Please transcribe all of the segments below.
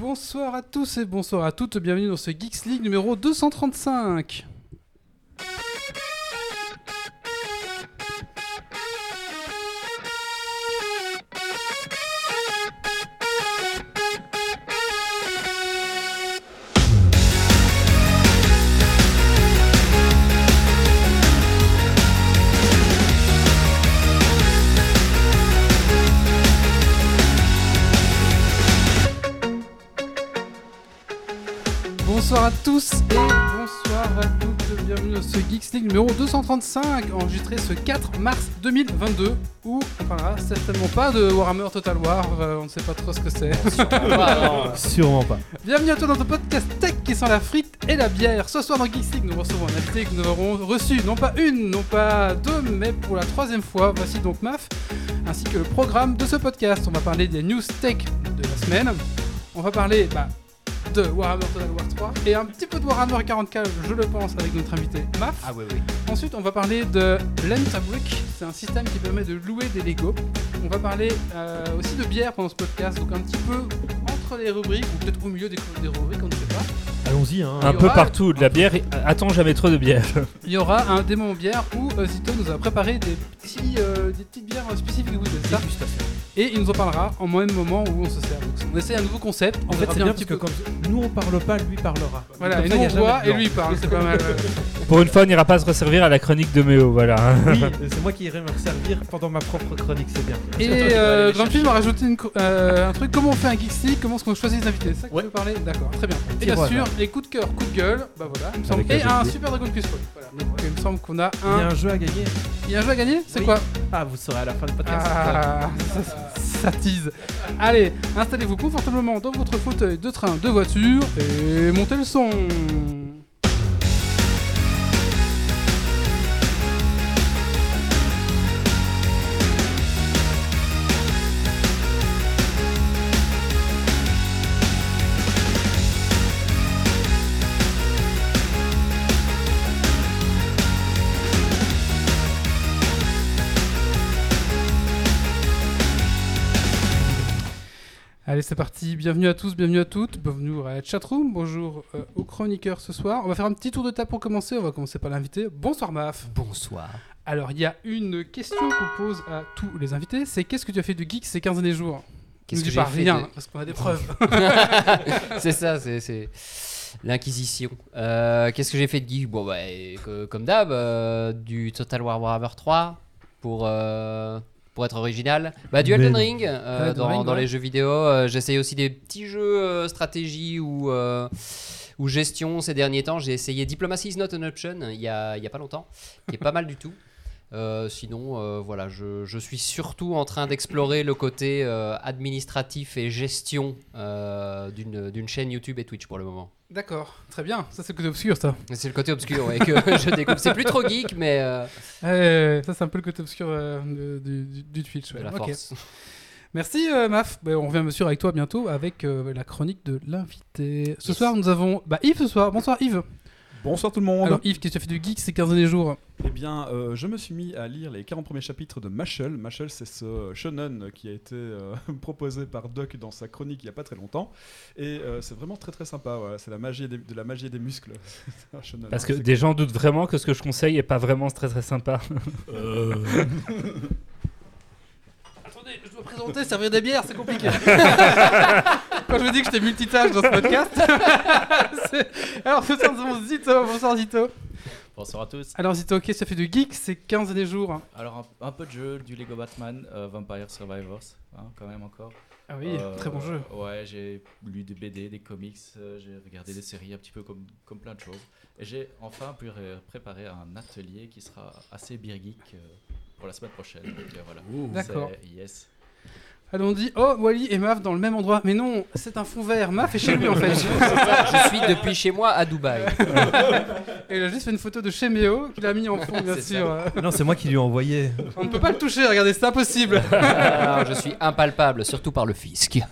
Bonsoir à tous et bonsoir à toutes, bienvenue dans ce Geeks League numéro 235. Numéro 235, enregistré ce 4 mars 2022, où on parlera certainement pas de Warhammer Total War, euh, on ne sait pas trop ce que c'est. Sûrement pas. Bienvenue à toi dans ton podcast tech qui sent la frite et la bière. Ce soir dans Geeks nous recevons un invité que nous aurons reçu, non pas une, non pas deux, mais pour la troisième fois. Voici donc Maf, ainsi que le programme de ce podcast. On va parler des news tech de la semaine. On va parler bah, de Warhammer Total War 3 et un petit peu de Warhammer 40k, je le pense, avec notre invité Maf. Ah oui, oui. Ensuite, on va parler de Lens a Brick. C'est un système qui permet de louer des Lego. On va parler euh, aussi de bière pendant ce podcast, donc un petit peu entre les rubriques, ou peut-être au milieu des, des rubriques, on ne sait pas. Allons-y, hein. Un peu partout, de la bière. et- Attends jamais trop de bière. Il y aura un démon bière où euh, Zito nous a préparé des, petits, euh, des petites bières spécifiques goûter ça. Et il nous en parlera en même moment où on se sert. Donc on essaie un nouveau concept. On En fait, c'est bien bien un petit parce que peu. quand nous on parle pas, lui parlera. Voilà, Comme et nous on voit et lui il parle, c'est pas mal. Pour une fois, on n'ira pas se resservir à la chronique de Méo, voilà. Oui, c'est moi qui irai me servir pendant ma propre chronique, c'est bien. Et euh, Grumpy m'a rajouté une euh, un truc comment on fait un Geeks League, comment est-ce qu'on choisit les invités? C'est ça que Ouais. tu veux parler? D'accord, très bien. Et bien sûr, les coups de cœur, coups de gueule, bah voilà, il me semble. Avec la Et un. Super Dragon Quest. Voilà, donc il me semble qu'on a Il y a un. un jeu à gagner. Il y a un jeu à gagner? C'est Oui. quoi? Ah, vous saurez à la fin du podcast. Ah, ça, ça tease. Allez, installez-vous confortablement dans votre fauteuil de train, de voiture et montez le son. Allez, c'est parti. Bienvenue à tous, bienvenue à toutes. Bienvenue à la chatroom. Bonjour euh, aux chroniqueurs ce soir. On va faire un petit tour de table pour commencer. On va commencer par l'invité. Bonsoir, Maf. Bonsoir. Alors, il y a une question qu'on pose à tous les invités c'est qu'est-ce que tu as fait de geek ces 15 derniers jours? Qu'est-ce que j'ai fait rien, de- parce qu'on a des preuves. c'est ça, c'est, c'est l'inquisition. Euh, qu'est-ce que j'ai fait de geek? Bon, bah, que- comme d'hab, euh, du Total War Warhammer 3 pour, euh, pour être original. Bah, du Elden. Ring euh, Elden dans, Ring, dans ouais. les jeux vidéo. Euh, J'essaye aussi des petits jeux euh, stratégie ou, euh, ou gestion ces derniers temps. J'ai essayé Diplomacy is not an option il y a, il y a pas longtemps, qui est pas mal du tout. Euh, sinon, euh, voilà, je, je suis surtout en train d'explorer le côté euh, administratif et gestion d'une chaîne YouTube et Twitch pour le moment. D'accord, très bien. Ça, c'est le côté obscur, ça. C'est le côté obscur ouais, que je découvre. C'est plus trop geek, mais ça, c'est un peu le côté obscur du, du- du Twitch. de la force. Merci, euh, Maf. Bah, on revient, monsieur, avec toi bientôt avec euh, la chronique de l'invité. Ce Yes. soir, nous avons bah, Yves ce soir. Bonsoir, Yves. Bonsoir tout le monde. Alors, Yves, qu'est-ce que tu as fait du geek ces 15 derniers jours? Eh bien, euh, je me suis mis à lire les 40 premiers chapitres de Mashal. Mashal, c'est ce shonen qui a été euh, proposé par Doc dans sa chronique il n'y a pas très longtemps. Et euh, c'est vraiment très très sympa. voilà. C'est la magie des- de la magie des muscles. C'est un shonen, Parce hein, que des gens doutent vraiment que ce que je conseille est pas vraiment très très sympa. Attendez, je dois présenter, servir des bières, c'est compliqué. Quand je me dis que j'étais multitâche dans ce podcast. c'est- Alors, ce soir, nous avons Zito. Bonsoir, Zito. Bonsoir à tous. Alors, Zito, tu as fait de geek ces 15 derniers jours Alors un, un peu de jeu, du Lego Batman, euh, Vampire Survivors, hein, quand même encore. Ah oui, Euh, très bon jeu. Ouais, j'ai lu des BD, des comics, euh, j'ai regardé des séries un petit peu comme, comme plein de choses. Et j'ai enfin pu ré- préparer un atelier qui sera assez beer geek euh, pour la semaine prochaine. Donc, euh, voilà. D'accord. C'est- Yes. Alors, on dit, oh, Wally et Maf dans le même endroit. Mais non, c'est un fond vert. Maf est chez lui, en fait. je suis depuis chez moi à Dubaï. Et il a juste fait une photo de chez Méo qu'il a mis en fond, bien sûr. Non, c'est moi qui lui ai envoyé. On ne peut pas le toucher, regardez, c'est impossible. Je suis impalpable, surtout par le fisc.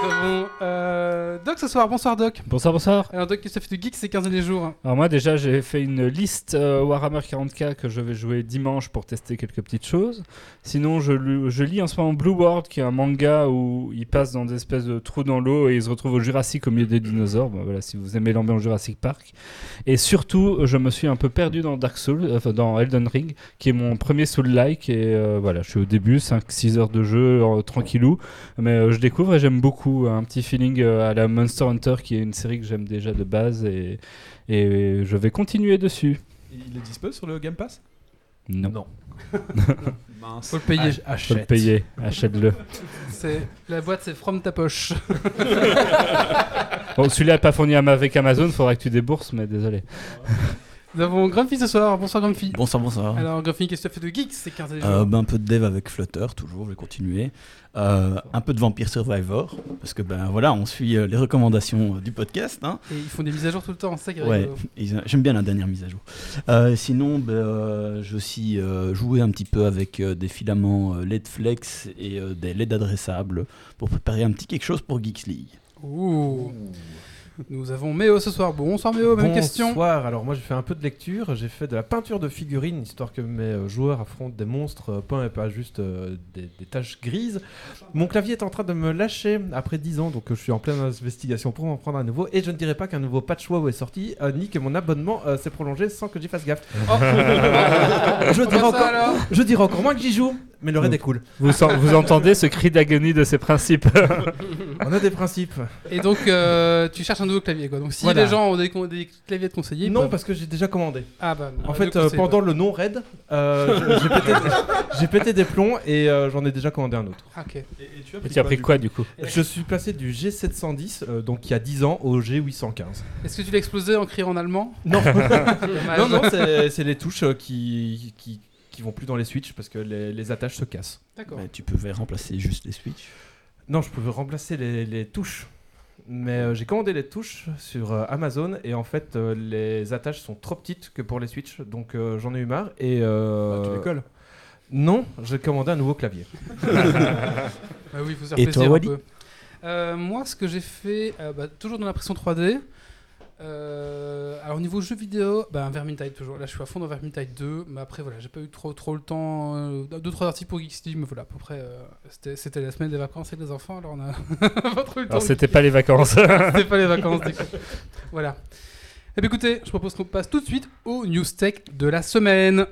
Avons euh, Doc ce soir. Bonsoir Doc. Bonsoir, bonsoir. Alors Doc, qu'est-ce que ça fait de geek ces 15 derniers jours Alors moi déjà j'ai fait une liste euh, Warhammer 40k que je vais jouer dimanche pour tester quelques petites choses. Sinon je, lis en ce moment Blue World qui est un manga où il passe dans des espèces de trous dans l'eau et il se retrouve au Jurassique au milieu des dinosaures. Bon, voilà si vous aimez l'ambiance Jurassic Park. Et surtout je me suis un peu perdu dans Dark Souls, euh, enfin dans Elden Ring qui est mon premier Soul-like et euh, voilà je suis au début 5-6 heures de jeu tranquillou mais je découvre et j'aime beaucoup un petit feeling euh, à la Monster Hunter qui est une série que j'aime déjà de base et, et je vais continuer dessus. Il est dispo sur le Game Pass? Non, Non. Mince. Faut le payer. Ach- faut le achète. payer, achète-le. La boîte, c'est from ta poche. Bon, celui-là n'est pas fourni avec Amazon, faudra que tu débourses, mais désolé. Nous avons Grumpy ce soir. Bonsoir Grumpy. Bonsoir, bonsoir. Alors Grumpy, qu'est-ce que tu as fait de geek ces 15 derniers Euh, ben, un peu de dev avec Flutter, toujours, je vais continuer. Euh, un peu de Vampire Survivor, parce que ben voilà, on suit euh, les recommandations euh, du podcast. Hein. Et ils font des mises à jour tout le temps, c'est ça Ouais, J'aime bien la dernière mise à jour. Sinon, ben, j'ai aussi joué un petit peu avec des filaments LED flex et des LED adressables pour préparer un petit quelque chose pour Geeks League. Ouh. Nous avons Méo ce soir. Bonsoir Méo, même question. Bonsoir, alors moi j'ai fait un peu de lecture, j'ai fait de la peinture de figurines, histoire que mes euh, joueurs affrontent des monstres euh, peints et pas juste euh, des, des taches grises. Mon clavier est en train de me lâcher après 10 ans, donc je suis en pleine investigation pour en prendre un nouveau, et je ne dirais pas qu'un nouveau patch WoW est sorti, euh, ni que mon abonnement euh, s'est prolongé sans que j'y fasse gaffe. Oh. je, dirais encore, je dirais encore moins que j'y joue, mais le raid est cool. Vous, sen- vous entendez ce cri d'agonie de ses principes On a des principes. Et donc, euh, tu cherches un nouveau clavier, quoi. Donc, si Voilà. les gens ont des, con- des claviers de conseiller, ils Non, peuvent- parce que j'ai déjà commandé. Ah bah. En euh, fait, euh, pendant le non-raid, euh, j'ai pété, j'ai pété des plombs et euh, j'en ai déjà commandé un autre. Ah, ok. Et, et tu as Et tu as pris du quoi du coup Je suis passé du G710, euh, donc il y a 10 ans, au G815. Est-ce que tu l'as explosé en criant en allemand? Non, Dommage. non, non, c'est c'est les touches euh, qui, qui, qui vont plus dans les switches parce que les, les attaches se cassent. D'accord. Tu pouvais remplacer juste les switches. Non, je pouvais remplacer les, les touches. Mais euh, j'ai commandé les touches sur euh, Amazon et en fait euh, les attaches sont trop petites que pour les switches donc euh, j'en ai eu marre et euh, Bah, tu les colles? non j'ai commandé un nouveau clavier. Bah oui, il faut faire Et plaisir toi, un Wally? peu. Euh, moi, ce que j'ai fait, euh, bah, toujours dans l'impression 3D. Euh, alors, au niveau jeux vidéo, bah, Vermintide toujours. Là, je suis à fond dans Vermintide 2. Mais après, voilà, j'ai pas eu trop, trop le temps. euh, deux, trois articles pour Geeks League, mais voilà, à peu près. euh, c'était- C'était la semaine des vacances avec les enfants, alors on a pas trop eu le temps. Alors c'était pas les vacances. C'était pas les vacances, du coup. Voilà. Eh bien, écoutez, je propose qu'on passe tout de suite au news tech de la semaine.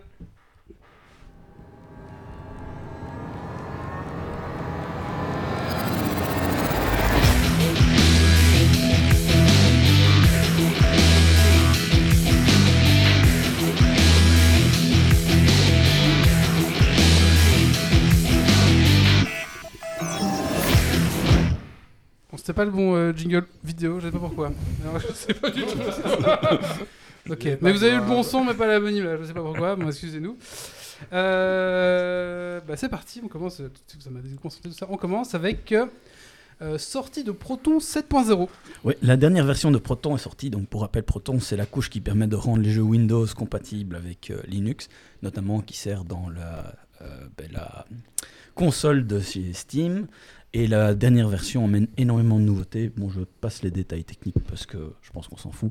C'était pas le bon euh, jingle vidéo, je sais pas pourquoi. Alors, je sais pas du tout. ok, mais vous avez eu le bon son, mais pas la bonne image, je sais pas pourquoi, bon, excusez-nous. Euh, bah, c'est parti, on commence. euh, Ça m'a déconcentré tout ça. On commence avec euh, euh, sortie de Proton 7.0. Ouais, la dernière version de Proton est sortie. Donc, pour rappel, Proton, c'est la couche qui permet de rendre les jeux Windows compatibles avec euh, Linux, notamment qui sert dans la, euh, ben, la console de chez Steam. Et la dernière version emmène énormément de nouveautés. Bon, je passe les détails techniques parce que je pense qu'on s'en fout.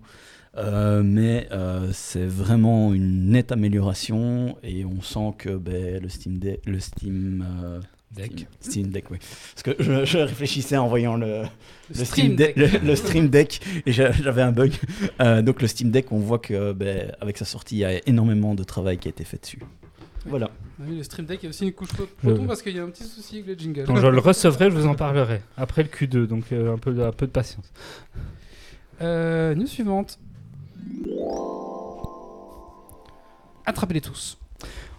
Euh, mais euh, c'est vraiment une nette amélioration et on sent que ben, le Steam, Deck- le Steam euh, Deck. Steam Deck, oui. Parce que je, je réfléchissais en voyant le, Le le Stream, Deck, le, le Stream Deck et j'a- j'avais un bug. Donc le Steam Deck, on voit que ben, avec sa sortie, il y a énormément de travail qui a été fait dessus. Voilà. On a vu le Stream Deck, il y a aussi une couche Proton Je- parce qu'il y a un petit souci avec le jingle. Quand je le recevrai, je vous en parlerai. Après le Q2, donc euh, un, peu, de- un peu de patience. Euh, news suivante. Attrapez-les tous.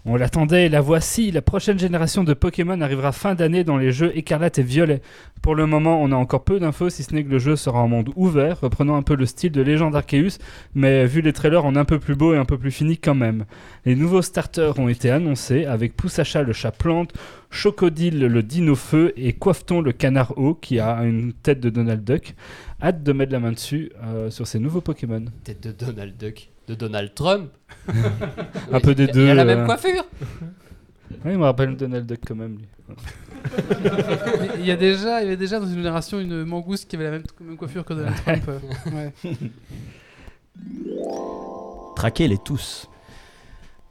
On l'attendait la voici. La prochaine génération de Pokémon arrivera fin d'année dans les jeux écarlate et violet. Pour le moment, on a encore peu d'infos, si ce n'est que le jeu sera en monde ouvert, reprenant un peu le style de Légende Arceus, mais vu les trailers, en un peu plus beau et un peu plus fini quand même. Les nouveaux starters ont été annoncés avec Poussacha le chat plante, Chocodile le dino feu et Coiffeton le canard haut qui a une tête de Donald Duck. Hâte de mettre la main dessus euh, sur ces nouveaux Pokémon. Tête de Donald Duck. De Donald Trump. Un peu des deux, Il a la euh. même coiffure. Oui, il me rappelle Donald Duck quand même. lui. Il y a déjà, il y avait déjà dans une génération une mangouste qui avait la même, même coiffure que Donald Trump. euh, ouais. Traquez-les tous.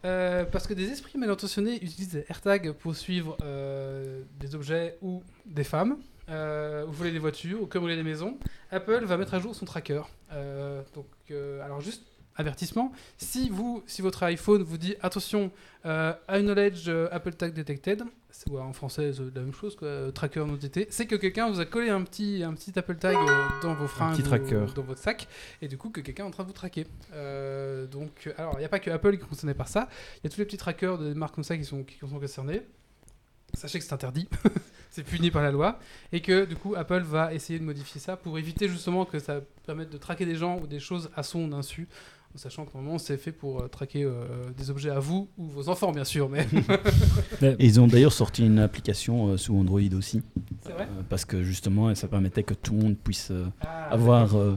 Euh, parce que des esprits mal intentionnés utilisent des AirTags pour suivre euh, des objets ou des femmes, euh, ou voler des voitures, ou comme voler des maisons. Apple va mettre à jour son tracker. Euh, donc, euh, alors juste avertissement, si vous, si votre iPhone vous dit attention, euh, acknowledge euh, Apple Tag detected, c'est en français la même chose, quoi, euh, tracker non détecté, c'est que quelqu'un vous a collé un petit, un petit Apple Tag euh, dans vos freins, dans votre sac, et du coup que quelqu'un est en train de vous traquer. Euh, donc, alors il n'y a pas que Apple qui est concerné par ça. Il y a tous les petits trackers de marques comme ça qui sont, qui sont concernés. Sachez que c'est interdit, c'est puni par la loi, et que du coup Apple va essayer de modifier ça pour éviter justement que ça permette de traquer des gens ou des choses à son insu, en sachant que normalement c'est fait pour euh, traquer euh, des objets à vous ou vos enfants bien sûr, mais Et ils ont d'ailleurs sorti une application euh, sous Android aussi, c'est vrai. euh, parce que justement, ça permettait que tout le monde puisse euh, Ah, avoir, euh,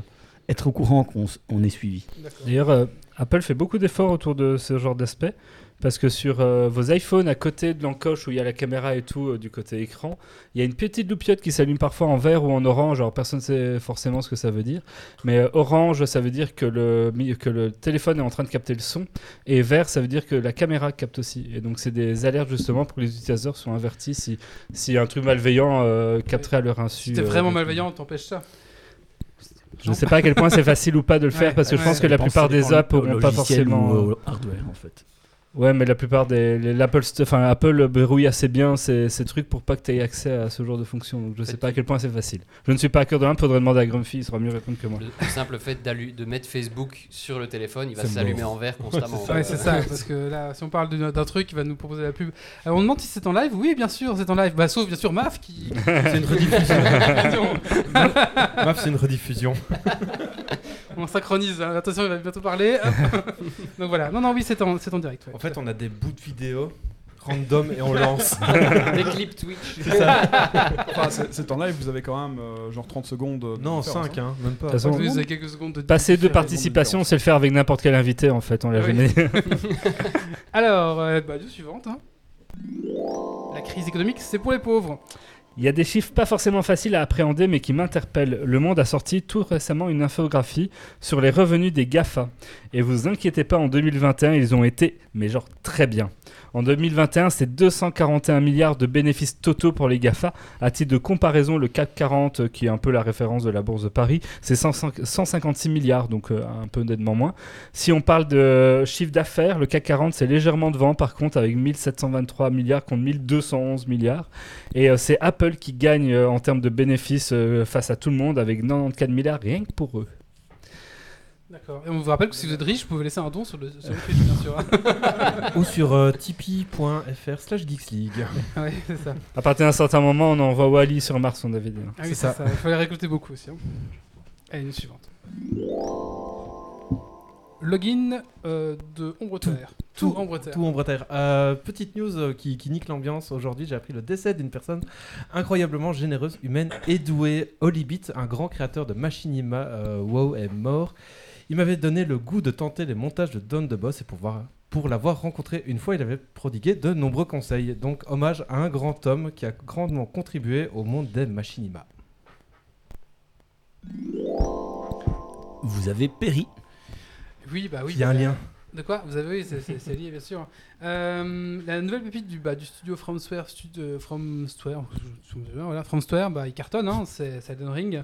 être au courant qu'on est suivi. D'ailleurs, euh, Apple fait beaucoup d'efforts autour de ce genre d'aspect. Parce que sur euh, vos iPhones, à côté de l'encoche où il y a la caméra et tout, euh, du côté écran, il y a une petite loupiote qui s'allume parfois en vert ou en orange. Alors personne ne sait forcément ce que ça veut dire. Mais euh, orange, ça veut dire que le, mi- que le téléphone est en train de capter le son. Et vert, ça veut dire que la caméra capte aussi. Et donc c'est des alertes justement pour que les utilisateurs soient avertis si, si un truc malveillant euh, capterait à leur insu. Si t'es euh, vraiment malveillant, t'empêches ça. Je ne sais pas à quel point c'est facile ou pas de le faire Ouais, parce que je ouais. pense que la plupart des apps n'auront pas forcément. ou au hardware en fait. Ouais, mais la plupart des l'Apple, enfin Apple verrouille assez bien ces, ces trucs pour pas que tu aies accès à ce genre de fonction. Donc je sais pas à quel point c'est facile. Je ne suis pas hacker de l'un, faudrait demander à Grumpy, il saura mieux répondre que moi. Le simple fait de mettre Facebook sur le téléphone, il va s'allumer en vert constamment. Ouais, c'est ça, parce que là, si on parle d'un truc, il va nous proposer la pub. Alors, on demande si c'est en live. Oui, bien sûr, c'est en live. Bah, sauf bien sûr Maf qui. C'est une rediffusion. Maf, c'est une rediffusion. on synchronise. hein. Attention, il va bientôt parler. Donc voilà. Non, non, oui, c'est en, direct. ouais. En fait, on a des bouts de vidéo random et on lance. Des clips Twitch. Enfin, c'est c'est en live, vous avez quand même euh, genre 30 secondes. de non, différence, 5, hein, même pas. De toute façon, Vous avez quelques secondes de Passer deux différence. participations, on sait le faire avec n'importe quel invité en fait, on l'a Oui. jamais. Alors, euh, bah, suivante. hein. La crise économique, c'est pour les pauvres. Il y a des chiffres pas forcément faciles à appréhender mais qui m'interpellent. Le Monde a sorti tout récemment une infographie sur les revenus des GAFA. Et vous inquiétez pas, en 2021, ils ont été, mais genre très bien. En 2021, c'est 241 milliards de bénéfices totaux pour les GAFA. À titre de comparaison, le CAC 40, euh, qui est un peu la référence de la Bourse de Paris, c'est 105 156 milliards, donc euh, un peu nettement moins. Si on parle de chiffre d'affaires, le CAC 40, c'est légèrement devant, par contre, avec 1723 milliards contre 1211 milliards. Et euh, c'est Apple qui gagne en termes de bénéfices face à tout le monde avec 94 milliards rien que pour eux. D'accord. Et on vous rappelle que si vous êtes riche, vous pouvez laisser un don sur le, sur le Twitch, bien sûr. hein. Ou sur euh, tipeee.fr slash geeksleague. ouais, c'est ça. À partir d'un certain moment, on envoie Wally sur Mars, on avait dit. Ah oui, C'est ça. ça. Il fallait récolter beaucoup aussi. hein. Allez, une suivante. Login euh, de Ombre Tout. Terre. Tout. Tout Ombre Terre. Tout ombre terre. Euh, petite news euh, qui, qui nique l'ambiance. Aujourd'hui, j'ai appris le décès d'une personne incroyablement généreuse, humaine et douée. Holibit, un grand créateur de machinima, euh, WoW, est mort. Il m'avait donné le goût de tenter les montages de Dawn the Boss et pour, voir- pour l'avoir rencontré une fois, il avait prodigué de nombreux conseils. Donc, hommage à un grand homme qui a grandement contribué au monde des machinima. Vous avez péri. Oui, bah oui. Il y a un bah, lien. De quoi Vous avez oui, c'est- lié bien sûr. Euh, la nouvelle pépite du, bah, du studio FromSware, studio FromSware, souviens, voilà, FromSware, bah, il cartonne, hein, c'est c'est Elden Ring.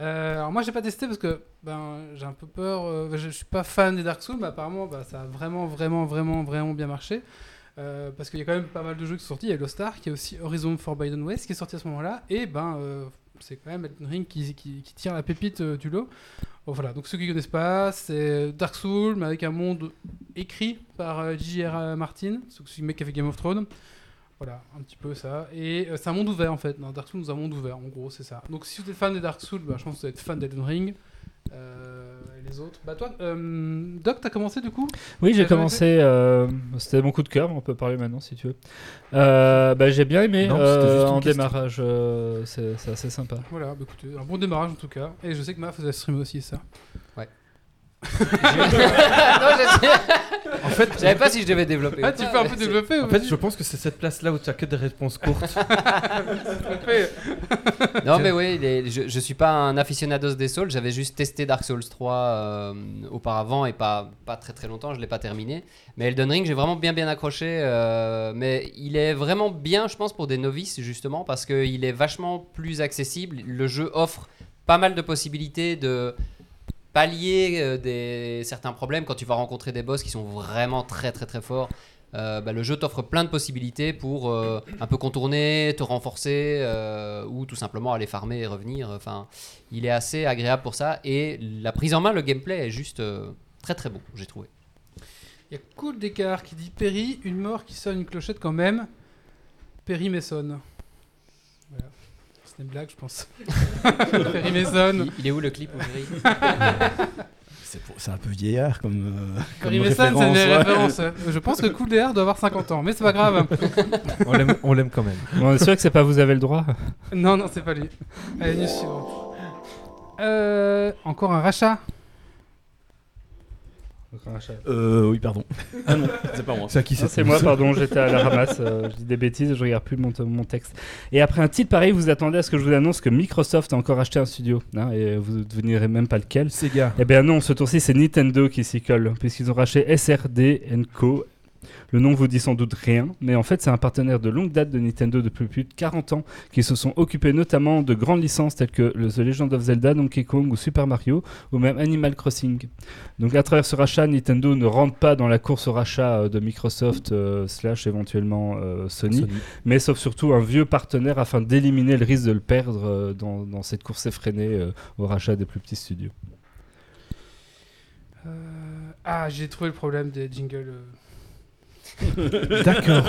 Euh, alors moi j'ai pas testé parce que ben j'ai un peu peur, euh, je, je suis pas fan des Dark Souls, mais apparemment bah, ça a vraiment vraiment vraiment vraiment bien marché. Euh, parce qu'il y a quand même pas mal de jeux qui sont sortis, il y a Lost Ark, il y a aussi Horizon Forbidden West qui est sorti à ce moment-là, et ben c'est quand même Elden Ring qui, tire la pépite du lot. Bon, voilà, donc ceux qui connaissent pas, c'est Dark Souls, mais avec un monde écrit par J.R. Martin, ce mec qui a fait Game of Thrones. Voilà, un petit peu ça. Et euh, c'est un monde ouvert en fait. Dans Dark Souls, nous avons un monde ouvert, en gros, c'est ça. Donc si vous êtes fan des Dark Souls, bah, je pense que vous êtes fan d'Elden Ring. Euh, et les autres. Bah toi, euh, Doc, t'as commencé du coup? Oui, j'ai commencé. euh, C'était mon coup de cœur. On peut parler maintenant si tu veux. Euh, bah, j'ai bien aimé. Non, euh, juste en démarrage, euh, c'est assez sympa. Voilà, bah écoutez, un bon démarrage en tout cas. Et je sais que Maf, avez streamé aussi ça? Ouais. Non, je En fait, je savais pas si je devais développer. Ah, ou tu pas, peux un peu développer en fait, je pense que c'est cette place-là où tu as que des réponses courtes. Non, mais oui, les- je, je suis pas un aficionados des Souls. J'avais juste testé Dark Souls 3 euh, auparavant et pas, pas très très longtemps. Je l'ai pas terminé. Mais Elden Ring, j'ai vraiment bien bien accroché. euh, mais il est vraiment bien, je pense, pour des novices justement parce qu'il est vachement plus accessible. Le jeu offre pas mal de possibilités de pallier euh, des, certains problèmes quand tu vas rencontrer des boss qui sont vraiment très très très forts. Euh, bah, le jeu t'offre plein de possibilités pour euh, un peu contourner, te renforcer ou tout simplement aller farmer et revenir. Enfin, il est assez agréable pour ça et la prise en main, le gameplay est juste très très bon, j'ai trouvé. Il y a Cool d'écart qui dit Perry, une mort qui sonne une clochette quand même. Perry Mason. C'est une blague, je pense. Perry Mason. Il, il est où le clip C'est pour- un peu vieillard comme, euh, comme Perry Mason, c'est une référence, ouais. référence. Je pense que Cool DR doit avoir 50 ans, mais c'est pas grave. on l'aime- on l'aime quand même. On est sûr que c'est pas vous avez le droit Non, non, c'est pas lui. Allez, news suivante. Euh, encore un rachat. Euh, oui, pardon. Ah non, c'est pas moi. C'est à qui Ah, C'est moi, pardon, j'étais à la ramasse. euh, je dis des bêtises, je regarde plus mon, mon texte. Et après un titre pareil, vous attendez à ce que je vous annonce que Microsoft a encore acheté un studio. hein, et vous ne devinerez même pas lequel. Sega. Eh bien non, ce tour-ci, c'est Nintendo qui s'y colle, puisqu'ils ont racheté SRD Co. Le nom vous dit sans doute rien, mais en fait c'est un partenaire de longue date de Nintendo depuis plus de 40 ans, qui se sont occupés notamment de grandes licences telles que The Legend of Zelda, Donkey Kong ou Super Mario, ou même Animal Crossing. Donc à travers ce rachat, Nintendo ne rentre pas dans la course au rachat euh, de Microsoft euh, slash éventuellement euh, Sony, Sony. mais sauf surtout un vieux partenaire afin d'éliminer le risque de le perdre euh, dans, dans cette course effrénée euh, au rachat des plus petits studios. Euh, Ah, j'ai trouvé le problème des jingles. D'accord.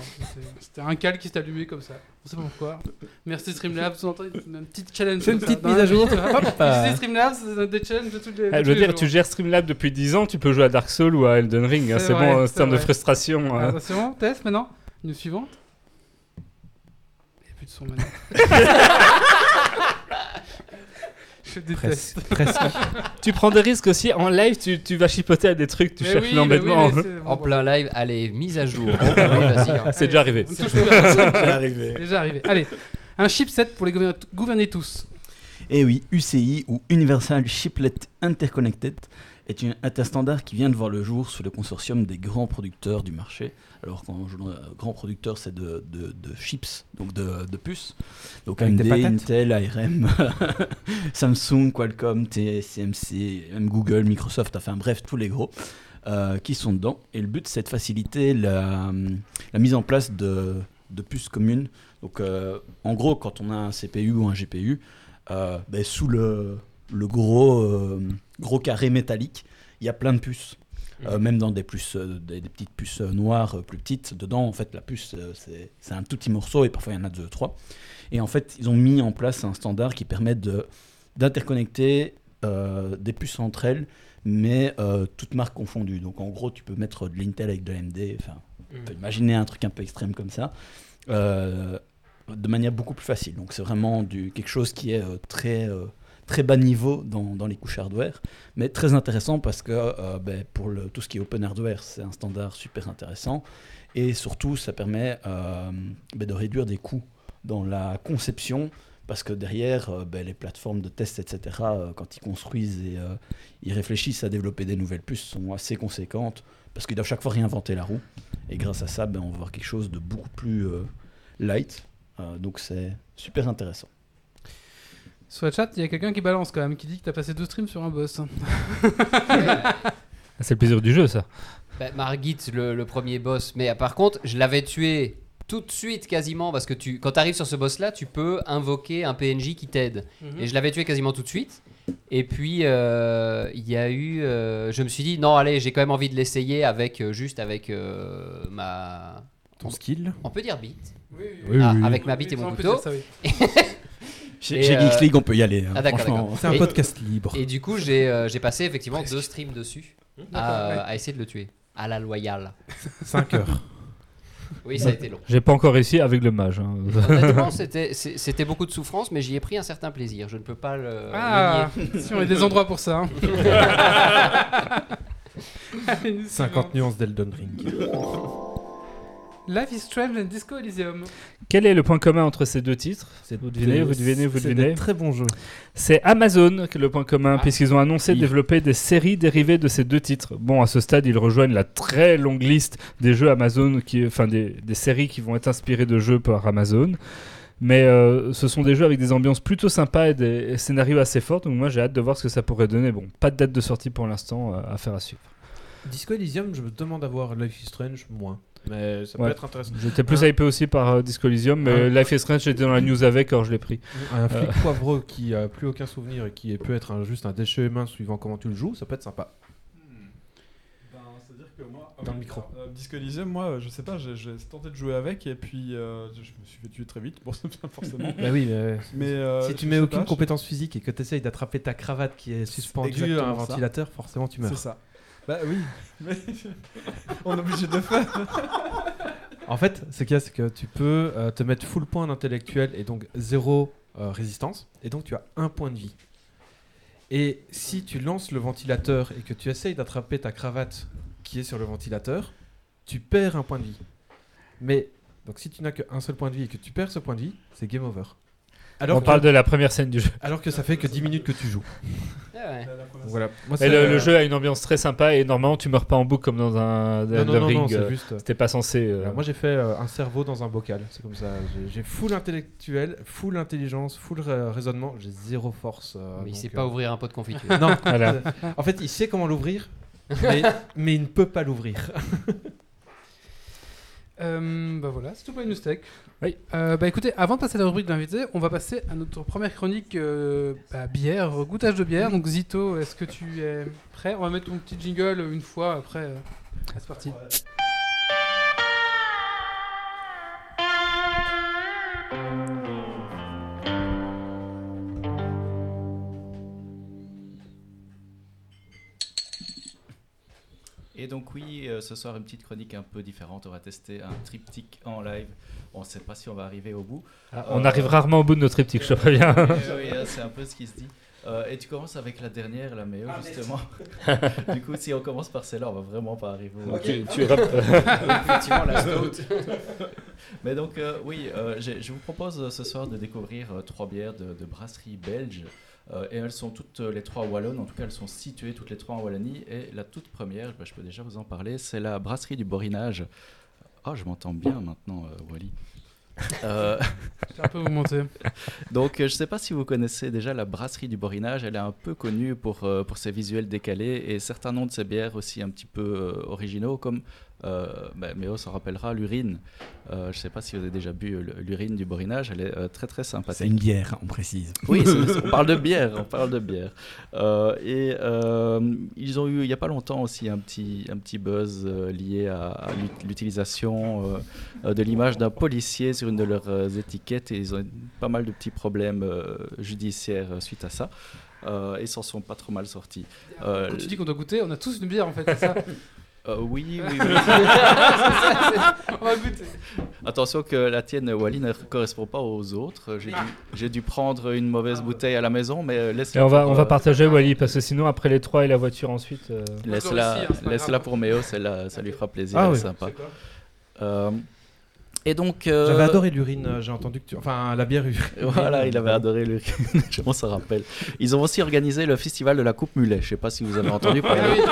C'est- C'était un cal qui s'est allumé comme ça. On sait pas pourquoi. Merci Streamlabs. Vous entendez un petit challenge. C'est une petite mise à jour. utilisez Streamlabs, c'est des challenges de tous les. Ah, je veux les dire, jours. tu gères Streamlab depuis 10 ans, tu peux jouer à Dark Souls ou à Elden Ring. hein, C'est C'est vrai, bon, en c'est termes de frustration. Ah, hein. bah, c'est bon, test maintenant. Une suivante. Il n'y a plus de son maintenant. Je déteste. Presque. Presque. Tu prends des risques aussi. En live, tu, tu vas chipoter à des trucs, tu Mais cherches oui, l'embêtement. oui, En plein live, allez, mise à jour. Hein. C'est déjà arrivé. C'est arrivé. Déjà arrivé. Allez, un chipset pour les gouverner, gouverner tous. Et Eh oui, UCI ou Universal Chiplet Interconnected est, un standard qui vient de voir le jour sous le consortium des grands producteurs du marché. Alors quand je dis grands producteurs, c'est de, de, de chips, donc de, de puces. Donc Avec AMD. Intel, ARM, Samsung, Qualcomm, TSMC, même Google, Microsoft, enfin bref, tous les gros. euh, qui sont dedans. Et le but, c'est de faciliter la, la mise en place de, de puces communes. Donc, euh, en gros, quand on a un CPU ou un GPU, euh, ben, sous le, le gros, gros carré métallique, il y a plein de puces. Euh, même dans des, puces, euh, des, des petites puces euh, noires plus petites, dedans, en fait, la puce, c'est un tout petit morceau et parfois il y en a deux, trois. Et en fait, ils ont mis en place un standard qui permet de- d'interconnecter des puces entre elles, mais toutes marques confondues. Donc en gros, tu peux mettre de l'Intel avec de l'AMD, enfin, peut imaginer un truc un peu extrême comme ça, de manière beaucoup plus facile. Donc c'est vraiment du, quelque chose qui est très, très bas niveau dans, dans les couches hardware, mais très intéressant parce que euh, ben, pour tout ce qui est open hardware, c'est un standard super intéressant. Et surtout, ça permet euh, ben, de réduire des coûts dans la conception, parce que derrière, euh, ben, les plateformes de tests, etc., quand ils construisent et ils réfléchissent à développer des nouvelles puces, sont assez conséquentes, parce qu'ils doivent chaque fois réinventer la roue. Et grâce à ça, on va voir quelque chose de beaucoup plus light. Donc c'est super intéressant. Sur le chat, il y a quelqu'un qui balance quand même, qui dit que t'as passé deux streams sur un boss. C'est le plaisir du jeu, ça. Bah, Margit, le, le premier boss. Mais euh, par contre, je l'avais tué tout de suite quasiment parce que tu, quand tu arrives sur ce boss-là, tu peux invoquer un PNJ qui t'aide. Et je l'avais tué quasiment tout de suite. Et puis euh, il y a eu, euh, je me suis dit non allez, j'ai quand même envie de l'essayer avec euh, juste avec euh, ma, Ton skill on peut dire bite, Oui, Oui, Ah, oui. avec ma bite et mon couteau. ça, oui. Chez, chez euh, Geeks League, on peut y aller. hein, ah, d'accord, franchement. d'accord. C'est un Et- podcast libre. Et du coup j'ai euh, j'ai passé effectivement deux streams dessus à, ouais. à essayer de le tuer à la loyale. 5 heures. Oui, ça a été long. J'ai pas encore réussi avec le mage. hein. Honnêtement, c'était beaucoup de souffrance, mais j'y ai pris un certain plaisir. Je ne peux pas le, Ah, le si on a des endroits pour ça. hein. Allez, nous 50 suivons. nuances d'Elden Ring. Life is Strange and Disco Elysium. Quel est le point commun entre ces deux titres Vous devinez, vous devinez, vous C'est devinez des très bons jeux. C'est Amazon qui est le point commun, Ah. puisqu'ils ont annoncé Oui. développer des séries dérivées de ces deux titres. Bon, à ce stade, ils rejoignent la très longue liste des jeux Amazon, qui, enfin des, des séries qui vont être inspirées de jeux par Amazon. Mais euh, ce sont des jeux avec des ambiances plutôt sympas et des scénarios assez forts, donc moi j'ai hâte de voir ce que ça pourrait donner. Bon, pas de date de sortie pour l'instant, euh, à faire à suivre. Disco Elysium, je me demande à voir Life is Strange moins. Mais ça Ouais. peut être intéressant. J'étais plus Un- hypé aussi par euh, Disco Elysium, mais Un- Life is Strange, j'étais dans la news avec quand je l'ai pris. Un flic poivreux qui a plus aucun souvenir et qui peut être un- juste un déchet humain suivant comment tu le joues, ça peut être sympa. Ben, que moi, Dans euh, le micro. euh, Disco Elysium, moi, euh, je sais pas, j'ai tenté de jouer avec et puis euh, je me suis fait tuer très vite. Bon, forcément. Bah oui, mais Mais euh, si tu mets aucune pas, je- compétence physique et que tu essayes d'attraper ta cravate qui est suspendue à un ça. ventilateur, forcément tu meurs. C'est ça. Bah oui, mais on est obligé de le faire. En fait, ce qu'il y a, c'est que tu peux euh, te mettre full point d'intellectuel et donc zéro euh, résistance, et donc tu as un point de vie. Et si tu lances le ventilateur et que tu essayes d'attraper ta cravate qui est sur le ventilateur, tu perds un point de vie. Mais donc si tu n'as qu'un seul point de vie et que tu perds ce point de vie, c'est game over. Alors On que, parle de la première scène du jeu. alors que ça fait que 10 minutes que tu joues. Ah ouais. Voilà. Moi, Et c'est, le, euh, le jeu a une ambiance très sympa et normalement tu meurs pas en boucle comme dans un Non, non, non, Ring. c'est euh, juste. C'était pas censé. euh, Alors, moi j'ai fait euh, un cerveau dans un bocal, c'est comme ça. J'ai- full intellectuel, full intelligence, full ra- raisonnement, j'ai zéro force. euh, Mais il donc, sait euh, pas ouvrir un pot de confiture. Non, Voilà. en fait il sait comment l'ouvrir, mais, mais il ne peut pas l'ouvrir. Euh, bah voilà, c'est tout pour les news tech. Oui. Euh, bah écoutez, avant de passer à la rubrique d'invité, on va passer à notre première chronique euh, bah, bière, goûtage de bière. Donc Zito, est-ce que tu es prêt? On va mettre ton petit jingle une fois après. euh, C'est parti. Et donc oui, euh, ce soir une petite chronique un peu différente. On va tester un triptyque en live. On ne sait pas si on va arriver au bout. Ah, on arrive rarement au bout de notre triptyque, je te préviens. Eh oui, hein, c'est un peu ce qui se dit. Euh, et tu commences avec la dernière, la meilleure justement. du coup, si on commence par celle-là, on va vraiment pas arriver au bout. Tu- tu rap- Effectivement, la stout. Mais donc, euh, oui, euh, je vous propose ce soir de découvrir euh, trois bières de, de brasserie belge. Euh, et elles sont toutes les trois wallonnes, en tout cas elles sont situées toutes les trois en Wallonie. Et la toute première, bah, je peux déjà vous en parler, c'est la brasserie du Borinage. Ah, je m'entends bien maintenant, euh, Wally. Euh, un peu donc, euh, je ne sais pas si vous connaissez déjà la brasserie du Borinage. Elle est un peu connue pour, euh, pour ses visuels décalés et certains noms de ses bières aussi un petit peu originaux, comme bah, Méo s'en rappellera, l'urine. Euh, je ne sais pas si vous avez déjà bu euh, l'urine du Borinage. Elle est euh, très très C'est sympathique. une bière, on précise. Oui, c'est- on parle de bière, on parle de bière. Euh, et euh, ils ont eu il n'y a pas longtemps aussi un petit, un petit buzz euh, lié à, à l'ut- l'utilisation euh, euh, de l'image d'un policier sur une de leurs euh, étiquettes et ils ont eu pas mal de petits problèmes euh, judiciaires euh, suite à ça. Euh, et ils s'en sont pas trop mal sortis. Euh, Quand tu dis qu'on doit goûter, on a tous une bière en fait, c'est ça euh, oui, oui, oui. On va goûter. Attention que la tienne, Wally, ne correspond pas aux autres. J'ai dû, j'ai dû prendre une mauvaise bouteille à la maison, mais euh, laisse Et on va, on va partager Wally, parce que sinon, après les trois et la voiture ensuite. euh, Laisse-la hein, grave. pour Méo, ça lui fera plaisir, Ah elle est oui. sympa. Et donc. euh, J'avais adoré l'urine, euh, j'ai entendu que tu... Enfin, la bière urine. Voilà, il avait adoré le. Je m'en s'en rappelle. Ils ont aussi organisé le festival de la Coupe Mulet. Je sais pas si vous avez entendu parler.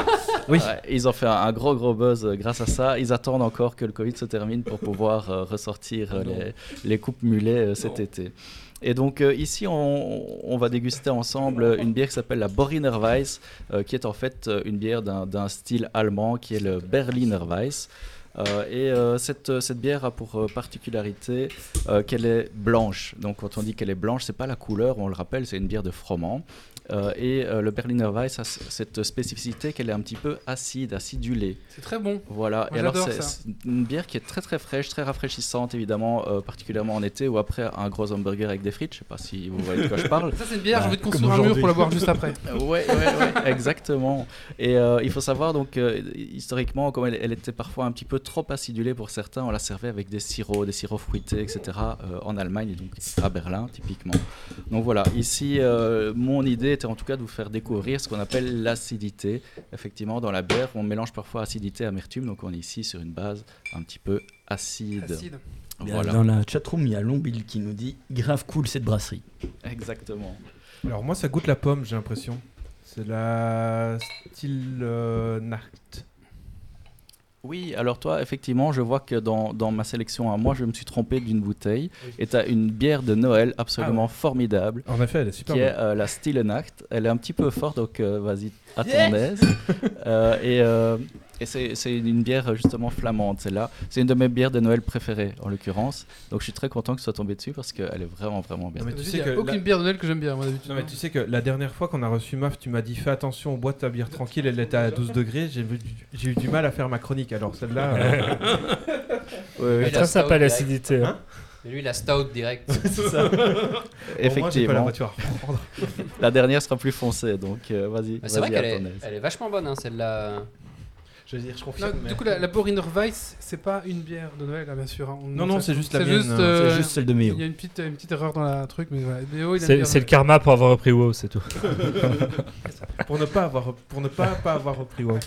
Oui. Ouais, ils ont fait un, un gros gros buzz euh, grâce à ça. Ils attendent encore que le Covid se termine pour pouvoir euh, ressortir euh, les, les coupes mulets euh, cet été. Et donc euh, ici, on, on va déguster ensemble une bière qui s'appelle la Boriner Weiss, euh, qui est en fait une bière d'un d'un style allemand qui est le Berliner Weiss. Euh, et euh, cette, cette bière a pour euh, particularité euh, qu'elle est blanche. Donc quand on dit qu'elle est blanche, c'est pas la couleur, on le rappelle, c'est une bière de froment. Euh, et euh, le Berliner Weiss a cette spécificité qu'elle est un petit peu acide, acidulée. C'est très bon. Voilà. Moi, et alors c'est une bière qui est très très fraîche, très rafraîchissante évidemment, euh, particulièrement en été ou après un gros hamburger avec des frites. Je sais pas si vous voyez de quoi je parle. Ça c'est une bière, j'ai envie de construire un mur pour la boire juste après. Ouais, ouais, ouais, exactement. Et euh, il faut savoir donc euh, historiquement, comme elle, elle était parfois un petit peu trop acidulée pour certains. On la servait avec des sirops, des sirops fruités, etc. euh, en Allemagne et donc à Berlin typiquement. Donc voilà, ici, euh, mon idée était en tout cas de vous faire découvrir ce qu'on appelle l'acidité. Effectivement, dans la bière, on mélange parfois acidité et amertume, donc on est ici sur une base un petit peu acide. Acide. Voilà, Dans la chatroom, il y a Lombil qui nous dit grave cool cette brasserie. exactement. Alors moi, ça goûte la pomme, j'ai l'impression. C'est la style euh, Nacht. Oui, alors toi, effectivement, je vois que dans, dans ma sélection à moi, je me suis trompé d'une bouteille. Et tu as une bière de Noël absolument formidable, En effet, elle est super qui est euh, la Stille Nacht. Elle est un petit peu forte, donc euh, vas-y, à ton aise. Et euh, et c'est c'est une bière justement flamande, celle-là. C'est une de mes bières de Noël préférées, en l'occurrence. Donc je suis très content que tu sois tombé dessus parce qu'elle est vraiment, vraiment bien. Non, mais tu sais que aucune la- bière de Noël que j'aime bien, moi d'habitude. Non mais tu sais que la dernière fois qu'on a reçu MAF, tu m'as dit fais attention, bois ta bière tranquille, elle était à 12 degrés, j'ai eu, j'ai eu du mal à faire ma chronique, alors celle-là... euh, Ouais, s'appelle stout l'acidité. hein. Et lui, la stout direct. c'est ça. Bon, moi, j'ai pas la Effectivement, voiture à reprendre. la dernière sera plus foncée, donc euh, vas-y, c'est vrai qu'elle est, est vachement bonne, hein, celle-là. Je veux dire, je Non, confirme. mais- du coup, la, la Boriner Weiss, c'est pas une bière de Noël, là, bien sûr. hein. On- Non, non, c'est juste la c'est mienne, juste, hein. euh, C'est juste celle de Méo. Il y a une petite, une petite erreur dans la truc, mais voilà. Méo, il C'est c'est le karma pour avoir repris WoW, c'est tout. Pour ne pas avoir, pour ne pas, pas avoir repris WoW.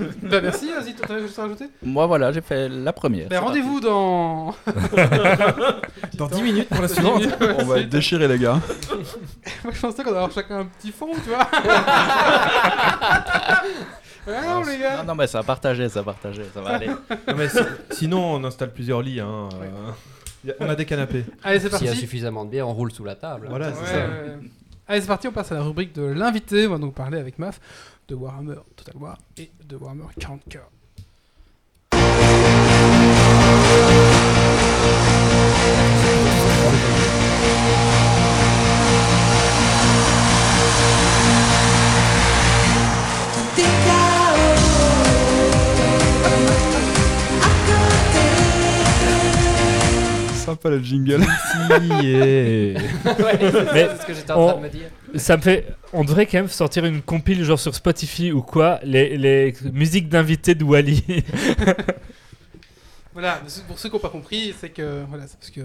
Bah, merci, vas-y, t'as quelque chose à rajouter Moi, voilà, j'ai fait la première. Bah, rendez-vous dans. Dans 10 minutes pour la suivante. 10 minutes, On va être déchirés, les gars. Moi, je pensais qu'on allait avoir chacun un petit fond, tu vois. Ouais, non, les gars. Non, non, mais ça a partagé, ça a partagé, ça va aller. Non, mais si- sinon, on installe plusieurs lits. Hein, euh, on a des canapés. Allez, c'est S'il y a parti. suffisamment de bière, on roule sous la table. Voilà, Ouais, c'est ça. ouais. Allez, c'est parti, on passe à la rubrique de l'invité. On va donc parler avec Maf de Warhammer Total War et de Warhammer 40k. Sympa le jingle. Si, et- Mais c'est ce que j'étais en train on- de me dire. Ça me fait. On devrait quand même sortir une compile genre sur Spotify ou quoi, les, les musiques d'invités de Wally. Voilà, pour ceux qui n'ont pas compris, c'est que. Voilà, c'est parce que.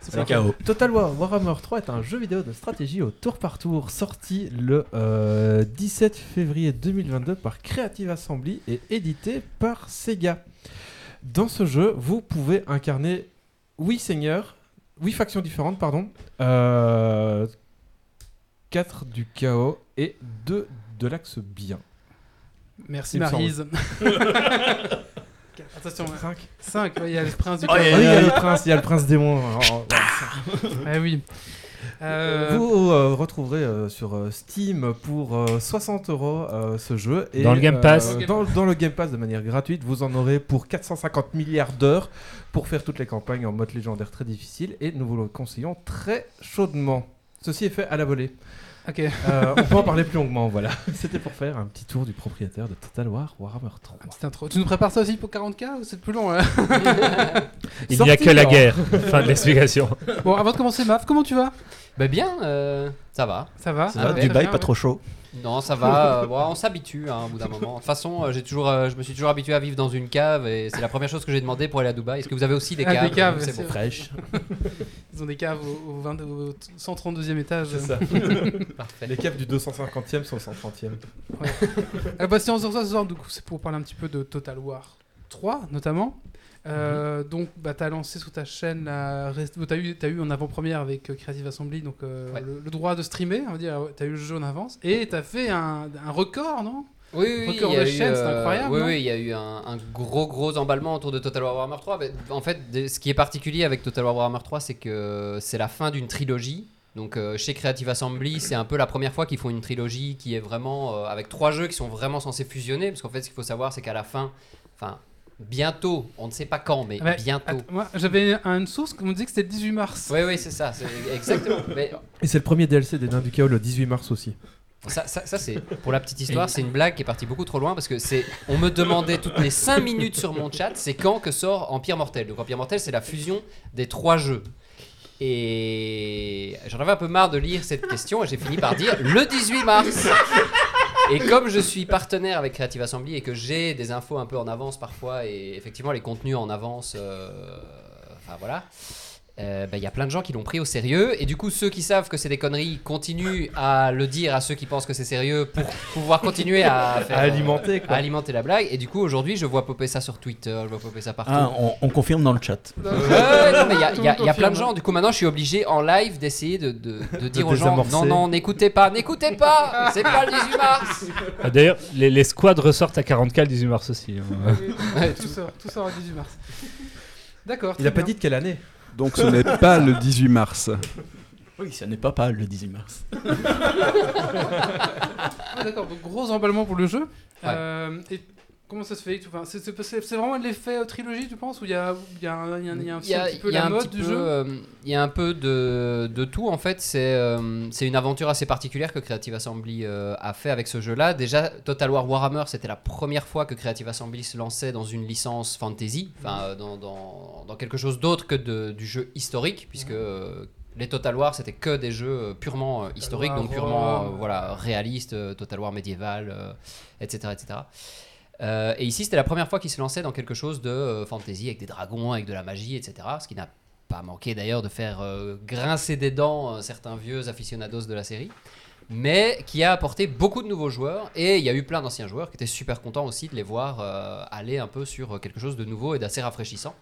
C'est KO. Total War Warhammer 3 est un jeu vidéo de stratégie au tour par tour sorti le euh, 17 février 2022 par Creative Assembly et édité par Sega. Dans ce jeu, vous pouvez incarner 8 seigneurs, 8 factions différentes, pardon, 4 du chaos et 2 de l'axe bien. Merci Il me Maryse. Attention, 5 5, il y a le prince du Oh, chaos. et- il y a le prince, il y a le prince démon. Oh, oh, Ah oui. Euh, Vous euh, retrouverez euh, sur euh, Steam pour euh, 60 euros ce jeu. Et, Dans le Game Pass. euh, dans, dans le Game Pass de manière gratuite, vous en aurez pour 450 milliards d'heures pour faire toutes les campagnes en mode légendaire très difficile. Et nous vous le conseillons très chaudement. Ceci est fait à la volée. Ok. Euh, on peut en parler plus longuement, voilà. C'était pour faire un petit tour du propriétaire de Total War Warhammer 3. Petite intro. Tu nous prépares ça aussi pour 40k ou c'est plus long hein Il n'y a que la guerre. fin de l'explication. Bon, avant de commencer, Maf, comment tu vas? Bah bien, euh, ça va. Ça va Ça Ah va, Dubaï, bien, pas ouais. trop chaud. Non, ça va. euh, bon, on s'habitue hein, au bout d'un moment. De toute façon, euh, j'ai toujours, euh, je me suis toujours habitué à vivre dans une cave et c'est la première chose que j'ai demandé pour aller à Dubaï. Est-ce que vous avez aussi des Ah, caves des caves, C'est bon. Fraîche. Ils ont des caves au, au 20 au 132e étage. C'est ça. Parfait. Les caps du 250e sont le 130e. Ah bah si on se reçoit ce soir, du coup, c'est pour parler un petit peu de Total War 3, notamment. Euh, Donc, bah, tu as lancé sur ta chaîne, la... tu as, eu, t'as eu en avant-première avec euh, Creative Assembly donc, euh, Ouais. le, le droit de streamer, on va dire, tu as eu le jeu en avance, et tu as fait un, un record, non? Oui, oui, oui, Record il y a de eu, chaîne, c'est euh, incroyable, Oui, oui, il y a eu un, un gros, gros emballement autour de Total War Warhammer 3. Mais, en fait, ce qui est particulier avec Total War Warhammer 3, c'est que c'est la fin d'une trilogie. Donc, euh, chez Creative Assembly, c'est un peu la première fois qu'ils font une trilogie qui est vraiment euh, avec trois jeux qui sont vraiment censés fusionner. Parce qu'en fait, ce qu'il faut savoir, c'est qu'à la fin, enfin, bientôt, on ne sait pas quand, mais bientôt. Attends, Moi, j'avais une source qui me disait que c'était le 18 mars. Oui, oui, c'est ça, c'est exactement. Mais Et c'est le premier DLC des Nains du Chaos le 18 mars aussi. Ça, ça, ça, c'est pour la petite histoire, c'est une blague qui est partie beaucoup trop loin parce que c'est, on me demandait toutes les 5 minutes sur mon chat, c'est quand que sort Empire Mortel. Donc Empire Mortel, c'est la fusion des trois jeux. Et j'en avais un peu marre de lire cette question et j'ai fini par dire le 18 mars. Et comme je suis partenaire avec Creative Assembly et que j'ai des infos un peu en avance parfois et effectivement les contenus en avance, euh, enfin voilà. Euh, bah, Il y a plein de gens qui l'ont pris au sérieux et du coup ceux qui savent que c'est des conneries continuent à le dire à ceux qui pensent que c'est sérieux pour pouvoir continuer à, faire, À euh, alimenter, quoi. à alimenter la blague et du coup aujourd'hui je vois popper ça sur Twitter, je vois popper ça partout. Ah, on, on confirme dans le chat. Non, mais il y a, il y a- Tout il y a plein de gens. Du coup, maintenant, je suis obligé en live d'essayer de, de- de dire aux gens non, non, n'écoutez pas, n'écoutez pas, c'est pas le 18 mars. Ah, D'ailleurs, les, les squads ressortent à 40k le 18 mars aussi. hein. Ouais, tout ça, tout ça au 18 mars. D'accord. Il a pas bien. dit de quelle année Donc ce n'est pas le 18 mars. Oui, ça n'est pas pas le 18 mars. Ah, d'accord, donc gros emballement pour le jeu. Ouais. Euh, et comment ça se fait enfin, c'est, vraiment l'effet euh, trilogie, tu penses Ou il y a, il y a un, il y a un- il y a un, Il y a, un petit peu la un mode petit du peu, jeu euh, il y a un peu de, de tout en fait. C'est euh, c'est une aventure assez particulière que Creative Assembly euh, a fait avec ce jeu-là. Déjà, Total War Warhammer, c'était la première fois que Creative Assembly se lançait dans une licence fantasy, enfin euh, dans, dans, dans quelque chose d'autre que de- du jeu historique, puisque euh, les Total War c'était que des jeux purement euh, historiques, War, donc purement euh, voilà réalistes, euh, Total War médiéval, etc., etc. Euh, et ici, c'était la première fois qu'il se lançait dans quelque chose de euh, fantasy avec des dragons, avec de la magie, etc. Ce qui n'a pas manqué d'ailleurs de faire euh, grincer des dents certains vieux aficionados de la série. Mais qui a apporté beaucoup de nouveaux joueurs. Et il y a eu plein d'anciens joueurs qui étaient super contents aussi de les voir aller un peu sur quelque chose de nouveau et d'assez rafraîchissant.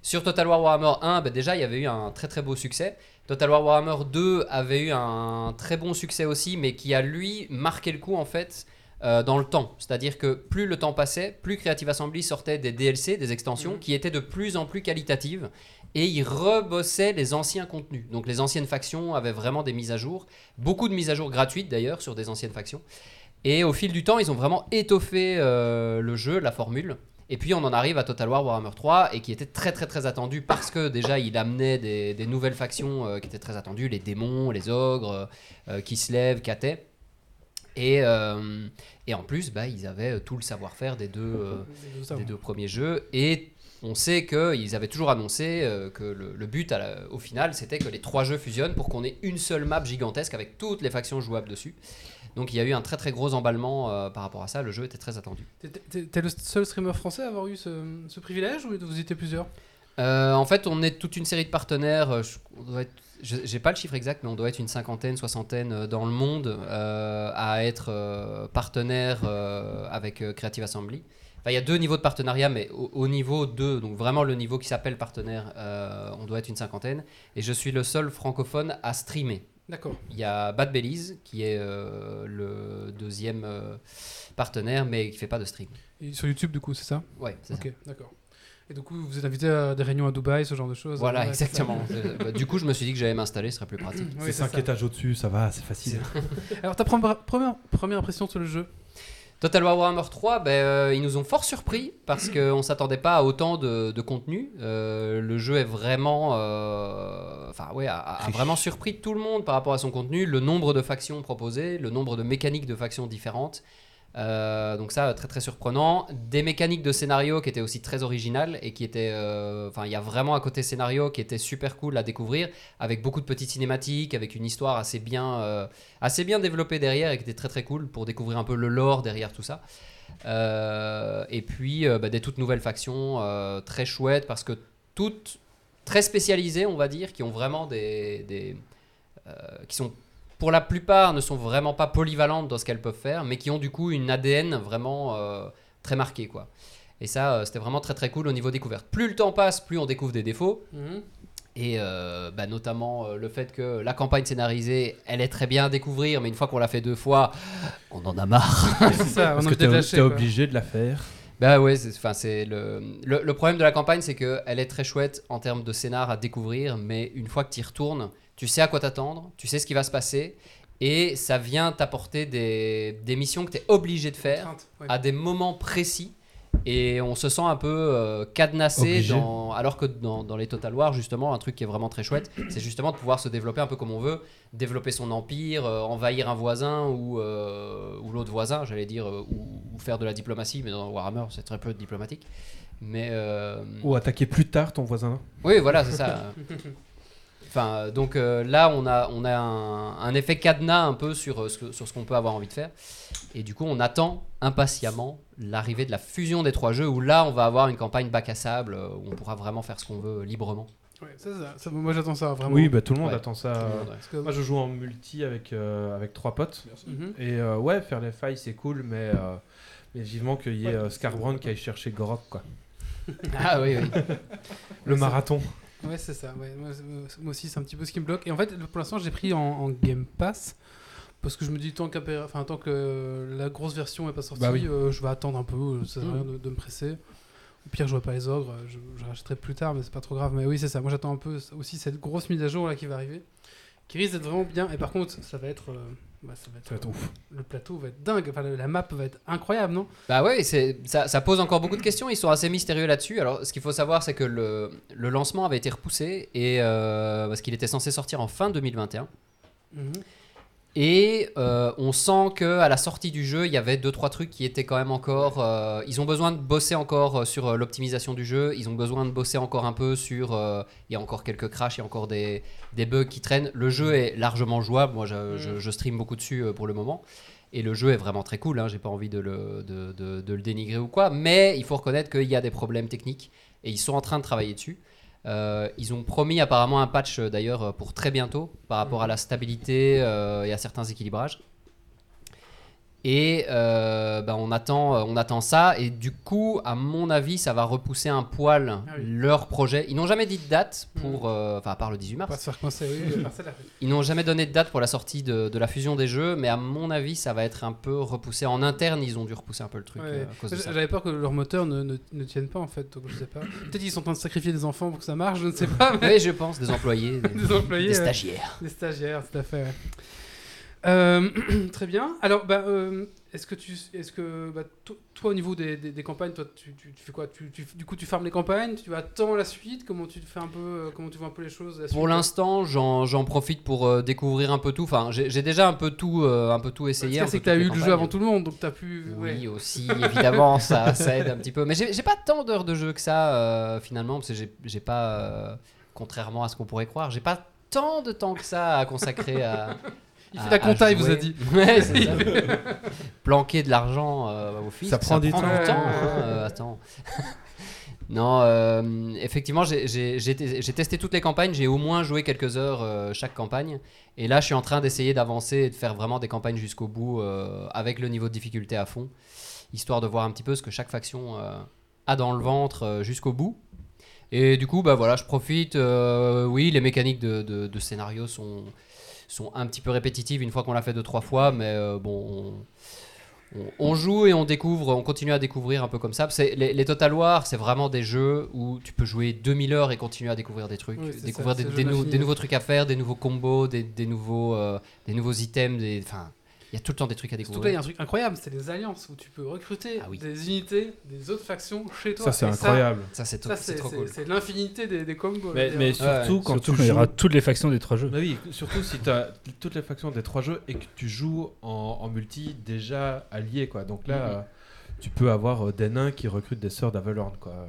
Sur Total War Warhammer 1, bah, déjà, il y avait eu un très très beau succès. Total War Warhammer 2 avait eu un très bon succès aussi, mais qui a lui marqué le coup en fait euh, dans le temps. C'est-à-dire que plus le temps passait, plus Creative Assembly sortait des DLC, des extensions, Mhm. qui étaient de plus en plus qualitatives, et ils rebossaient les anciens contenus. Donc les anciennes factions avaient vraiment des mises à jour, beaucoup de mises à jour gratuites d'ailleurs sur des anciennes factions. Et au fil du temps, ils ont vraiment étoffé euh, le jeu, la formule. Et puis on en arrive à Total War Warhammer 3 et qui était très très très attendu parce que déjà il amenait des, des nouvelles factions euh, qui étaient très attendues, les démons, les ogres, euh, qui se lèvent, Katet. Et, euh, et en plus, bah, ils avaient tout le savoir-faire des deux, euh, des deux premiers jeux. Et on sait qu'ils avaient toujours annoncé euh, que le, le but la- au final, c'était que les trois jeux fusionnent pour qu'on ait une seule map gigantesque avec toutes les factions jouables dessus. Donc il y a eu un très très gros emballement euh, par rapport à ça. Le jeu était très attendu. T'es- le seul streamer français à avoir eu ce, ce privilège ou vous étiez plusieurs? Euh, en fait, on est toute une série de partenaires. je- on doit être- je- J'ai pas le chiffre exact, mais on doit être une cinquantaine, soixantaine euh, dans le monde euh, à être euh, partenaire euh, avec Creative Assembly. Enfin, il y a deux niveaux de partenariat, mais au, au niveau 2, donc vraiment le niveau qui s'appelle partenaire, on doit être une cinquantaine. Et je suis le seul francophone à streamer. D'accord. Il y a Bad Belize qui est le deuxième partenaire, mais qui fait pas de stream. Et sur YouTube, du coup, c'est ça? Ouais, c'est ça. Ok, d'accord. Et du coup, vous êtes invité à des réunions à Dubaï, ce genre de choses Voilà, exactement. Euh, bah, du coup, je me suis dit que j'allais m'installer, ce serait plus pratique. Oui, C'est c'est 5 ça. étages au-dessus, ça va, c'est facile. Alors, ta première, première, première impression sur le jeu? Total War Warhammer 3, ben, euh, ils nous ont fort surpris parce qu'on ne s'attendait pas à autant de, de contenu. Euh, le jeu est vraiment, euh, enfin ouais, a, a vraiment surpris tout le monde par rapport à son contenu, le nombre de factions proposées, le nombre de mécaniques de factions différentes. Euh, donc ça, très très surprenant. Des mécaniques de scénario qui étaient aussi très originales et qui étaient, euh, enfin, il y a vraiment un côté scénario qui était super cool à découvrir, avec beaucoup de petites cinématiques, avec une histoire assez bien, euh, assez bien développée derrière et qui était très très cool pour découvrir un peu le lore derrière tout ça. Et puis bah, des toutes nouvelles factions très chouettes parce que toutes très spécialisées, on va dire, qui ont vraiment des, qui sont pour la plupart ne sont vraiment pas polyvalentes dans ce qu'elles peuvent faire, mais qui ont du coup une ADN vraiment euh, très marquée quoi. Et ça, euh, c'était vraiment très très cool au niveau découverte. Plus le temps passe, plus on découvre des défauts. Et euh, bah, notamment euh, le fait que la campagne scénarisée, elle est très bien à découvrir, mais une fois qu'on l'a fait deux fois, on en a marre. C'est ça, on Parce a que t'es obligé de la faire. Bah ouais, enfin, c'est le, le, le problème de la campagne, c'est qu'elle est très chouette en termes de scénar à découvrir, mais une fois que tu y retournes, tu sais à quoi t'attendre, tu sais ce qui va se passer, et ça vient t'apporter des, des missions que tu es obligé de faire Crainte, ouais. à des moments précis. Et on se sent un peu euh, cadenassé, dans, alors que dans, dans les Total War, justement, un truc qui est vraiment très chouette, c'est justement de pouvoir se développer un peu comme on veut, développer son empire, euh, envahir un voisin ou, euh, ou l'autre voisin, j'allais dire, ou, ou faire de la diplomatie, mais dans Warhammer, c'est très peu diplomatique. Mais euh, Ou attaquer plus tard ton voisin. oui, voilà, c'est ça. Enfin, donc euh, là, on a, on a un, un effet cadenas un peu sur, euh, ce que- sur ce qu'on peut avoir envie de faire. Et du coup, on attend impatiemment l'arrivée de la fusion des trois jeux où là, on va avoir une campagne bac à sable euh, où on pourra vraiment faire ce qu'on veut librement. Ouais, ça, ça- ça- moi j'attends ça vraiment. Oui, bah, tout le monde Ouais. attend ça. Parce que- Moi, je joue en multi avec, euh, avec trois potes. Mhm. Et euh, ouais, faire les failles, c'est cool, mais, euh, mais vivement qu'il y ait euh, Scarbrand qui aille chercher Gorok, quoi. Ah oui, oui. Le marathon. Ouais, c'est ça. Ouais. Moi, aussi, c'est un petit peu ce qui me bloque. Et en fait, pour l'instant, j'ai pris en, en Game Pass. Parce que je me dis, tant, enfin, tant que la grosse version n'est pas sortie, Bah oui. euh, je vais attendre un peu. Ça sert à Mm. rien de, de me presser. Au pire, je vois pas les ogres. Je, je rachèterai plus tard, mais c'est pas trop grave. Mais oui, c'est ça. Moi, j'attends un peu aussi cette grosse mise à jour là qui va arriver. Qui risque d'être vraiment bien. Et par contre, ça va être. euh, bah, ça va être, Ça va être ouf. Le plateau va être dingue. Enfin, la, map va être incroyable, non? Bah ouais, c'est, ça, ça pose encore beaucoup de questions. Ils sont assez mystérieux là-dessus. Alors, ce qu'il faut savoir, c'est que le, le lancement avait été repoussé et euh, parce qu'il était censé sortir en fin 2021. Mhm. Et euh, on sent que à la sortie du jeu, il y avait deux trois trucs qui étaient quand même encore. euh, ils ont besoin de bosser encore euh, sur l'optimisation du jeu. Ils ont besoin de bosser encore un peu sur. euh, il y a encore quelques crashs, il y a encore des, des bugs qui traînent. Le jeu est largement jouable. Moi, je, je- je stream beaucoup dessus pour le moment. Et le jeu est vraiment très cool. Hein. J'ai pas envie de le, de, de- de le dénigrer ou quoi. Mais il faut reconnaître qu'il y a des problèmes techniques et ils sont en train de travailler dessus. Euh, ils ont promis apparemment un patch euh, d'ailleurs euh, pour très bientôt par rapport à la stabilité et à certains équilibrages. Et euh, bah, on, attend, on attend ça. Et du coup, à mon avis, ça va repousser un poil Ah oui. leur projet. Ils n'ont jamais dit de date pour. euh, Enfin, à part le 18 Pas mars. Ils n'ont jamais donné de date pour la sortie de, de la fusion des jeux. Mais à mon avis, ça va être un peu repoussé. En interne, ils ont dû repousser un peu le truc Ouais. euh, à cause de ça. J'avais peur que leur moteur ne, ne, ne tienne pas en fait, donc je sais pas. Peut-être qu'ils sont en train de sacrifier des enfants pour que ça marche, je ne sais pas, mais Oui, je pense, des employés, des, des employés, des ouais. stagiaires. des stagiaires, tout à fait. ouais. Euh, très bien. Alors, bah, euh, est-ce que tu, est-ce que bah, to- toi au niveau des, des- des campagnes, toi, tu, tu- tu fais quoi? Tu, Du coup, tu farmes les campagnes, tu attends la suite? Comment tu fais un peu, euh, comment tu vois un peu les choses Pour l'instant, j'en profite pour euh, découvrir un peu tout. Enfin, j'ai déjà un peu tout, euh, un peu tout essayé. c'est que tu as eu le jeu avant tout le monde, donc tu as pu. Oui, aussi, évidemment, ça, ça aide un petit peu. Mais j'ai pas tant d'heures de jeu que ça, finalement, parce que j'ai- pas, contrairement à ce qu'on pourrait croire, j'ai pas tant de temps que ça à consacrer à. Il à- fait la compta, il vous a dit. Ouais, ça. Planquer de l'argent euh, au fisc, Ça prend du temps. du temps. hein, euh, attends. non, euh, effectivement, j'ai- j'ai j'ai te- j'ai testé toutes les campagnes. J'ai au moins joué quelques heures euh, chaque campagne. Et là, je suis en train d'essayer d'avancer et de faire vraiment des campagnes jusqu'au bout euh, avec le niveau de difficulté à fond, histoire de voir un petit peu ce que chaque faction euh, a dans le ventre euh, jusqu'au bout. Et du coup, bah voilà, je profite. euh, oui, les mécaniques de, de- de scénario sont, sont un petit peu répétitives une fois qu'on l'a fait deux trois fois, mais euh, bon, on, joue et on découvre, on continue à découvrir un peu comme ça. C'est- Les, les Total War, c'est vraiment des jeux où tu peux jouer 2000 heures et continuer à découvrir des trucs, Oui, découvrir ça, des, des nou- nouveaux trucs à faire, des nouveaux combos, des, des nouveaux, euh, des nouveaux items, des, enfin, il y a tout le temps des trucs à que là, il y découvrir. a un truc incroyable, c'est les alliances où tu peux recruter Ah oui. des unités des autres factions chez toi. Ça, c'est incroyable. Ça, c'est Ça, c'est c'est trop c'est- cool. c'est l'infinité des, des combos. Mais, mais surtout Ouais, quand Surtout tu quand il y aura joues- toutes les factions des trois jeux. Bah oui, surtout si tu as toutes les factions des trois jeux et que tu joues en, en multi déjà allié quoi. Donc là, Mhm. euh, tu peux avoir euh, des nains qui recrutent des sœurs d'Avalorn quoi.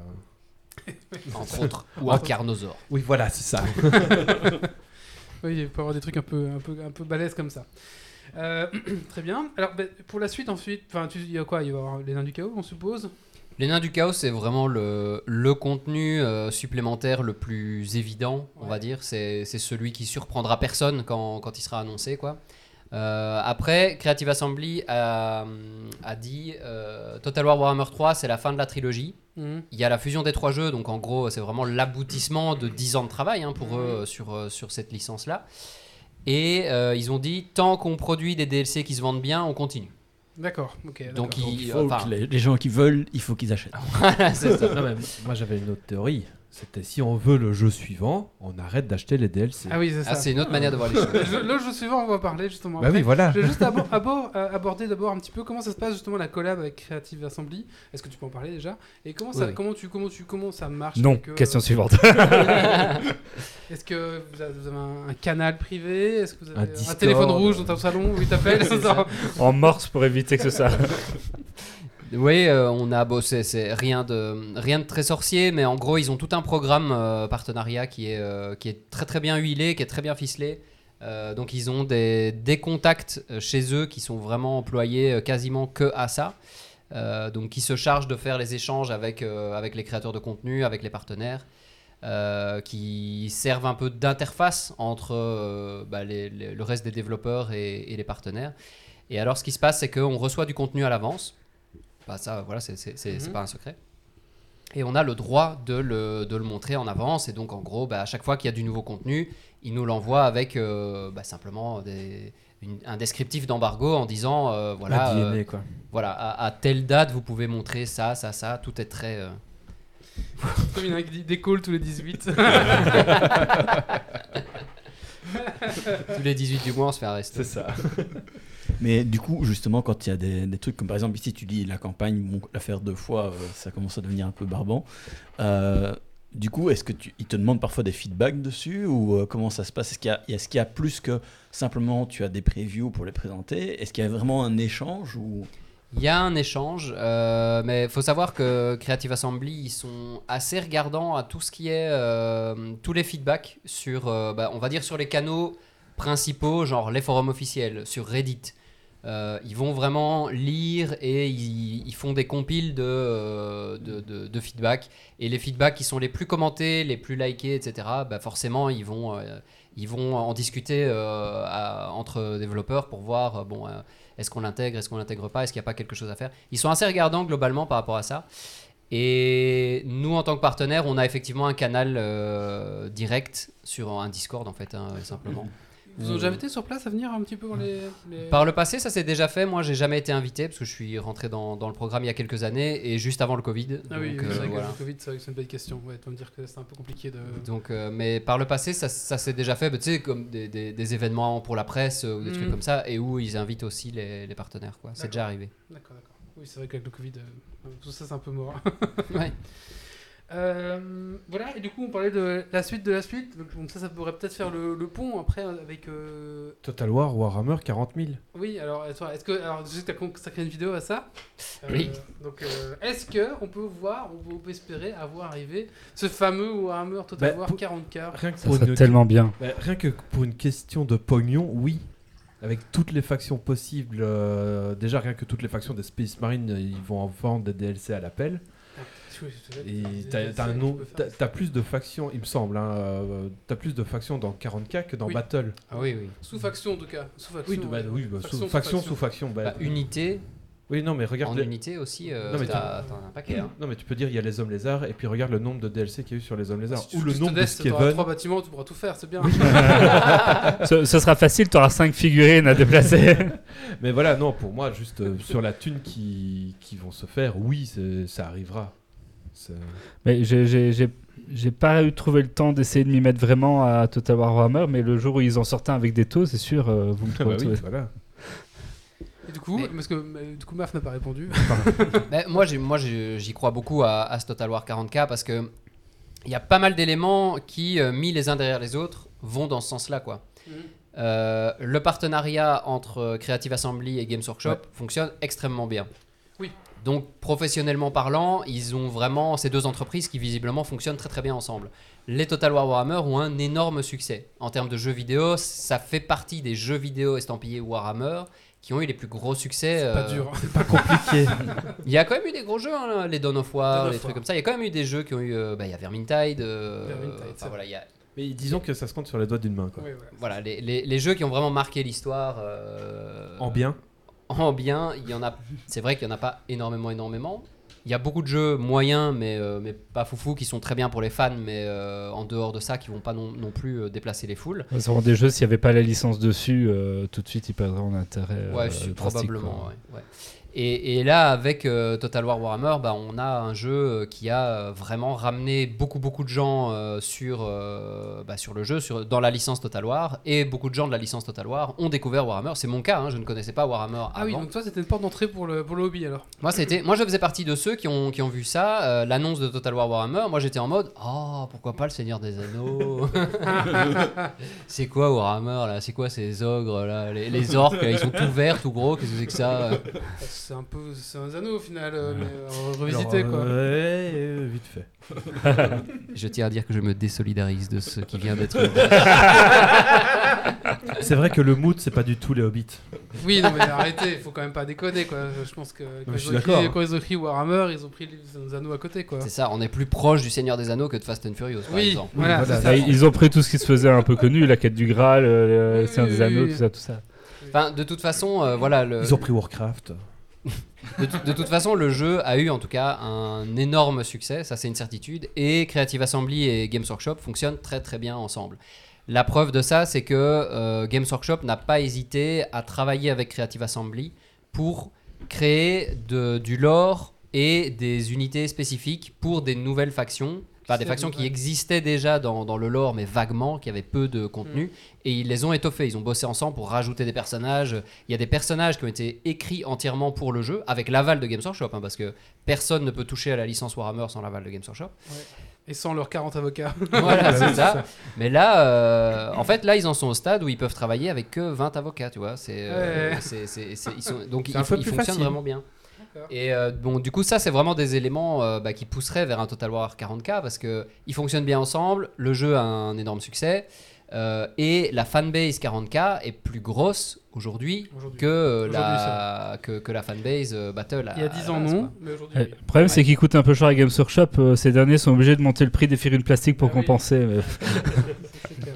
Entre autres. Ou un Carnosaur. Oui, voilà, c'est ça. Oui, il peut y avoir des trucs un peu, un peu, un peu balèzes comme ça. Euh, très bien. Alors, ben, pour la suite, ensuite, il y a quoi? Il va y avoir les nains du chaos, on suppose? Les Nains du Chaos, c'est vraiment le, le contenu euh, supplémentaire le plus évident, on Ouais. va dire. C'est celui qui surprendra personne quand, quand il sera annoncé. Quoi. Euh, après, Creative Assembly a, a dit euh, Total War Warhammer 3, c'est la fin de la trilogie. Mhm. Il y a la fusion des trois jeux, donc en gros, c'est vraiment l'aboutissement de 10 ans de travail hein, pour Mhm. eux sur, sur cette licence-là. Et euh, ils ont dit tant qu'on produit des DLC qui se vendent bien, on continue. D'accord, ok. Donc, il- il faut enfin, que les, les gens qui veulent, il faut qu'ils achètent. voilà, c'est ça. Non, mais moi j'avais une autre théorie. C'était si on veut le jeu suivant, on arrête d'acheter les DLC. Ah oui, c'est ça. Ah, c'est une autre manière de voir les choses. Le- jeu suivant, on va parler justement. bah après. oui, voilà. Je vais juste abo- abo- euh, aborder d'abord un petit peu comment ça se passe justement la collab avec Creative Assembly. Est-ce que tu peux en parler déjà? Et comment ça, Oui, comment tu, comment tu, comment ça marche Non, avec eux question suivante. Est-ce que vous avez, un, un canal privé? Est-ce que vous avez Un un, Discord. téléphone rouge dans ton salon? Où ils t'appellent en morse pour éviter que ça. Oui, euh, on a bossé, c'est rien de, rien de très sorcier, mais en gros, ils ont tout un programme euh, partenariat qui est, euh, qui est très très bien huilé, qui est très bien ficelé. Donc, ils ont des, des contacts chez eux qui sont vraiment employés quasiment que à ça. Donc, qui se chargent de faire les échanges avec, avec les créateurs de contenu, avec les partenaires, qui servent un peu d'interface entre bah, le reste des développeurs et, et les partenaires. Et alors, ce qui se passe, c'est qu'on reçoit du contenu à l'avance. Bah, ça, voilà, c'est Mhm. pas un secret. Et on a le droit de le, de le montrer en avance. Et donc, en gros, bah, à chaque fois qu'il y a du nouveau contenu, il nous l'envoie avec euh, bah, simplement des- une- un descriptif d'embargo en disant euh, voilà, euh, quoi. voilà à, à telle date, vous pouvez montrer ça, ça, ça. Tout est très. euh, Comme il y en a qui dit des calls tous les 18. tous les 18 du mois, on se fait arrêter. ça. Mais du coup, justement, quand il y a des, des trucs comme par exemple ici, tu dis la campagne, bon, la faire deux fois, euh, ça commence à devenir un peu barbant. Euh, du coup, est-ce que tu, ils te demandent parfois des feedbacks dessus ou euh, comment ça se passe? Est-ce qu'il y, a- est-ce qu'il y a plus que simplement tu as des previews pour les présenter? Est-ce qu'il y a vraiment un échange ou? Il y a un échange, euh, mais il faut savoir que Creative Assembly, ils sont assez regardants à tout ce qui est euh, tous les feedbacks sur, euh, bah, on va dire sur les canaux principaux, genre les forums officiels, sur Reddit. Ils vont vraiment lire et ils, font des compiles de, de, de- de feedback. Et les feedbacks qui sont les plus commentés, les plus likés, etc., bah forcément, ils vont, ils vont en discuter entre développeurs pour voir, bon, est-ce qu'on l'intègre, est-ce qu'on l'intègre pas, est-ce qu'il n'y a pas quelque chose à faire? Ils sont assez regardants globalement par rapport à ça. Et nous, en tant que partenaire, on a effectivement un canal euh, direct sur un Discord, en fait, hein, simplement. Vous déjà invité sur place à venir un petit peu pour les. les- Par le passé, ça s'est déjà fait. Moi, j'ai jamais été invité parce que je suis rentré dans, dans le programme il y a quelques années et juste avant le Covid. Ah oui, Donc, c'est euh, vrai que voilà. le Covid, c'est c'est une belle question. Ouais, tu vas me dire que c'est un peu compliqué de. Donc, euh, mais par le passé, ça, ça s'est déjà fait, tu sais, comme des, des- des événements pour la presse ou des trucs comme ça, et où ils invitent aussi les, les partenaires. quoi. C'est déjà arrivé. D'accord, d'accord. Oui, c'est vrai qu'avec le Covid, euh, tout ça c'est un peu mort. Ouais. Euh, voilà, et du coup, on parlait de la suite de la suite. Donc, donc ça, ça pourrait peut-être faire le, le pont après avec. euh, Total War, Warhammer 40 000. Oui, alors, est-ce que. Alors, je sais que tu as consacré une vidéo à ça. Euh, Oui. Donc, euh, est-ce que on peut voir, on peut espérer avoir arrivé ce fameux Warhammer Total Bah, War pour- 40K Rien que Ça pour serait une tellement bien. Bah, rien que pour une question de pognon, oui. Avec toutes les factions possibles, euh, déjà rien que toutes les factions des Space Marines, euh, ils vont en vendre des DLC à l'appel. Et t'as tu plus de factions, il me semble, hein, euh, t'as plus de factions dans 40k que dans Oui. Battle. Ah oui, oui. Sous faction en tout cas. Sous faction. Oui, de- bah, oui, bah, Faction sous- sous faction faction. sous faction. bah, Bah, unité, Oui, non, mais regarde. en les- unité aussi, euh, Non, mais t'as t'en as un paquet. hein. Non, mais tu peux dire il y a les hommes lézards et puis regarde le nombre de DLC qu'il y a eu sur les hommes lézards Si tu ou le nombre de Skaven. trois bâtiments, tu pourras tout faire, c'est bien. ce, ce sera facile, tu auras 5 figurines à déplacer. Mais voilà, non, pour moi, juste euh, sur la thune qui, qui vont se faire, oui, ça arrivera. Mais j'ai- j'ai j'ai- j'ai pas eu trouvé le temps d'essayer de m'y mettre vraiment à Total War Warhammer, mais le jour où ils en sortaient avec des taux, c'est sûr, euh, vous me Ah bah trouvez. oui, voilà. Et du coup, Mais- parce que du coup, Maf n'a pas répondu. Mais moi, j'y crois beaucoup à, à ce Total War 40K parce que il y a pas mal d'éléments qui, euh, mis les uns derrière les autres, vont dans ce sens-là, quoi. Mhm. Euh, le partenariat entre Creative Assembly et Games Workshop Ouais. fonctionne extrêmement bien. Donc, professionnellement parlant, ils ont vraiment ces deux entreprises qui visiblement fonctionnent très très bien ensemble. Les Total War Warhammer ont un énorme succès. En termes de jeux vidéo, ça fait partie des jeux vidéo estampillés Warhammer qui ont eu les plus gros succès. C'est pas euh, dur. Pas compliqué. il y a quand même eu des gros jeux, hein, les Dawn of War, les trucs comme ça. Il y a quand même eu des jeux qui ont eu. euh, bah, Il y a Vermintide. euh, Vermintide, enfin, c'est voilà, il y a, Mais disons que ça se compte sur les doigts d'une main. Quoi. Ouais, voilà. voilà, les, les- les jeux qui ont vraiment marqué l'histoire. euh, En bien. En bien, il y en a. C'est vrai qu'il n'y en a pas énormément, énormément. Il y a beaucoup de jeux moyens, mais, euh, mais pas foufou, qui sont très bien pour les fans, mais euh, en dehors de ça, qui vont pas non, non plus euh, déplacer les foules. Ce seront des jeux, s'il n'y avait pas la licence dessus, tout de suite, ils perdraient en intérêt. Ouais, probablement. ouais. Et, et là, avec euh, Total War Warhammer, bah, on a un jeu euh, qui a euh, vraiment ramené beaucoup, beaucoup de gens euh, sur, euh, bah, sur le jeu, sur, dans la licence Total War. Et beaucoup de gens de la licence Total War ont découvert Warhammer. C'est mon cas, hein, je ne connaissais pas Warhammer Ah oui, avant. donc toi, c'était une porte d'entrée pour le, pour le hobby alors. Moi, c'était, moi, je faisais partie de ceux qui ont, qui ont vu ça, l'annonce de Total War Warhammer, moi j'étais en mode Oh, pourquoi pas le Seigneur des Anneaux? C'est quoi Warhammer là? C'est quoi ces ogres là? Les, les orques, ils sont tout verts, tout gros, qu'est-ce que c'est que ça? C'est un peu. C'est un anneau au final, euh, mais euh, Alors, revisité quoi. ouais, euh, vite fait. Je tiens à dire que je me désolidarise de ce qui vient d'être. C'est vrai que le mood, c'est pas du tout les hobbits. Oui, non mais arrêtez, faut quand même pas déconner quoi. Je pense que quand, je suis ils, ont écrit, d'accord. quand ils ont écrit Warhammer, ils ont pris les anneaux à côté quoi. C'est ça, on est plus proche du Seigneur des Anneaux que de Fast and Furious par Oui, exemple. voilà, Voilà. c'est ça. Ils ont pris tout ce qui se faisait un peu connu, la quête du Graal, euh, le Oui, Seigneur oui, des oui, Anneaux, oui. tout ça, tout ça. Enfin, de toute façon, euh, voilà. Le... Ils ont pris Warcraft. De, tout- de toute façon, le jeu a eu en tout cas un énorme succès, ça c'est une certitude, et Creative Assembly et Games Workshop fonctionnent très très bien ensemble. La preuve de ça, c'est que euh, Games Workshop n'a pas hésité à travailler avec Creative Assembly pour créer du lore et des unités spécifiques pour des nouvelles factions. Enfin, des factions qui existaient déjà dans, dans le lore, mais vaguement, qui avaient peu de contenu. Et ils les ont étoffés. Ils ont bossé ensemble pour rajouter des personnages. Il y a des personnages qui ont été écrits entièrement pour le jeu, avec l'aval de Games Workshop, hein, parce que personne ne peut toucher à la licence Warhammer sans l'aval de Games Workshop. Et sans leurs 40 avocats. voilà, c'est ça. Mais là, euh, en fait, là, ils en sont au stade où ils peuvent travailler avec que 20 avocats, tu vois. C'est, euh, Ouais. c'est- c'est- c'est- ils sont, donc ils, fonctionnent facile. vraiment bien. Et euh, bon, du coup, ça, c'est vraiment des éléments euh, bah, qui pousseraient vers un Total War 40K parce que ils fonctionnent bien ensemble. Le jeu a un énorme succès. euh, et la fanbase 40K est plus grosse aujourd'hui que, euh, la, que, que la fanbase euh, Battle. Il y a à 10 la ans non, oui. Le problème, c'est qu'ils coûtent un peu cher à Games Workshop. euh, ces derniers sont obligés de monter le prix des figurines plastiques pour Ah oui. compenser. mais-.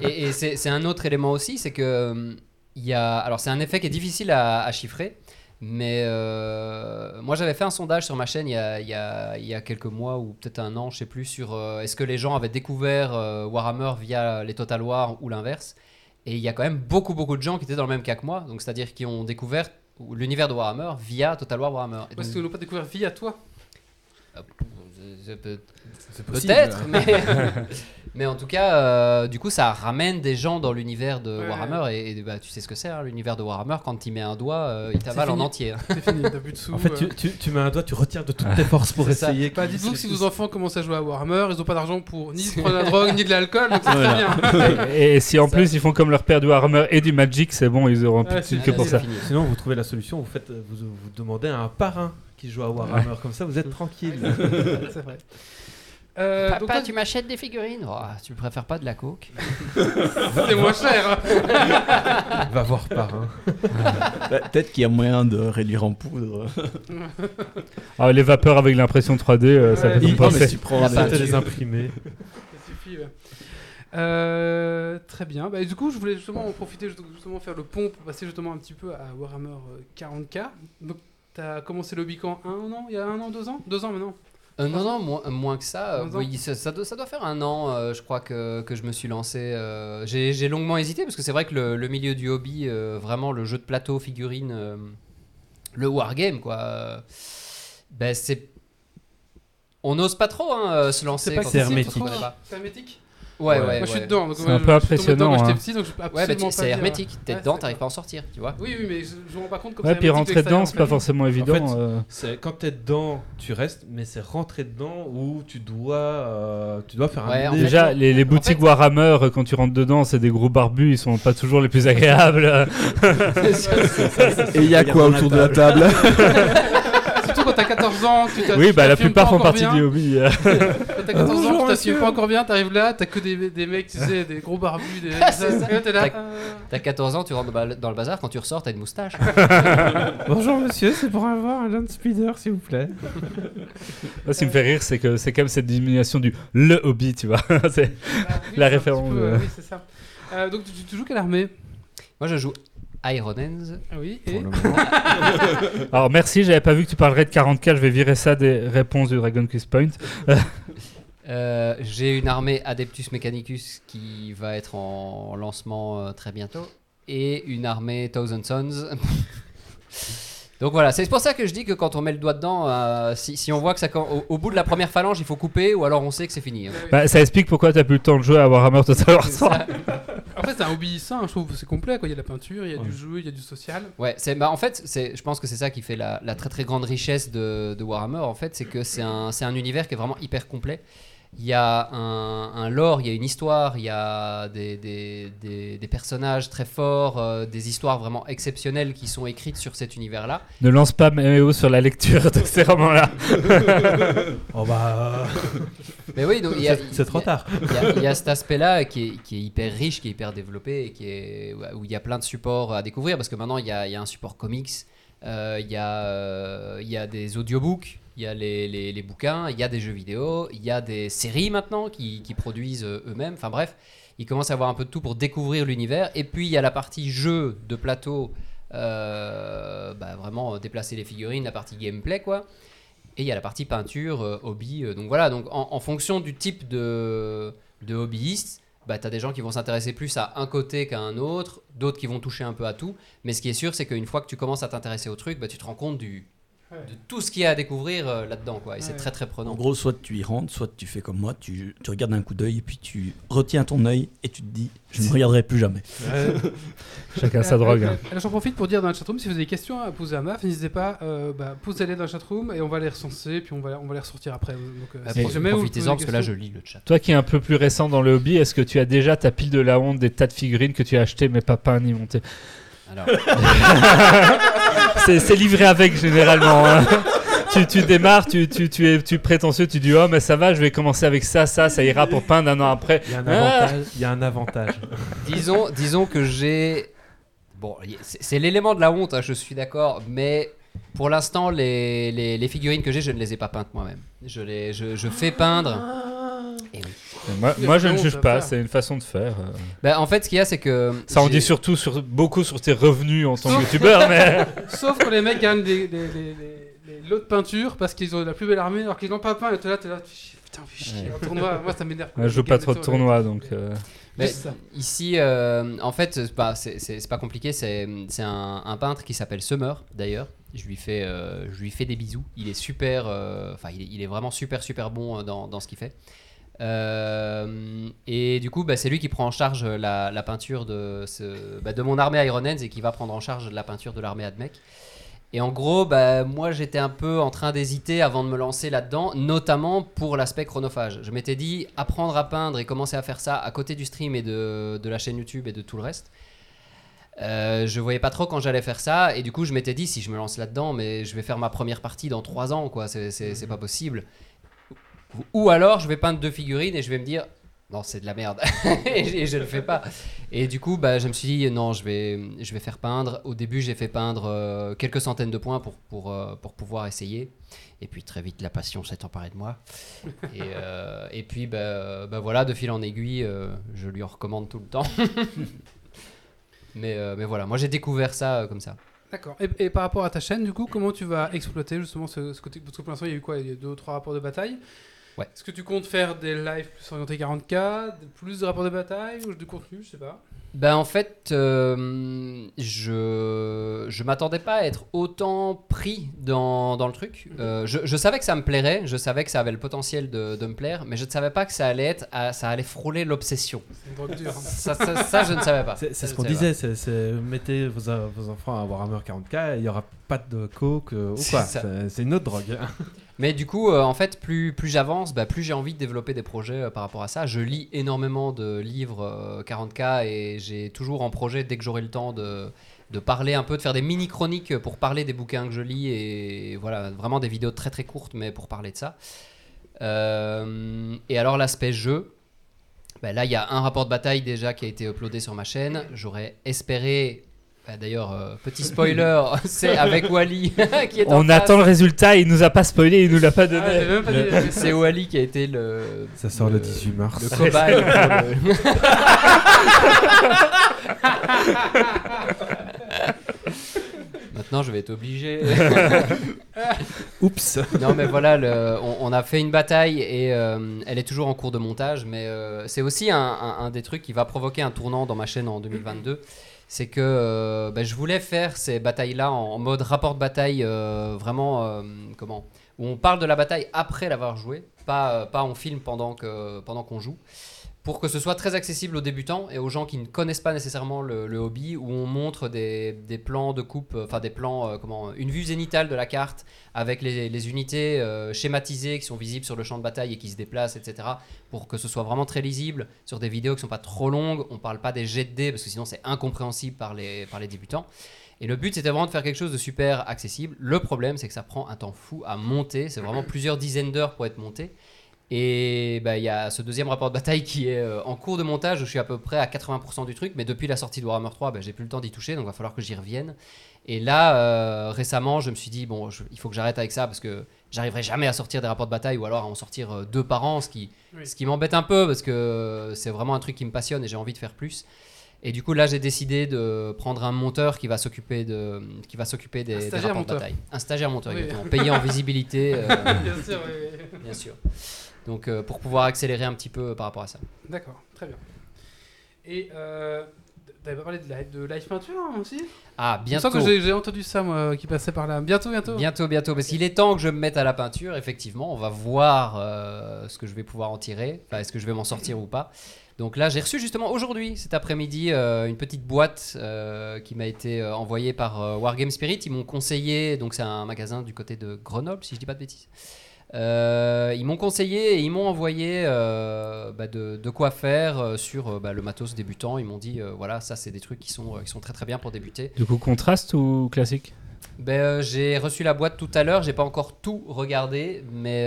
Et, et c'est un autre élément aussi, c'est que il y a, alors c'est un effet qui est difficile à, à chiffrer, mais euh, moi j'avais fait un sondage sur ma chaîne il y a, il y a- il y a quelques mois ou peut-être un an, je sais plus, sur euh, est-ce que les gens avaient découvert euh, Warhammer via les Total War ou l'inverse. Et il y a quand même beaucoup beaucoup de gens qui étaient dans le même cas que moi, donc c'est-à-dire qui ont découvert l'univers de Warhammer via Total War Warhammer. Donc, qu'ils n'ont pas découvert via toi? Euh, c'est peut- Peut-être, mais, mais en tout cas, euh, du coup, ça ramène des gens dans l'univers de Ouais. Warhammer. Et, et, bah, tu sais ce que c'est, hein, l'univers de Warhammer. Quand il met un doigt, euh, il t'avale en entier. hein. C'est fini, t'as plus de sous. En fait, euh. tu, tu, tu mets un doigt, tu retires de toutes tes forces pour essayer. Bah, dites-vous que si vos enfants commencent à jouer à Warhammer, ils n'ont pas d'argent pour ni prendre de la drogue ni de l'alcool, donc c'est très bien. et, et si en Ça. plus ils font comme leur père du Warhammer et du Magic, c'est bon, ils auront plus de que pour ça. Sinon, vous trouvez la solution, vous, faites, vous, vous demandez à un parrain qui joue à Warhammer, comme ça vous êtes tranquille. c'est vrai. Euh, donc toi, m'achètes des figurines? Oh, Tu préfères pas de la coke? C'est moins cher. hein. Va voir parrain. Bah, Peut-être qu'il y a moyen de réduire en poudre. Ah, les vapeurs avec l'impression 3D, euh, ça Ouais, compenser. Non, mais tu prends La des- les imprimés. Ça suffit. ouais. Euh, très bien. Bah, du coup, je voulais justement en profiter, justement faire le pont pour passer justement un petit peu à Warhammer euh, 40K. Donc, t'as commencé le hobby quand Un an Il y a un an, deux ans? Deux ans maintenant Euh, non, non, moins, moins que ça. euh, oui, ça, ça doit, ça doit faire un an, euh, je crois, que, que je me suis lancé. euh, J'ai longuement hésité parce que c'est vrai que le, le milieu du hobby, euh, vraiment le jeu de plateau, figurine, euh, le wargame, quoi. euh, ben, c'est. On n'ose pas trop hein, euh, se lancer. C'est pas quand que on c'est sait hermétique. pas quoi. C'est hermétique? Ouais, ouais, Moi, je suis dedans. donc, C'est un peu impressionnant, Quand j'étais hein. petit, donc je peux Ouais, bah, absolument tu- pas c'est dire- hermétique. T'es Ouais, dedans, c'est- t'arrives pas à en sortir, tu vois. Oui, oui, mais je, je me rends pas compte comme Ouais, puis rentrer dedans, de c'est pas forcément évident. fait, euh. C'est quand t'es dedans, tu restes, mais c'est rentrer dedans où tu dois, euh, tu dois faire un Ouais, en dé. fait, Déjà, les, les boutiques Warhammer, euh, quand tu rentres dedans, c'est des gros barbus, ils sont pas toujours les plus agréables. Et il y a quoi autour de la table? quand t'as 14 ans, tu t'as- oui, bah la plupart font partie du hobby. euh. Quand t'as 14 ans, tu t'assumes pas encore bien, t'arrives là, t'as que des, des mecs, tu sais, des gros barbus, des. Ah, c'est ça. Ouais, t'es là. T'as- euh, T'as 14 ans, tu rentres dans le bazar, quand tu ressors, t'as une moustache. Bonjour monsieur, c'est pour avoir un land speeder s'il vous plaît. Moi, ce qui me fait rire, c'est que c'est quand même cette diminution du le hobby, tu vois. C'est- bah, La référence, euh. Oui, c'est ça. Euh, donc, tu, tu joues quelle armée? Moi, je joue Iron Hands. Ah Oui, et. Alors merci, j'avais pas vu que tu parlerais de 44, je vais virer ça des réponses du Dragon Quest Point. Euh, J'ai une armée Adeptus Mechanicus qui va être en lancement euh, très bientôt. Et une armée Thousand Sons. Donc voilà, c'est pour ça que je dis que quand on met le doigt dedans, euh, si, si on voit que ça, au, au bout de la première phalange, il faut couper, ou alors on sait que c'est fini. hein. Bah, ça explique pourquoi t'as plus le temps de jouer à Warhammer Total War 3. En fait, c'est un hobby sain, je trouve. C'est complet, quoi. Il y a de la peinture, il y a Ouais. du jeu, il y a du social. Ouais, c'est bah en fait, c'est je pense que c'est ça qui fait la, la très très grande richesse de, de Warhammer en fait, c'est que c'est un c'est un univers qui est vraiment hyper complet. Il y a un, un lore, il y a une histoire, il y a des, des, des, des personnages très forts, euh, des histoires vraiment exceptionnelles qui sont écrites sur cet univers-là. Ne lance pas Méo sur la lecture de ces romans-là. Oh bah. Mais oui, donc il y a, C'est- trop tard. Il y a, il y a cet aspect-là qui est, qui est hyper riche, qui est hyper développé, et qui est, où il y a plein de supports à découvrir, parce que maintenant il y a, il y a un support comics, euh, il, y a, euh, il y a des audiobooks, il y a les, les- bouquins, il y a des jeux vidéo, il y a des séries maintenant qui, qui produisent euh, eux-mêmes, enfin bref, ils commencent à avoir un peu de tout pour découvrir l'univers, et puis il y a la partie jeu de plateau, euh, bah, vraiment euh, déplacer les figurines, la partie gameplay quoi. Et il y a la partie peinture, hobby. donc voilà, donc en, en fonction du type de, de hobbyiste, bah, tu as des gens qui vont s'intéresser plus à un côté qu'à un autre, d'autres qui vont toucher un peu à tout. Mais ce qui est sûr, c'est qu'une fois que tu commences à t'intéresser au truc, bah, tu te rends compte du, Ouais. de tout ce qu'il y a à découvrir euh, là-dedans. Quoi. Et c'est très très En prenant. gros, soit tu y rentres, soit tu fais comme moi, tu, tu regardes un coup d'œil et puis tu retiens ton œil et tu te dis je ne regarderai plus jamais. Chacun sa drogue. hein. Alors, j'en profite pour dire dans la chatroom, si vous avez des questions à poser à Maf, n'hésitez pas, euh, bah, posez-les dans la chatroom et on va les recenser, puis on va, on va les ressortir après. Donc, euh, Bah, si Profitez-en parce que là je lis le chat. Toi qui es un peu plus récent dans le hobby, est-ce que tu as déjà ta pile de la honte des tas de figurines que tu as achetées mais pas peint ni monté Alors, C'est c'est livré avec généralement. hein. Tu, tu démarres, tu, tu, tu es, tu es prétentieux, tu dis oh mais ça va, je vais commencer avec ça, ça, ça ira pour peindre un an après. Il y a un Ah. avantage. Il y a un avantage. disons, disons que j'ai. Bon, c'est l'élément de la honte, hein, je suis d'accord, mais pour l'instant, les, les, les figurines que j'ai, je ne les ai pas peintes moi-même. Je, les, je, je fais peindre. Moi, je ne juge pas, c'est une façon de faire. euh. Bah, en fait, ce qu'il y a, c'est que. Ça en dit surtout sur, beaucoup sur tes revenus en tant que youtubeur, mais Sauf quand les mecs gagnent des, des, des- des- des lots de peinture parce qu'ils ont la plus belle armée alors qu'ils n'ont pas peint et t'es là, t'es là, putain, fais chier, un tournoi, moi ça m'énerve. je joue pas trop de tournois donc. euh, Mais ici, euh, en fait, c'est pas, pas compliqué. C'est un, un peintre qui s'appelle Summer, d'ailleurs. Je lui fais, euh, je lui fais des bisous. Il est super, euh, enfin, il, est- il est vraiment super, super bon dans, dans ce qu'il fait. Euh, et du coup, bah, c'est lui qui prend en charge la, la peinture de, ce, bah, de mon armée Iron Hands et qui va prendre en charge la peinture de l'armée Admech. Et en gros, bah, moi j'étais un peu en train d'hésiter avant de me lancer là-dedans, notamment pour l'aspect chronophage. Je m'étais dit apprendre à peindre et commencer à faire ça à côté du stream et de, de la chaîne YouTube et de tout le reste. Euh, je voyais pas trop quand j'allais faire ça et du coup je m'étais dit si je me lance là-dedans mais je vais faire ma première partie dans 3 ans quoi c'est, c'est pas possible ou, alors je vais peindre deux figurines et je vais me dire non c'est de la merde. Et, je- je le fais pas. Et du coup bah, je me suis dit non je vais, je vais faire peindre. Au début j'ai fait peindre euh, quelques centaines de points pour, pour, euh, pour pouvoir essayer. Et puis très vite la passion s'est emparée de moi. Et, euh, et puis bah, bah voilà de fil en aiguille euh, je lui en recommande tout le temps. Mais, euh, mais voilà moi j'ai découvert ça euh, comme ça. D'accord. Et, et par rapport à ta chaîne, du coup, comment tu vas exploiter justement ce, ce côté? Parce que pour l'instant, il y a eu quoi? Il y a eu deux ou trois rapports de bataille. Ouais. Est-ce que tu comptes faire des lives plus orientés 40K, plus de rapports de bataille ou du contenu Je sais pas? Ben en fait, euh, je je m'attendais pas à être autant pris dans, dans le truc. Euh, je, je savais que ça me plairait, je savais que ça avait le potentiel de, de me plaire, mais je ne savais pas que ça allait être, à- ça allait frôler l'obsession. Hein. Ça, ça, ça, je ne savais pas. C'est ce qu'on disait, c'est- mettez vos, vos enfants à Warhammer 40k, il n'y aura pas de coke euh, ou quoi. C'est une autre drogue. Mais du coup, euh, en fait, plus, plus j'avance, bah, plus j'ai envie de développer des projets euh, par rapport à ça. Je lis énormément de livres euh, 40K et j'ai toujours en projet, dès que j'aurai le temps, de, de parler un peu, de faire des mini-chroniques pour parler des bouquins que je lis et voilà, vraiment des vidéos très très courtes, mais pour parler de ça. Et alors, l'aspect jeu. bah, là, il y a un rapport de bataille déjà qui a été uploadé sur ma chaîne. J'aurais espéré. Bah, D'ailleurs, euh, petit spoiler, c'est avec Wally qui est en On face. attend le résultat, il nous a pas spoilé, il nous l'a pas Ah, donné. j'ai même pas dit- Le- C'est Wally qui a été le, Ça sort le 18 mars. le cobaye. pour le- Maintenant, je vais être obligé. Oups. non, mais voilà, le- on, on a fait une bataille et euh, elle est toujours en cours de montage. Mais euh, c'est aussi un, un- un des trucs qui va provoquer un tournant dans ma chaîne en 2022. C'est que euh, bah, je voulais faire ces batailles-là en, mode rapport de bataille, euh, vraiment, euh, comment Où on parle de la bataille après l'avoir joué, pas, pas on filme pendant pendant qu'on joue. Pour que ce soit très accessible aux débutants et aux gens qui ne connaissent pas nécessairement le, hobby, où on montre des, plans de coupe, euh, enfin des plans, euh, comment, une vue zénitale de la carte avec les, unités euh, schématisées qui sont visibles sur le champ de bataille et qui se déplacent, etc. Pour que ce soit vraiment très lisible sur des vidéos qui sont pas trop longues. On parle pas des jets de dés parce que sinon c'est incompréhensible par les, par les débutants. Et le but, c'était vraiment de faire quelque chose de super accessible. Le problème, c'est que ça prend un temps fou à monter. C'est vraiment plusieurs dizaines d'heures pour être monté. Et bah, il y a ce deuxième rapport de bataille qui est euh, en cours de montage. Je suis à peu près à 80% du truc, mais depuis la sortie de Warhammer 3, bah, j'ai plus le temps d'y toucher, donc il va falloir que j'y revienne. Et là, euh, récemment, je me suis dit, bon, je- il faut que j'arrête avec ça parce que j'arriverai jamais à sortir des rapports de bataille ou alors à en sortir euh, deux par an, ce qui, Oui. ce qui m'embête un peu parce que c'est vraiment un truc qui me passionne et j'ai envie de faire plus. Et du coup, là, j'ai décidé de prendre un monteur qui va s'occuper de, qui va s'occuper des, des rapports monteur. de bataille. Un stagiaire monteur, Oui. exactement. Payé en visibilité, Bien sûr, oui. bien sûr. Donc, euh, pour pouvoir accélérer un petit peu par rapport à ça. D'accord, très bien. Et euh, t'avais pas parlé de live, de live peinture hein, aussi? Ah, bientôt. que j'ai- entendu ça, moi, qui passait par là. Bientôt, bientôt? Bientôt, bientôt, parce qu'il est temps que je me mette à la peinture, effectivement. On va voir euh, ce que je vais pouvoir en tirer, enfin, est-ce que je vais m'en sortir ou pas. Donc là, j'ai reçu justement aujourd'hui, cet après-midi, euh, une petite boîte euh, qui m'a été euh, envoyée par euh, Wargame Spirit. Ils m'ont conseillé, donc c'est un magasin du côté de Grenoble, si je dis pas de bêtises. Euh, ils m'ont conseillé et ils m'ont envoyé euh, bah, de, de quoi faire euh, sur bah, le matos débutant. Ils m'ont dit, euh, voilà, ça c'est des trucs qui sont, qui sont très très bien pour débuter. Du coup, contraste ou classique? Ben, j'ai reçu la boîte tout à l'heure, j'ai pas encore tout regardé, mais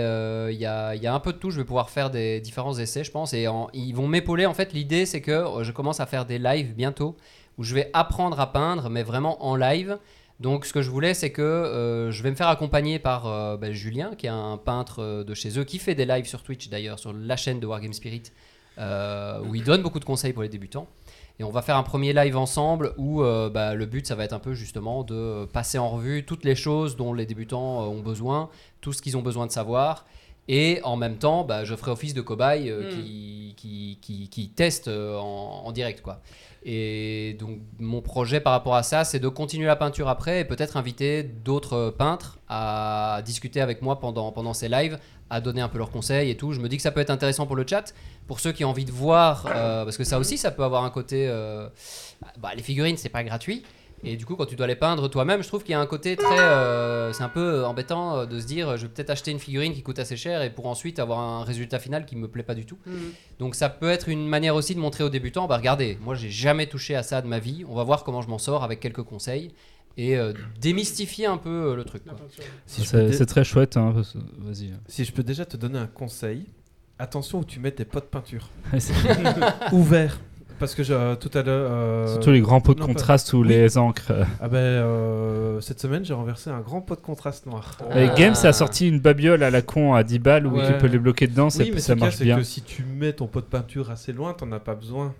il y, a, y a un peu de tout. Je vais pouvoir faire des différents essais, je pense, et en- ils vont m'épauler. En fait, l'idée c'est que je commence à faire des lives bientôt où je vais apprendre à peindre, mais vraiment en live. Donc, ce que je voulais, c'est que euh, je vais me faire accompagner par euh, ben, Julien, qui est un peintre euh, de chez eux, qui fait des lives sur Twitch d'ailleurs, sur la chaîne de Wargame Spirit, où il donne beaucoup de conseils pour les débutants. Et on va faire un premier live ensemble où bah, le but, ça va être un peu justement de passer en revue toutes les choses dont les débutants ont besoin, tout ce qu'ils ont besoin de savoir. Et en même temps, bah, je ferai office de cobaye euh, Mm. qui, qui, qui, qui teste en, en direct. quoi. Et donc, mon projet par rapport à ça, c'est de continuer la peinture après et peut-être inviter d'autres euh, peintres à discuter avec moi pendant, pendant ces lives, à donner un peu leurs conseils et tout. Je me dis que ça peut être intéressant pour le chat, pour ceux qui ont envie de voir, euh, parce que ça aussi, ça peut avoir un côté. euh, bah, les figurines, c'est pas gratuit. Et du coup, quand tu dois les peindre toi-même, je trouve qu'il y a un côté très. euh, c'est un peu embêtant euh, de se dire je vais peut-être acheter une figurine qui coûte assez cher et pour ensuite avoir un résultat final qui me plaît pas du tout. Mhm. Donc ça peut être une manière aussi de montrer aux débutants bah regardez, moi j'ai jamais touché à ça de ma vie, on va voir comment je m'en sors avec quelques conseils et euh, démystifier un peu euh, le truc. Si C'est dé- c'est très chouette. hein, Vas-y. si je peux déjà te donner un conseil, attention où tu mets tes pots de peinture. C'est- Ouverts. Parce que je- tout à l'heure. euh, Surtout les grands pots de non, pas- contraste ou Oui. les encres. Ah ben, euh, cette semaine, j'ai renversé un grand pot de contraste noir. Et Ah. Games a sorti une babiole à la con à 10 balles où Ouais. tu peux les bloquer dedans, ça, Oui, mais ça ce qu'il y a, marche c'est bien. que si tu mets ton pot de peinture assez loin, t'en as pas besoin.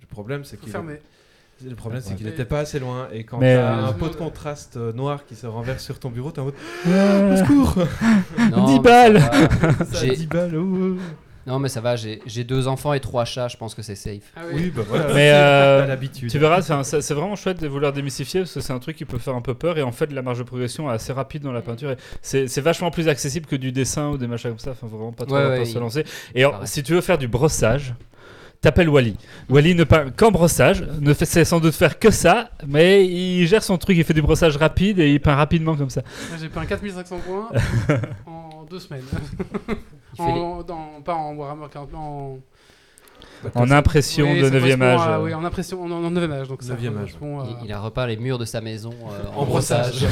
Le problème, c'est qu'il le problème, c'est qu'il n'était pas assez loin. Et quand Mais, t'as euh, un pot de contraste euh, noir qui se renverse sur ton bureau, t'es en mode Ah. au secours Non, 10 mais balles. ça. Ça J'ai- 10 balles. oh, oh. Non mais ça va, j'ai deux enfants et trois chats, je pense que c'est safe. Ah Oui, bah voilà. Mais, euh, t'as l'habitude. Tu verras, c'est vraiment chouette de vouloir démystifier parce que c'est un truc qui peut faire un peu peur et en fait la marge de progression est assez rapide dans la peinture. et C'est vachement plus accessible que du dessin ou des machins comme ça. Enfin, faut vraiment pas trop Ouais, se lancer. Et alors, pareil. si tu veux faire du brossage, t'appelles Wally. Wally ne peint qu'en brossage, ne fait, sait sans doute faire que ça, mais il gère son truc, il fait du brossage rapide et il peint rapidement comme ça. Moi, J'ai peint 4500 points en deux semaines. Fait les- en, dans- pas en Warhammer 40, en, En impression Oui, de ça 9 correspond âge. à- oui, en impression, en, en 9 âge. Donc ça 9e âge. à- Il, il a repeint les murs de sa maison euh, en, En brossage.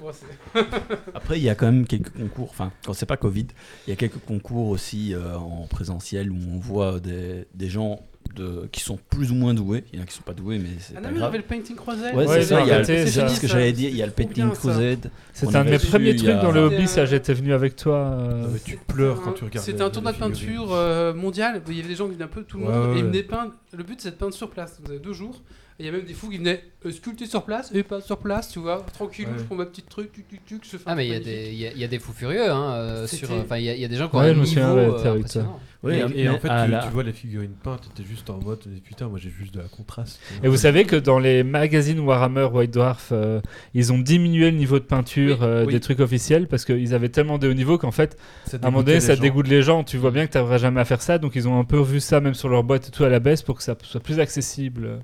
brossage. Après, il y a quand même quelques concours, enfin, quand c'est pas Covid, il y a quelques concours aussi euh, en présentiel où on voit des, des gens de, qui sont plus ou moins doués. Il y en a qui sont pas doués, mais c'est Ah pas non, mais il y grave. avait le Painting Crusade. Ouais, Ouais, c'est ça, ce que j'allais dire. Il y a le Painting. Crusade. C'est On un de mes premiers trucs a- dans le Hobby, ça j'étais venu avec toi. euh, Ah, mais tu pleures quand tu regardes. C'était un tournoi de peinture euh, mondial. Il y avait des gens qui venaient un peu tout le monde. Et ils venaient peindre. Le but, c'est de peindre sur place. Vous avez deux jours Il y a même des fous qui venaient euh, sculpter sur place et pas sur place, tu vois. Tranquille, Ouais. je prends ma petite truc, tuc, je fais un Ah, mais il y, a des- magnifique. il y, a- il y a des fous furieux, hein, euh, C'était- sur, enfin, il y, a- il y a des gens qui ont Ouais, un je me niveau souviens, ouais, euh. Oui, et, mais et en fait, à tu, la- tu vois les figurines peintes, t'es juste en mode, tu dis, putain, moi j'ai juste de la contraste. Et vous savez que dans les magazines Warhammer White Dwarf, euh, ils ont diminué le niveau de peinture Oui, euh, oui. des trucs officiels parce qu'ils avaient tellement de haut niveau qu'en fait, Ça à un moment donné, ça les gens. dégoûte les gens. Tu vois bien que tu n'arriveras jamais à faire ça, donc ils ont un peu revu ça même sur leur boîte et tout à la baisse pour que ça soit plus accessible.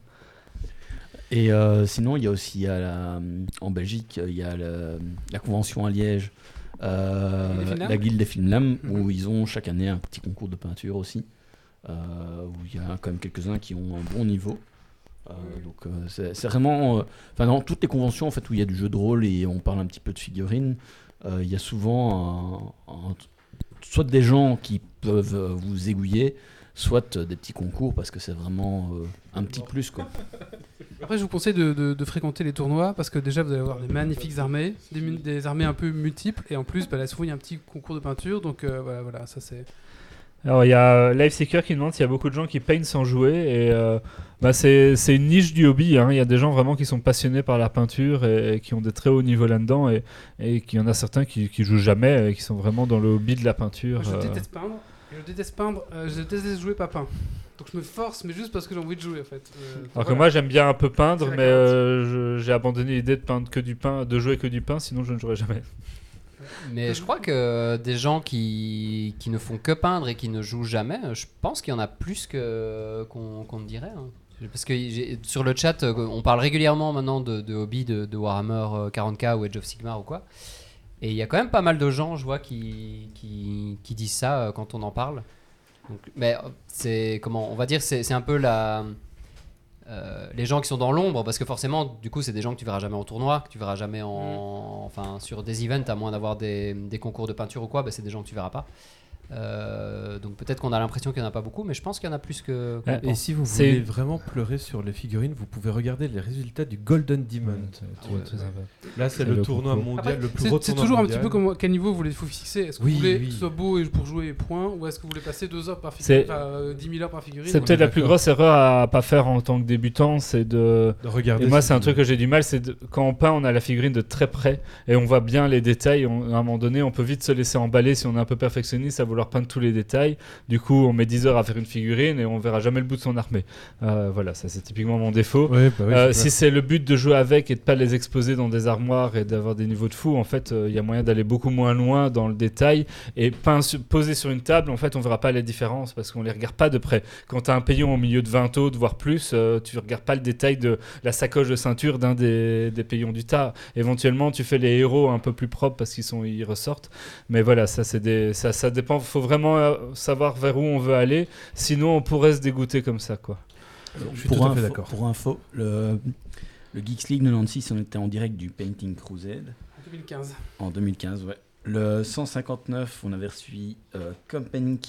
Et euh, sinon, il y a aussi il y a la- en Belgique, il y a la convention à Liège, euh, la guilde des Filmlam, Mhm. où ils ont chaque année un petit concours de peinture aussi, euh, où il y a quand même quelques-uns qui ont un bon niveau. Donc c'est vraiment, enfin dans toutes les conventions en fait où il y a du jeu de rôle et on parle un petit peu de figurines, il y a souvent un- un- soit des gens qui peuvent vous aiguiller, soit euh, des petits concours parce que c'est vraiment euh, un petit plus quoi. Après, je vous conseille de, de- de fréquenter les tournois parce que déjà, vous allez avoir des magnifiques armées, des, armées un peu multiples, et en plus, bah, là, souvent, il y a un petit concours de peinture, donc euh, voilà, voilà, ça c'est. Alors il y a Lifeseeker qui demande s'il y a beaucoup de gens qui peignent sans jouer et euh, bah, c'est une niche du hobby. hein. Il y a des gens vraiment qui sont passionnés par la peinture et, et qui ont des très hauts niveaux là-dedans et, et qu'il y en a certains qui, qui jouent jamais et qui sont vraiment dans le hobby de la peinture. Moi, je euh. déteste peindre, je déteste peindre, euh, je déteste jouer pas peint. Donc je me force, mais juste parce que j'ai envie de jouer en fait. Euh, Alors voilà. que moi j'aime bien un peu peindre, mais euh, j'ai abandonné l'idée de peindre que du pain, de jouer que du pain, sinon je ne jouerai jamais. Mais je crois que des gens qui, qui ne font que peindre et qui ne jouent jamais, je pense qu'il y en a plus que qu'on ne dirait. hein. Parce que sur le chat, on parle régulièrement maintenant de, de hobby de, de Warhammer euh, 40k ou Age of Sigmar ou quoi. Et il y a quand même pas mal de gens, je vois, qui, qui, qui disent ça euh, quand on en parle. Donc, mais euh, c'est comment On va dire, c'est c'est un peu la. euh, les gens qui sont dans l'ombre, parce que forcément, du coup, c'est des gens que tu verras jamais en tournoi, que tu verras jamais en, enfin, sur des events, à moins d'avoir des, des concours de peinture ou quoi, bah, c'est des gens que tu verras pas. Euh, donc peut-être qu'on a l'impression qu'il n'y en a pas beaucoup, mais je pense qu'il y en a plus que. Et pense. si vous C'est- voulez vraiment pleurer sur les figurines, vous pouvez regarder les résultats du Golden Demon. Ouais. Là, c'est C'est le, le tournoi concours. mondial, Après, le plus c'est- gros C'est tournoi toujours un petit peu comme quel niveau vous voulez vous fixer. Est-ce que Oui, vous voulez oui. que ce soit beau et pour jouer et point, ou est-ce que vous voulez passer 2 heures par C'est- figurine, enfin euh, 10 000 heures par figurine C'est peut-être la plus grosse erreur à pas faire en tant que débutant, c'est de. De regarder Et moi, c'est un truc que j'ai du mal, c'est de- quand on peint, on a la figurine de très près et on voit bien les détails. On- à un moment donné, on peut vite se laisser emballer si on est un peu perfectionniste à vouloir peindre tous les détails. Du coup, on met 10 heures à faire une figurine et on verra jamais le bout de son armée. Euh, voilà, ça c'est typiquement mon défaut. Bah oui, Euh, si c'est le but de jouer avec et de pas les exposer dans des armoires et d'avoir des niveaux de fou, en fait, euh, il y a moyen d'aller beaucoup moins loin dans le détail et posé sur une table, en fait, on verra pas les différences parce qu'on les regarde pas de près. Quand tu as un paillon au milieu de 20 autres, voire plus, euh, tu regardes pas le détail de la sacoche de ceinture d'un des, des paillons du tas. Éventuellement, tu fais les héros un peu plus propres parce qu'ils sont ils ressortent. Mais voilà, ça c'est des ça ça dépend, faut vraiment euh, savoir vers où on veut aller, sinon on pourrait se dégoûter comme ça quoi. Je suis pour, tout à fait d'accord. pour info, le, le Geeks League 96, on était en direct du Painting Crusade En 2015. en 2015, ouais. Le 159, on avait reçu euh,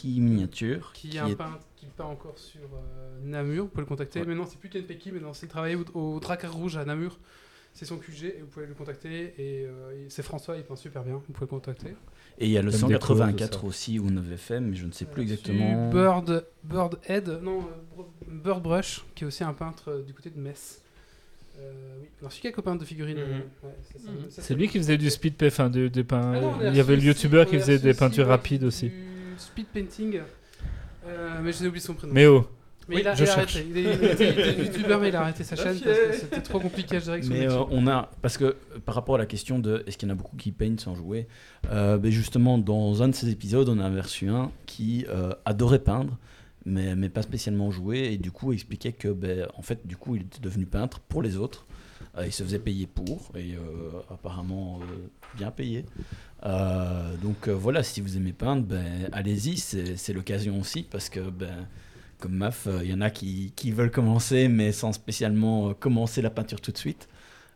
Miniature. Qui est un peintre qui peint encore sur euh, Namur, vous pouvez le contacter. Ouais. Maintenant, c'est plus Ken Peki, maintenant, c'est travaillé au, au Drakkar Rouge à Namur. C'est son QG et vous pouvez le contacter. Et euh, c'est François, il peint super bien, vous pouvez le contacter. Et il y a le Comme des 184 cours, aussi avait fait, mais je ne sais plus exactement. Bird, Bird Head, non, euh, Bird Brush, qui est aussi un peintre euh, du côté de Metz. Euh, oui. Alors, celui qui a copain de figurines. Euh, ouais, c'est ça. Mhm. Lui qui faisait du speed paint, enfin de- des. Ah non, il y avait le youtubeur qui faisait des peintures rapides aussi. Speed painting. Euh, mais j'ai oublié son prénom. Mais oh, Mais Oui, il a, je il a arrêté. Il était- youtubeur, mais il a arrêté sa chaîne parce que c'était trop compliqué à gérer Mais euh, on a, parce que euh, par rapport à la question de est-ce qu'il y en a beaucoup qui peignent sans jouer, euh, ben justement dans un de ces épisodes, on a aperçu un qui euh, adorait peindre, mais, mais pas spécialement jouer, et du coup expliquait que ben, en fait du coup il était devenu peintre pour les autres, Euh, il se faisait payer pour, et euh, apparemment euh, bien payé. Euh, donc euh, voilà, si vous aimez peindre, ben, allez-y, c'est c'est l'occasion aussi, parce que ben, comme MAF, euh, il y en a qui, veulent commencer, mais sans spécialement euh, commencer la peinture tout de suite.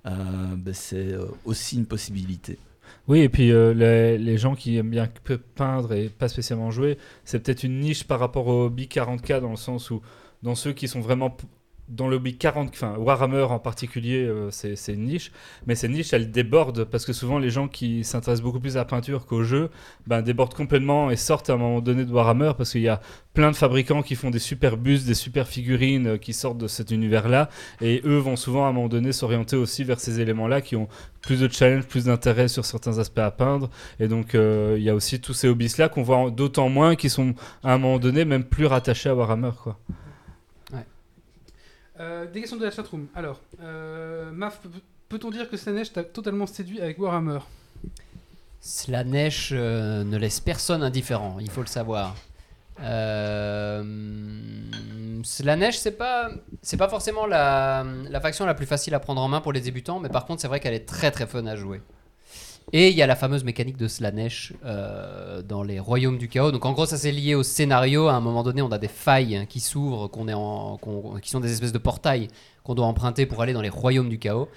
Euh, ben, c'est euh, aussi une possibilité. Oui, et puis euh, les, gens qui aiment bien pe- peindre et pas spécialement jouer, c'est peut-être une niche par rapport au hobby 40K dans le sens où, dans ceux qui sont vraiment dans le hobby 40, enfin Warhammer en particulier, euh, c'est une niche, mais cette niche elle déborde parce que souvent les gens qui s'intéressent beaucoup plus à la peinture qu'au jeu, ben, débordent complètement et sortent à un moment donné de Warhammer parce qu'il y a plein de fabricants qui font des super bustes, des super figurines euh, qui sortent de cet univers-là et eux vont souvent à un moment donné s'orienter aussi vers ces éléments-là qui ont plus de challenge, plus d'intérêt sur certains aspects à peindre et donc euh, il y a aussi tous ces hobbies-là qu'on voit d'autant moins qui sont à un moment donné même plus rattachés à Warhammer quoi. Euh, des questions de la chatroom. Alors, euh, Maf, peut- peut-on dire que Slanesh t'a totalement séduit avec Warhammer? Slanesh euh, ne laisse personne indifférent, il faut le savoir. Slanesh, c'est pas, c'est pas forcément la faction la plus facile à prendre en main pour les débutants, mais par contre, c'est vrai qu'elle est très très fun à jouer. Et il y a la fameuse mécanique de Slanesh euh, dans les royaumes du chaos. Donc en gros, ça c'est lié au scénario. À un moment donné, on a des failles qui s'ouvrent, qu'on est en, qu'on- qui sont des espèces de portails qu'on doit emprunter pour aller dans les royaumes du chaos.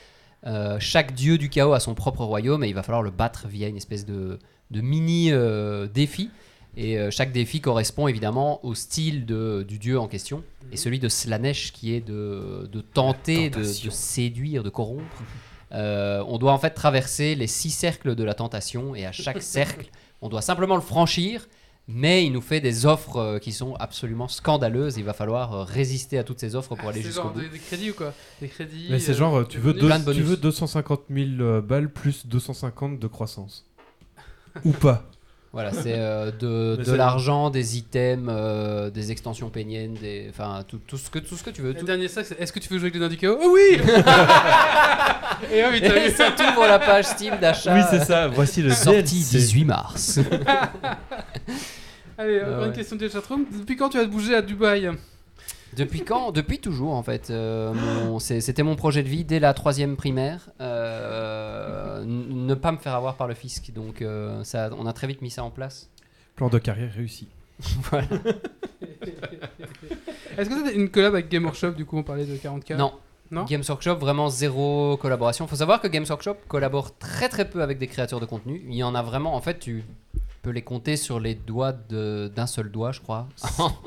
Euh, chaque dieu du chaos a son propre royaume et il va falloir le battre via une espèce de, de mini euh, défi. Et chaque défi correspond évidemment au style de, du dieu en question. Et celui de Slanesh qui est de, de tenter, de séduire, de corrompre. Euh, on doit en fait traverser les six cercles de la tentation et à chaque cercle, on doit simplement le franchir. Mais il nous fait des offres euh, qui sont absolument scandaleuses. Il va falloir euh, résister à toutes ces offres pour aller C'est jusqu'au bout. des, des crédits ou quoi? Des crédits. Mais c'est euh, genre, tu veux, deux- tu veux 250 000 euh, balles plus 250 de croissance. Ou pas. Voilà, c'est euh, de, l'argent, des items, euh, des extensions péniennes, des, enfin tout, tout ce que tout ce que tu veux. Le dernier sac, c'est est-ce que tu veux jouer avec les chaos Oh oui Et oh putain, Et ça t'ouvre la page Steam d'achat. Oui, c'est ça. Voici le Sortie DLC. 18 mars. Allez, Ah encore une ouais. question de chatroom. Depuis quand tu as bougé à Dubaï? Depuis quand Depuis toujours en fait. Euh, mon- c'est- C'était mon projet de vie dès la troisième primaire. Euh, n- ne pas me faire avoir par le fisc. Donc euh, ça, on a très vite mis ça en place. Plan de carrière réussi. voilà. Est-ce que c'est une collab avec Game Workshop Du coup, on parlait de 40K. Non. Non Games Workshop, vraiment zéro collaboration. Faut savoir que Games Workshop collabore très très peu avec des créateurs de contenu. Il y en a vraiment, en fait, tu peux les compter sur les doigts de- d'un seul doigt, je crois.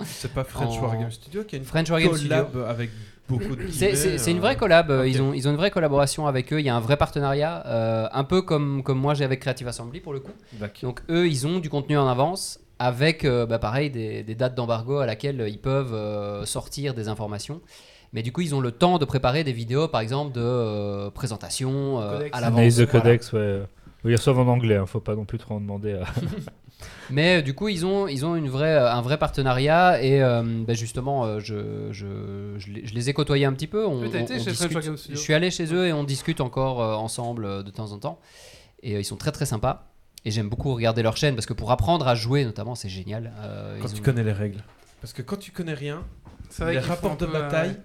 C'est pas French En- Wargame Studio qui a une French Studio. collab avec beaucoup de C'est- une euh, vraie collab. euh. Ils, ont, ils ont une vraie collaboration avec eux. Il y a un vrai partenariat, euh, un peu comme, comme moi j'ai avec Creative Assembly pour le coup. Donc eux, ils ont du contenu en avance avec, euh, bah, pareil, des, des dates d'embargo à laquelle ils peuvent euh, sortir des informations. Mais du coup, ils ont le temps de préparer des vidéos, par exemple, de euh, présentation euh, à l'avance. Analyse de Voilà. codex, ouais. Oui, Ils reçoivent en anglais, hein, faut pas non plus trop en demander. À... Mais euh, du coup, ils ont, ils ont une vraie, euh, un vrai partenariat et euh, bah, justement, euh, je, je, je, les, je les ai côtoyés un petit peu. On, on- été on discute. Je suis allé chez eux et on discute encore euh, ensemble de temps en temps. Et euh, ils sont très très sympas. Et j'aime beaucoup regarder leur chaîne parce que pour apprendre à jouer, notamment, c'est génial. Euh, Quand tu ont- connais les règles. Parce que quand tu connais rien, les rapports de euh, bataille,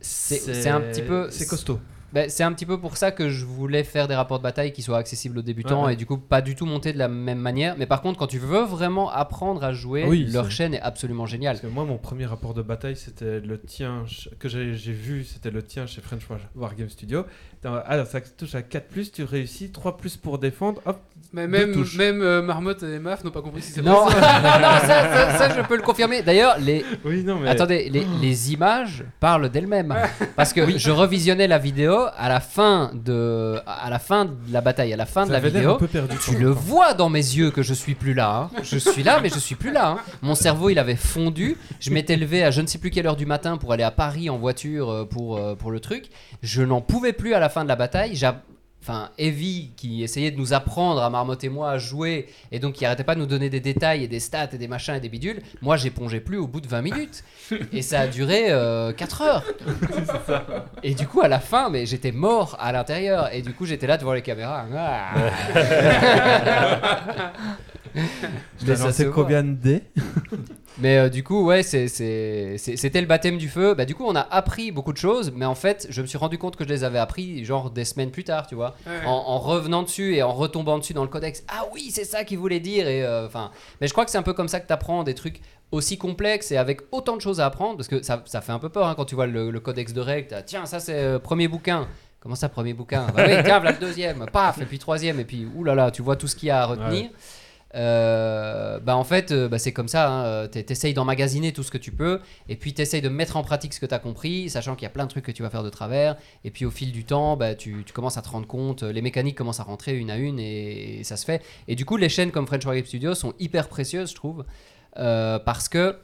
C'est c'est un petit peu. C'est costaud. Ben, c'est un petit peu pour ça que je voulais faire des rapports de bataille qui soient accessibles aux débutants Ouais, ouais. et du coup pas du tout montés de la même manière. Mais par contre, quand tu veux vraiment apprendre à jouer, Ah oui, leur chaîne est absolument géniale. Parce que moi, mon premier rapport de bataille, c'était le tien que j'ai vu, c'était le tien chez French War- Wargame Studio. Dans- Alors, ça touche à 4, tu réussis, 3 pour défendre, hop, Mais même, même euh, Marmotte et Maf n'ont pas compris si c'est Non, vrai. ça, ça- ça, je peux le confirmer. D'ailleurs, les, Oui, non, mais. attendez, les, les images parlent d'elles-mêmes. Parce que je revisionnais la vidéo à la fin de, à la fin de la bataille, à la fin de ça la avait l'air vidéo. un peu perdu. Tu le vois dans mes yeux que je suis plus là. hein. Je suis là, mais je suis plus là. hein. Mon cerveau, il avait fondu. Je m'étais levé à je ne sais plus quelle heure du matin pour aller à Paris en voiture euh, pour, euh, pour le truc. Je n'en pouvais plus à la fin de la bataille. Enfin, Evie qui essayait de nous apprendre à Marmotte et moi à jouer et donc qui arrêtait pas de nous donner des détails et des stats et des machins et des bidules. Moi, j'épongeais plus au bout de 20 minutes et ça a duré 4 heures. Et du coup, à la fin, mais j'étais mort à l'intérieur et du coup, j'étais là devant les caméras. Ah. Je lancé voit. combien de dés? Mais euh, du coup, ouais, c'était le baptême du feu. Bah, du coup, on a appris beaucoup de choses, mais en fait, je me suis rendu compte que je les avais appris genre des semaines plus tard, tu vois. Ouais. En, en revenant dessus et en retombant dessus dans le codex. Ah oui, c'est ça qu'il voulait dire. Et euh, mais je crois que c'est un peu comme ça que tu apprends des trucs aussi complexes et avec autant de choses à apprendre, parce que ça, ça fait un peu peur hein, quand tu vois le, le codex de règles. Tiens, ça c'est euh, premier bouquin. Comment ça, premier bouquin? Bah oui, tiens, voilà le deuxième, paf, et puis troisième, et puis oulala, tu vois tout ce qu'il y a à retenir. Euh, bah en fait, euh, bah c'est comme ça. Hein, euh, t'es- T'essayes d'emmagasiner tout ce que tu peux, et puis t'essayes de mettre en pratique ce que t'as compris, sachant qu'il y a plein de trucs que tu vas faire de travers. Et puis au fil du temps, bah, tu, commences à te rendre compte, euh, les mécaniques commencent à rentrer une à une, et, ça se fait. Et du coup, les chaînes comme French Wargame Studios sont hyper précieuses, je trouve, parce que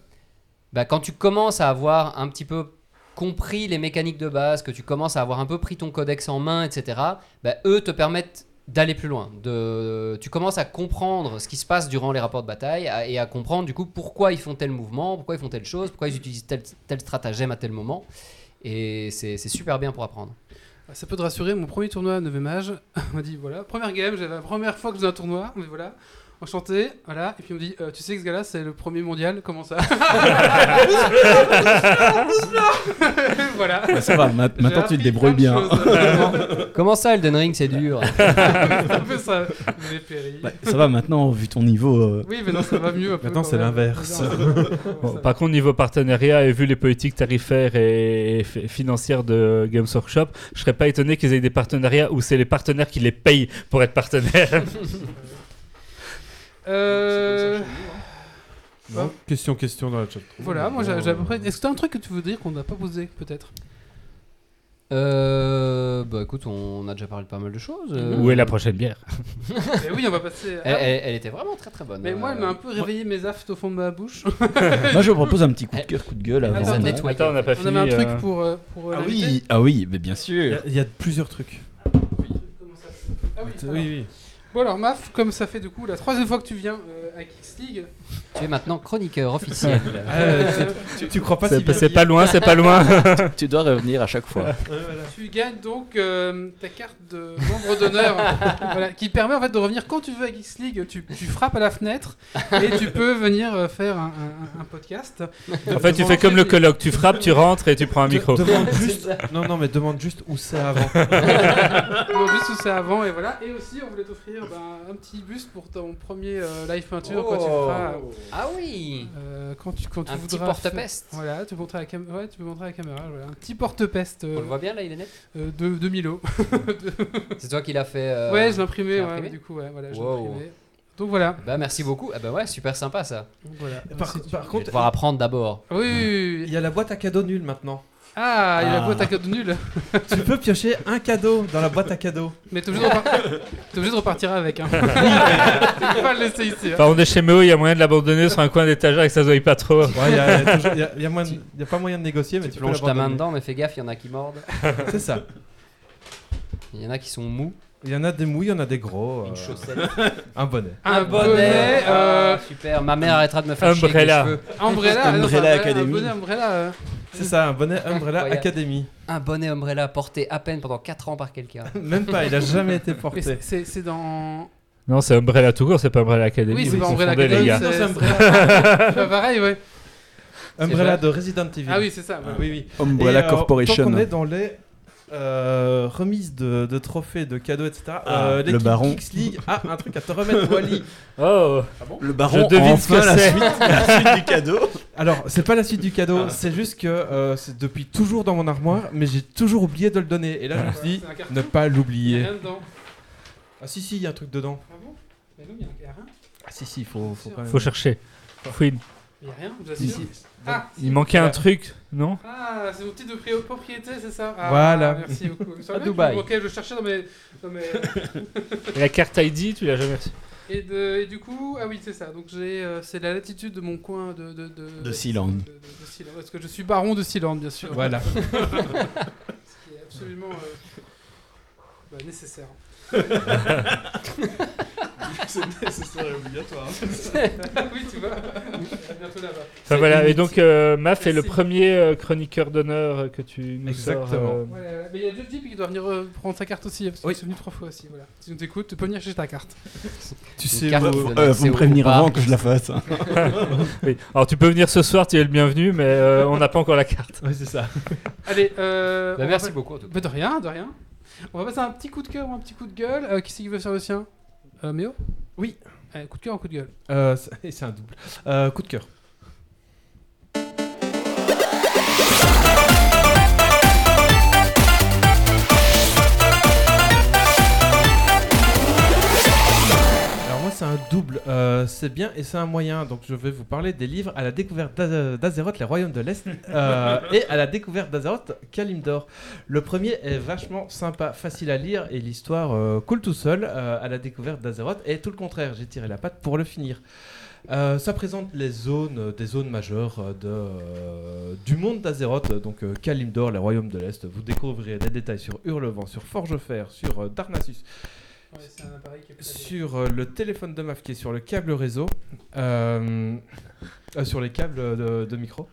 bah, quand tu commences à avoir un petit peu compris les mécaniques de base, que tu commences à avoir un peu pris ton codex en main, etc., bah, eux te permettent d'aller plus loin. De, tu commences à comprendre ce qui se passe durant les rapports de bataille et à comprendre du coup pourquoi ils font tel mouvement, pourquoi ils font telle chose, pourquoi ils utilisent tel, tel stratagème à tel moment. Et c'est super bien pour apprendre. Ça peut te rassurer, mon premier tournoi à 9 âge, on m'a dit voilà, première game, j'avais la première fois que je faisais un tournoi, dit voilà, enchanté, voilà, et puis on me dit euh, tu sais que ce gars-là c'est le premier mondial, comment ça Voilà. Bah, ça va, ma- maintenant tu te débrouilles bien. Comment ça, Elden Ring, c'est dur C'est un peu ça, j'ai péri. Bah, ça va maintenant, vu ton niveau. euh, Oui, mais non, ça va mieux. un peu Maintenant, quand c'est même. l'inverse. Bon, par contre, niveau partenariat et vu les politiques tarifaires et f- financières de Games Workshop, je serais pas étonné qu'ils aient des partenariats où c'est les partenaires qui les payent pour être partenaires. Euh, Non question, question dans la chat. Voilà, moi j'ai à peu près. Est-ce que t'as un truc que tu veux dire qu'on n'a pas posé, peut-être? Euh, bah écoute, on a déjà parlé de pas mal de choses. euh. Où est la prochaine bière? Eh oui, on va passer. elle, à- elle- elle était vraiment très très bonne. Mais moi, elle m'a Euh, un peu réveillé mes aftes au fond de ma bouche. Moi, je vous propose un petit coup de cœur, coup de gueule avant. Attends, attends. nettoie. Attends, on n'a pas On fini. avait un truc euh, pour. euh, pour euh, Ah oui, ah oui, mais bien Il y, sûr. a- il y a plusieurs trucs. Comment ça se- Ah oui, Oui, oui. Bon alors Maf, comme ça fait du coup la troisième fois que tu viens euh, à Geeks League, Tu es maintenant chroniqueur officiel. Ah, tu, tu crois pas si C'est bien c'est dire. pas loin, c'est pas loin. Tu dois revenir à chaque fois. tu gagnes donc euh, ta carte de membre d'honneur voilà, qui permet en fait de revenir quand tu veux à Geeks League. Tu, tu frappes à la fenêtre et tu peux venir euh, faire un, un- un podcast. En fait, tu fais comme le colloque, tu frappes, tu rentres et tu prends un De- micro. demande juste. Non, non, mais demande juste où c'est avant. Non, juste où c'est avant et voilà. Et aussi, on voulait t'offrir ben, un petit bus pour ton premier euh, live peinture quand tu feras. Ah oui euh, quand tu, quand tu Un petit porte-peste. Voilà, tu peux montrer à la, cam- ouais, tu peux montrer à la caméra. Voilà. Un petit porte-peste euh, On le voit bien là, il est net? euh, de, de Milo. C'est toi qui l'as fait euh, ouais, je l'ai imprimé, tu l'as ouais, imprimé? du coup, ouais, voilà, je Wow. Donc voilà. Bah merci beaucoup. Ah bah ouais, super sympa ça. Voilà. Par, Si tu- par Je vais contre, devoir apprendre d'abord. Oui, oui, oui, oui. il y a la boîte à cadeaux nulle maintenant. Ah, il y a la Ah. boîte à cadeaux nulle. tu peux piocher un cadeau dans la boîte à cadeaux. Mais t'es obligé, de t'es obligé de repartir avec. Hein. tu peux pas le laisser ici. Hein. Enfin, on est chez Méo, il y a moyen de l'abandonner sur un coin d'étagère et que ça se voit pas trop. Ouais, il y a, il y a toujours- il y a- il y a moyen de- y a pas moyen de négocier, mais Tu tu, peux plonges ta main l'abandonner. dedans, mais fais gaffe, il y en a qui mordent. C'est ça. Il y en a qui sont mous. Il y en a des mous, il y en a des gros. Une euh, chaussette. un bonnet. Un bonnet, euh, Ah, super. Ma mère arrêtera de me faire chier avec Umbrella. les cheveux. Umbrella, Umbrella Academy. Un bonnet Umbrella. euh. C'est ça, un bonnet Umbrella Incroyable. Academy. Un bonnet Umbrella porté à peine pendant 4 ans par quelqu'un. Même pas, il a jamais été porté. c'est- c'est c'est dans. Non, c'est Umbrella tout court, c'est pas Umbrella Academy. Oui, c'est pas Umbrella Academy, les gars. Non, c'est c'est Umbrella. Bah, pareil, ouais. Umbrella de Resident Evil. Ah oui, c'est ça. oui, oui. Umbrella Et, euh, Corporation. Tant qu'on est dans les euh, remises de, de trophées, de cadeaux, etc. Ah, euh, le l'équipe baron. Geeks League a un truc à te remettre, Wally. Oh, Le baron Je devine ce enfin que la c'est. suite, la suite du cadeau. Alors, c'est pas la suite du cadeau, Ah. c'est juste que euh, c'est depuis toujours dans mon armoire, mais j'ai toujours oublié de le donner. Et là, je me suis dit, carton. ne pas l'oublier. rien dedans. Ah, si, si, il y a un truc dedans. Ah bon Mais non, il y a- rien. Ah, si, si, il faut, faut quand même. faut chercher. Fouine. Il y a rien, vous Si, assure. Ah, Il manquait un truc, non Ah, c'est mon titre de pri- propriété, c'est ça ah, Voilà. Merci beaucoup. C'est À Dubaï. que- Ok, je cherchais dans mes. Dans mes... Et la carte ID, tu l'as jamais reçue. Et, de, et du coup, ah oui, c'est ça. Donc j'ai, euh, c'est la latitude de mon coin de. De, de, De Sealand. de- de- de Sealand. Parce que je suis baron de Sealand, bien sûr. Voilà. Ce qui est absolument euh, bah, nécessaire. C'est nécessaire et obligatoire. oui, tu vois. bientôt là-bas. Enfin voilà, et donc euh, Maf est le premier euh, chroniqueur d'honneur euh, que tu nous Exactement. sors. euh, Voilà, voilà. Mais il y a Jeff Jeep qui doit venir euh, prendre sa carte aussi. Parce qu'il Oui. est venu trois fois aussi. Voilà. Si tu nous écoutes, tu peux venir chercher ta carte. Tu Une sais, carte Euh, faut me prévenir avant que je la fasse. hein. oui. Alors tu peux venir ce soir, tu es le bienvenu, mais euh, on n'a pas encore la carte. Ouais, c'est ça. Allez, euh, Bah, merci va- beaucoup en tout cas. Bah, de rien, de rien. On va passer à un petit coup de cœur ou un petit coup de gueule. Euh, qui c'est qui veut faire le sien? Euh, Méo? Oui. Allez, coup de cœur ou coup de gueule? Euh, c'est un double. Euh, coup de cœur. C'est un double. Euh, c'est bien et c'est un moyen. Donc je vais vous parler des livres à la découverte d'Az- d'Azeroth, les royaumes de l'Est, euh, et à la découverte d'Azeroth, Kalimdor. Le premier est vachement sympa, facile à lire et l'histoire euh, coule tout seul. euh, à la découverte d'Azeroth et tout le contraire, j'ai tiré la patte pour le finir. Euh, ça présente les zones, des zones majeures de, euh, du monde d'Azeroth, donc euh, Kalimdor, les royaumes de l'Est. Vous découvrirez des détails sur Hurlevent, sur Forgefer, sur sur euh, le téléphone de MAF qui est sur le câble réseau, euh, euh, sur les câbles de, de micro.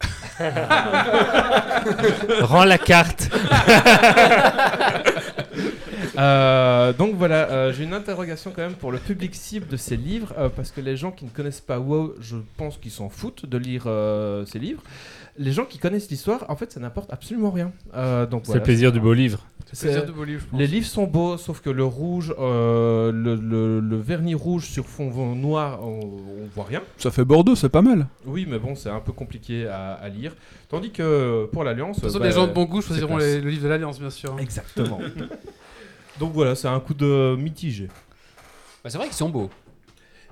Rends la carte. Euh, donc voilà, euh, j'ai une interrogation quand même pour le public cible de ces livres, euh, parce que les gens qui ne connaissent pas WoW, je pense qu'ils s'en foutent de lire euh, ces livres. Les gens qui connaissent l'histoire, en fait, ça n'apporte absolument rien. Euh, donc C'est le plaisir du beau livre. c'est- Plaisir de beau livre, je pense. Les livres sont beaux, sauf que le rouge, euh, le, le- le vernis rouge sur fond noir, on, on voit rien. Ça fait Bordeaux, c'est pas mal. Oui, mais bon, c'est un peu compliqué à, à lire. Tandis que pour l'Alliance. De toute façon, bah, les gens de bon goût choisiront les- le livre de l'Alliance, bien sûr. Exactement. Donc voilà, c'est un coup de mitigé. Bah, c'est vrai qu'ils sont beaux.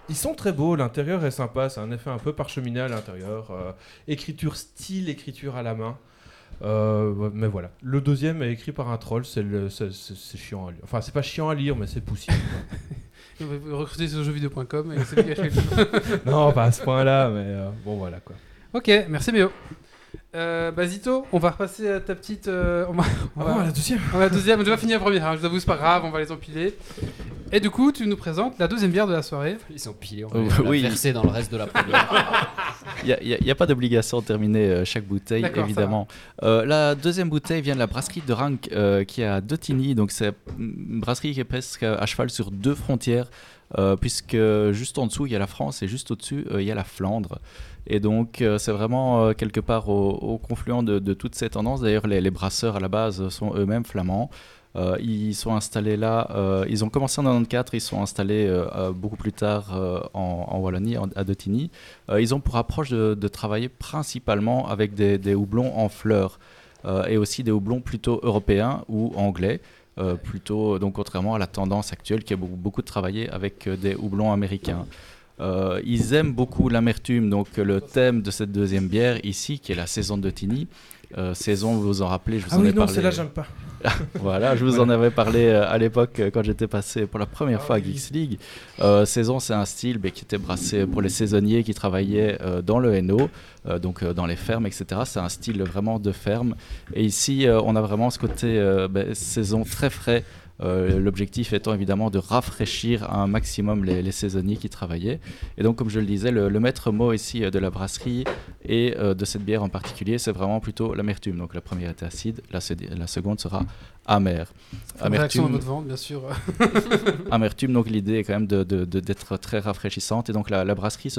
Ils sont très beaux, l'intérieur est sympa, c'est un effet un peu parcheminé à l'intérieur. euh, écriture style, écriture à la main. Euh, mais voilà. Le deuxième est écrit par un troll, c'est chiant à lire. Enfin, c'est pas chiant à lire, mais c'est poussière. recruter sur jeuxvideo.com et c'est non, pas à ce point-là, mais euh, bon, voilà quoi. Ok, merci Méo. Euh, bah Zito, on va repasser à ta petite. euh, on va, on va- Ah la deuxième on va à la deuxième, je vais finir la première, hein, je vous avoue, c'est pas grave, on va les empiler. Et du coup, tu nous présentes la deuxième bière de la soirée. Ils sont pilés. On Oh, va oui. oui. verser dans le reste de la première. Il n'y a, pas d'obligation de terminer euh, chaque bouteille, évidemment. Euh, la deuxième bouteille vient de la brasserie de Rank, euh, qui est à Dotigny. Donc, c'est une brasserie qui est presque à cheval sur deux frontières, euh, puisque juste en dessous, il y a la France et juste au-dessus, euh, il y a la Flandre. Et donc, euh, c'est vraiment euh, quelque part au, au confluent de, toutes ces tendances. D'ailleurs, les, les brasseurs à la base sont eux-mêmes flamands. Euh, ils sont installés là, ils ont commencé en 94, ils sont installés beaucoup plus tard en, Wallonie, en- à Dotigny. Euh, ils ont pour approche de, travailler principalement avec des, houblons en fleurs et aussi des houblons plutôt européens ou anglais. plutôt, donc contrairement à la tendance actuelle qui est beaucoup, beaucoup de travailler avec des houblons américains. Euh, ils aiment beaucoup l'amertume, donc le thème de cette deuxième bière ici, qui est la saison de Dotigny. Euh, saison, vous vous en rappelez, je vous Ah en oui, ai non, parlé. celle-là, j'aime pas. Voilà, je vous en avais parlé euh, à l'époque quand j'étais passé pour la première fois à Geeks League. Euh, saison, c'est un style qui était brassé pour les saisonniers qui travaillaient euh, dans le NO, euh, donc dans les fermes, etc. C'est un style vraiment de ferme. Et ici, on a vraiment ce côté ben, saison très frais. Euh, L'objectif étant évidemment de rafraîchir un maximum les, les saisonniers qui travaillaient. Et donc, comme je le disais, le, le maître mot ici euh, de la brasserie et euh, de cette bière en particulier, c'est vraiment plutôt l'amertume. Donc, la première était acide, la, se- la seconde sera amère. Réaction à votre vente, bien sûr. Amertume, donc l'idée est quand même de- de- de- d'être très rafraîchissante. Et donc la, la brasserie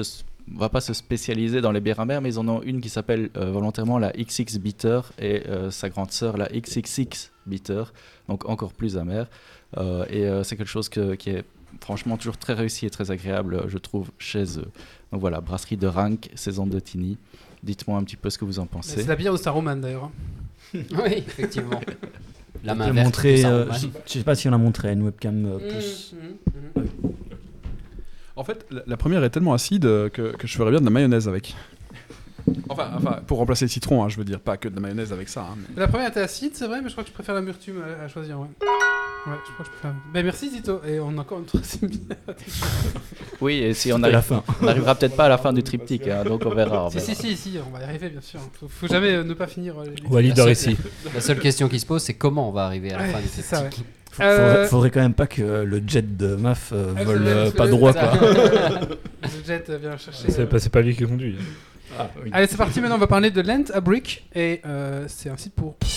ne va pas se spécialiser dans les bières amères, mais ils en ont une qui s'appelle euh, volontairement la XX Bitter et euh, sa grande sœur la XXX Bitter, donc encore plus amère. Euh, et euh, c'est quelque chose que- qui est franchement toujours très réussi et très agréable, je trouve, chez eux. Donc voilà, brasserie de Rank, saison de Tini. Dites-moi un petit peu ce que vous en pensez. C'est la bière de Saruman d'ailleurs. hein. oui, effectivement. La Je main verte. euh, je, je sais pas si on a montré une webcam euh, plus. Mmh, mmh, mmh. En fait, la, première est tellement acide euh, que, que je ferais bien de la mayonnaise avec. Enfin, enfin pour remplacer le citron, hein, je veux dire, pas que de la mayonnaise avec ça. hein, mais- La première était acide, c'est vrai, mais je crois que je préfère la murtume à, à choisir. Ouais. Ouais, je crois que je préfère. Ben merci Zito, et on a encore une troisième. Oui, et si on à la arrive, fin. on n'arrivera peut-être pas à la fin du triptyque, hein, donc on verra. si, si, si, si, on va y arriver, bien sûr. Faut, faut jamais euh, ne pas finir. euh, les- Walid La ici. La seule question qui se pose, c'est comment on va arriver à la Ouais, fin du ça, triptyque. Euh, Faudrait, faudrait quand même pas que euh, le jet de MAF euh, Ah, vole euh, pas droit quoi. Le jet vient chercher. C'est euh, pas, c'est pas lui qui conduit. Allez, c'est parti. Maintenant, on va parler de Lent à Brick, et euh, c'est un site pour.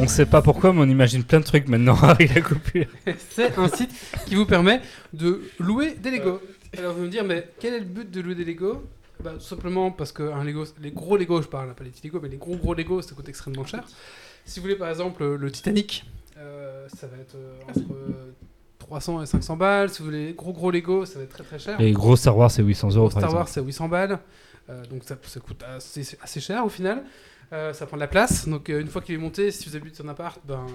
On sait pas pourquoi, mais on imagine plein de trucs maintenant avec la coupure. c'est un site qui vous permet de louer des Lego. Alors vous me dire, mais quel est le but de louer des Lego? Bah, Tout simplement parce que un Lego, les gros Lego, je parle, pas les petits Lego, mais les gros gros Lego, ça coûte extrêmement cher. Si vous voulez par exemple le Titanic, euh, ça va être euh, entre 300 et 500 balles. Si vous voulez les gros gros Lego, ça va être très très cher. Les gros Star Wars, c'est 800 euros par Star Wars, c'est 800 balles. Euh, donc ça, ça coûte assez, assez cher au final. Euh, ça prend de la place. Donc euh, une fois qu'il est monté, si vous habitez en appart, ben,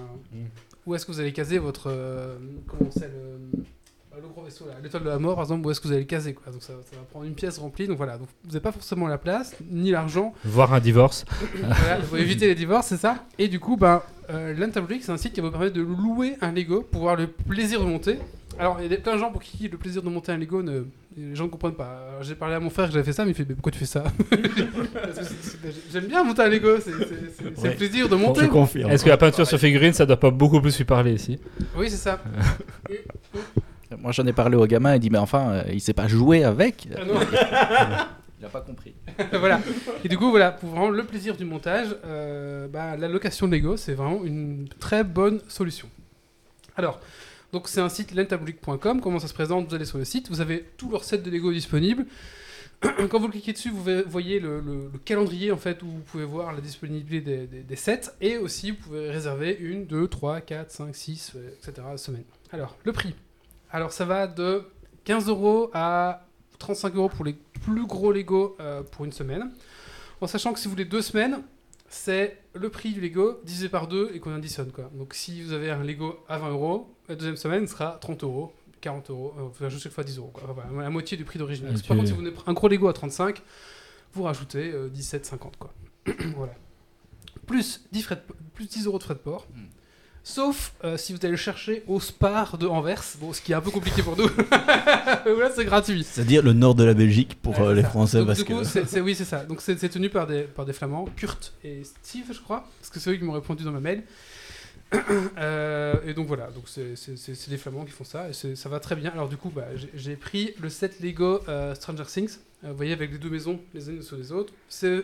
où est-ce que vous allez caser votre. euh, comment c'est le. le gros vaisseau là, l'étoile de la mort par exemple, où est-ce que vous allez le caser quoi. Donc ça, ça va prendre une pièce remplie. Donc voilà, donc vous n'avez pas forcément la place ni l'argent Voire un divorce. voilà, il faut éviter les divorces, c'est ça. Et du coup, ben, euh, c'est un site qui va vous permettre de louer un Lego pour avoir le plaisir de monter. Alors, il y a plein de gens pour qui le plaisir de monter un Lego, ne... les gens ne comprennent pas. J'ai parlé à mon frère que j'avais fait ça, mais il fait Mais pourquoi tu fais ça? J'aime bien monter un Lego, c'est Ouais. le plaisir de Je monter. confirme. Est-ce que la peinture sur figurine, ça doit pas beaucoup plus lui parler ici Oui, c'est ça. Moi, j'en ai parlé au gamin, il dit, mais enfin, euh, il sait pas jouer avec. Ah non. Il a pas compris. voilà. Et du coup, voilà, pour vraiment le plaisir du montage, euh, bah, la location de Lego, c'est vraiment une très bonne solution. Alors, donc c'est un site lentablic.com. Comment ça se présente Vous allez sur le site, vous avez tous leurs sets de Lego disponibles. Quand vous cliquez dessus, vous voyez le, le- le calendrier en fait où vous pouvez voir la disponibilité des, sets et aussi vous pouvez réserver une, deux, trois, quatre, cinq, six, euh, etc. semaines. Alors, le prix. Alors, ça va de 15 euros à 35 euros pour les plus gros Lego euh, pour une semaine. En sachant que si vous voulez deux semaines, c'est le prix du Lego divisé par deux et qu'on additionne. Quoi. Donc si vous avez un Lego à 20 euros, la deuxième semaine sera 30 euros, 40 euros, euh, enfin, je sais fois 10 euros. Quoi. Enfin, voilà, la moitié du prix d'origine. Par tu- contre, si vous prenez un gros Lego à 35, vous rajoutez euh, 17,50. Quoi. voilà. Plus 10, frais de- plus 10 euros de frais de port. Hmm. Sauf euh, si vous allez le chercher au Spar de Anvers, bon, ce qui est un peu compliqué pour nous. là, c'est gratuit. C'est-à-dire le nord de la Belgique pour Ouais, euh, les ça. Français Donc, parce du coup, que c'est- oui, c'est ça. Donc c'est tenu par des, par des Flamands, Kurt et Steve, je crois, parce que c'est eux qui m'ont répondu dans ma mail. Euh, et donc voilà, donc c'est c'est- c'est- c'est des Flamands qui font ça et ça va très bien. Alors du coup, bah, j'ai- pris le set Lego Stranger Things, vous voyez avec les deux maisons les unes sur les autres. C'est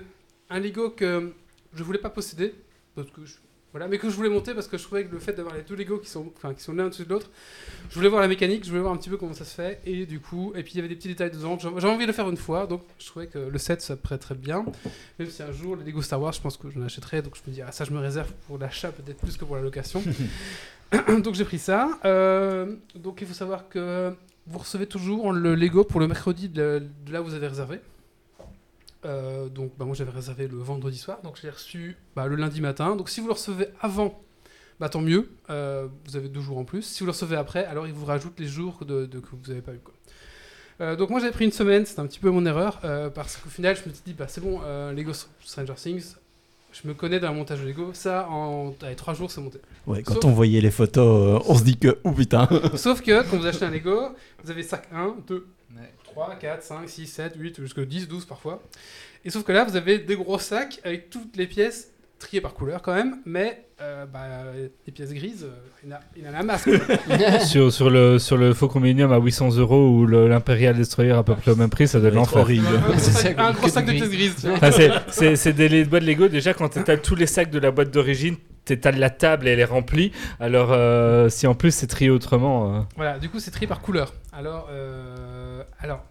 un Lego que je voulais pas posséder parce que je- voilà, mais que je voulais monter parce que je trouvais que le fait d'avoir les deux Lego qui sont, enfin, qui sont l'un au-dessus de l'autre, je voulais voir la mécanique, je voulais voir un petit peu comment ça se fait, et du coup, et puis il y avait des petits détails dedans. J'ai j'ai envie de le faire une fois, donc je trouvais que le set ça prête très bien. Même si un jour les Lego Star Wars, je pense que j'en achèterai, donc je me dis ah ça je me réserve pour l'achat peut-être plus que pour la location. donc j'ai pris ça. Euh, donc il faut savoir que vous recevez toujours le Lego pour le mercredi de là où vous avez réservé. Euh, donc bah, moi j'avais réservé le vendredi soir, donc je l'ai reçu bah, le lundi matin. Donc si vous le recevez avant, bah, tant mieux, euh, vous avez deux jours en plus. Si vous le recevez après, alors il vous rajoute les jours de, de- que vous n'avez pas eu. Quoi. Euh, donc moi j'avais pris une semaine, c'était un petit peu mon erreur, parce qu'au final je me suis dit, bah, c'est bon, Lego Stranger Things, je me connais dans le montage de Lego, ça en allez, trois jours c'est monté. ouais, quand Sauf- on voyait les photos, euh, on se dit que oh putain. Sauf que quand vous achetez un Lego, vous avez sac 1, 2, 3, 4, 5, 6, 7, 8, jusqu'à 10, 12 parfois. Et sauf que là, vous avez des gros sacs avec toutes les pièces triées par couleur quand même, mais euh, bah, les pièces grises, euh, il, y en a, la masse. sur, sur le, sur le Faucon Millennium à 800 euros ou l'Imperial Destroyer à peu près au même prix, ça être l'enfer. un, gros sac de pièces grises. c'est- c'est des les boîtes Lego. Déjà, quand tu tous les sacs de la boîte d'origine, t'étales la table et elle est remplie. Alors, euh, si en plus c'est trié autrement. euh, Voilà, du coup, c'est trié par couleur. Alors, euh, alors,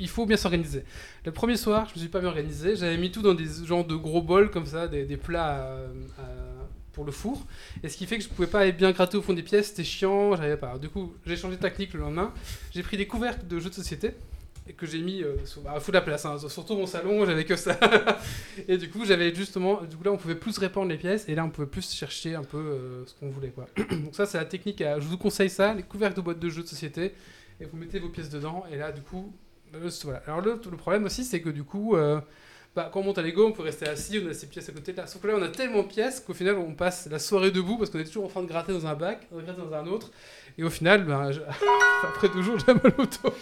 il faut bien s'organiser. Le premier soir, je me suis pas bien organisé. J'avais mis tout dans des genres de gros bols comme ça, des, des plats euh, euh, pour le four. Et ce qui fait que je pouvais pas aller bien gratter au fond des pièces. C'était chiant, j'arrivais pas. Du coup, j'ai changé de technique le lendemain. J'ai pris des couvercles de jeux de société et que j'ai mis euh, sur, bah, à foutre la place. hein. Surtout mon salon, j'avais que ça. et du coup, j'avais justement, du coup là, on pouvait plus répandre les pièces et là, on pouvait plus chercher un peu ce qu'on voulait, quoi. Donc ça, c'est la technique. à- Je vous conseille ça, les couvercles de boîtes de jeux de société et vous mettez vos pièces dedans et là, du coup, voilà. Alors le, le problème aussi, c'est que du coup. euh, bah, quand on monte à Lego, on peut rester assis, on a ses pièces à côté de là. Sauf que là, on a tellement de pièces qu'au final, on passe la soirée debout parce qu'on est toujours en train de gratter dans un bac, de gratter dans un autre. Et au final, ben, je- après deux jours, j'ai mal au dos.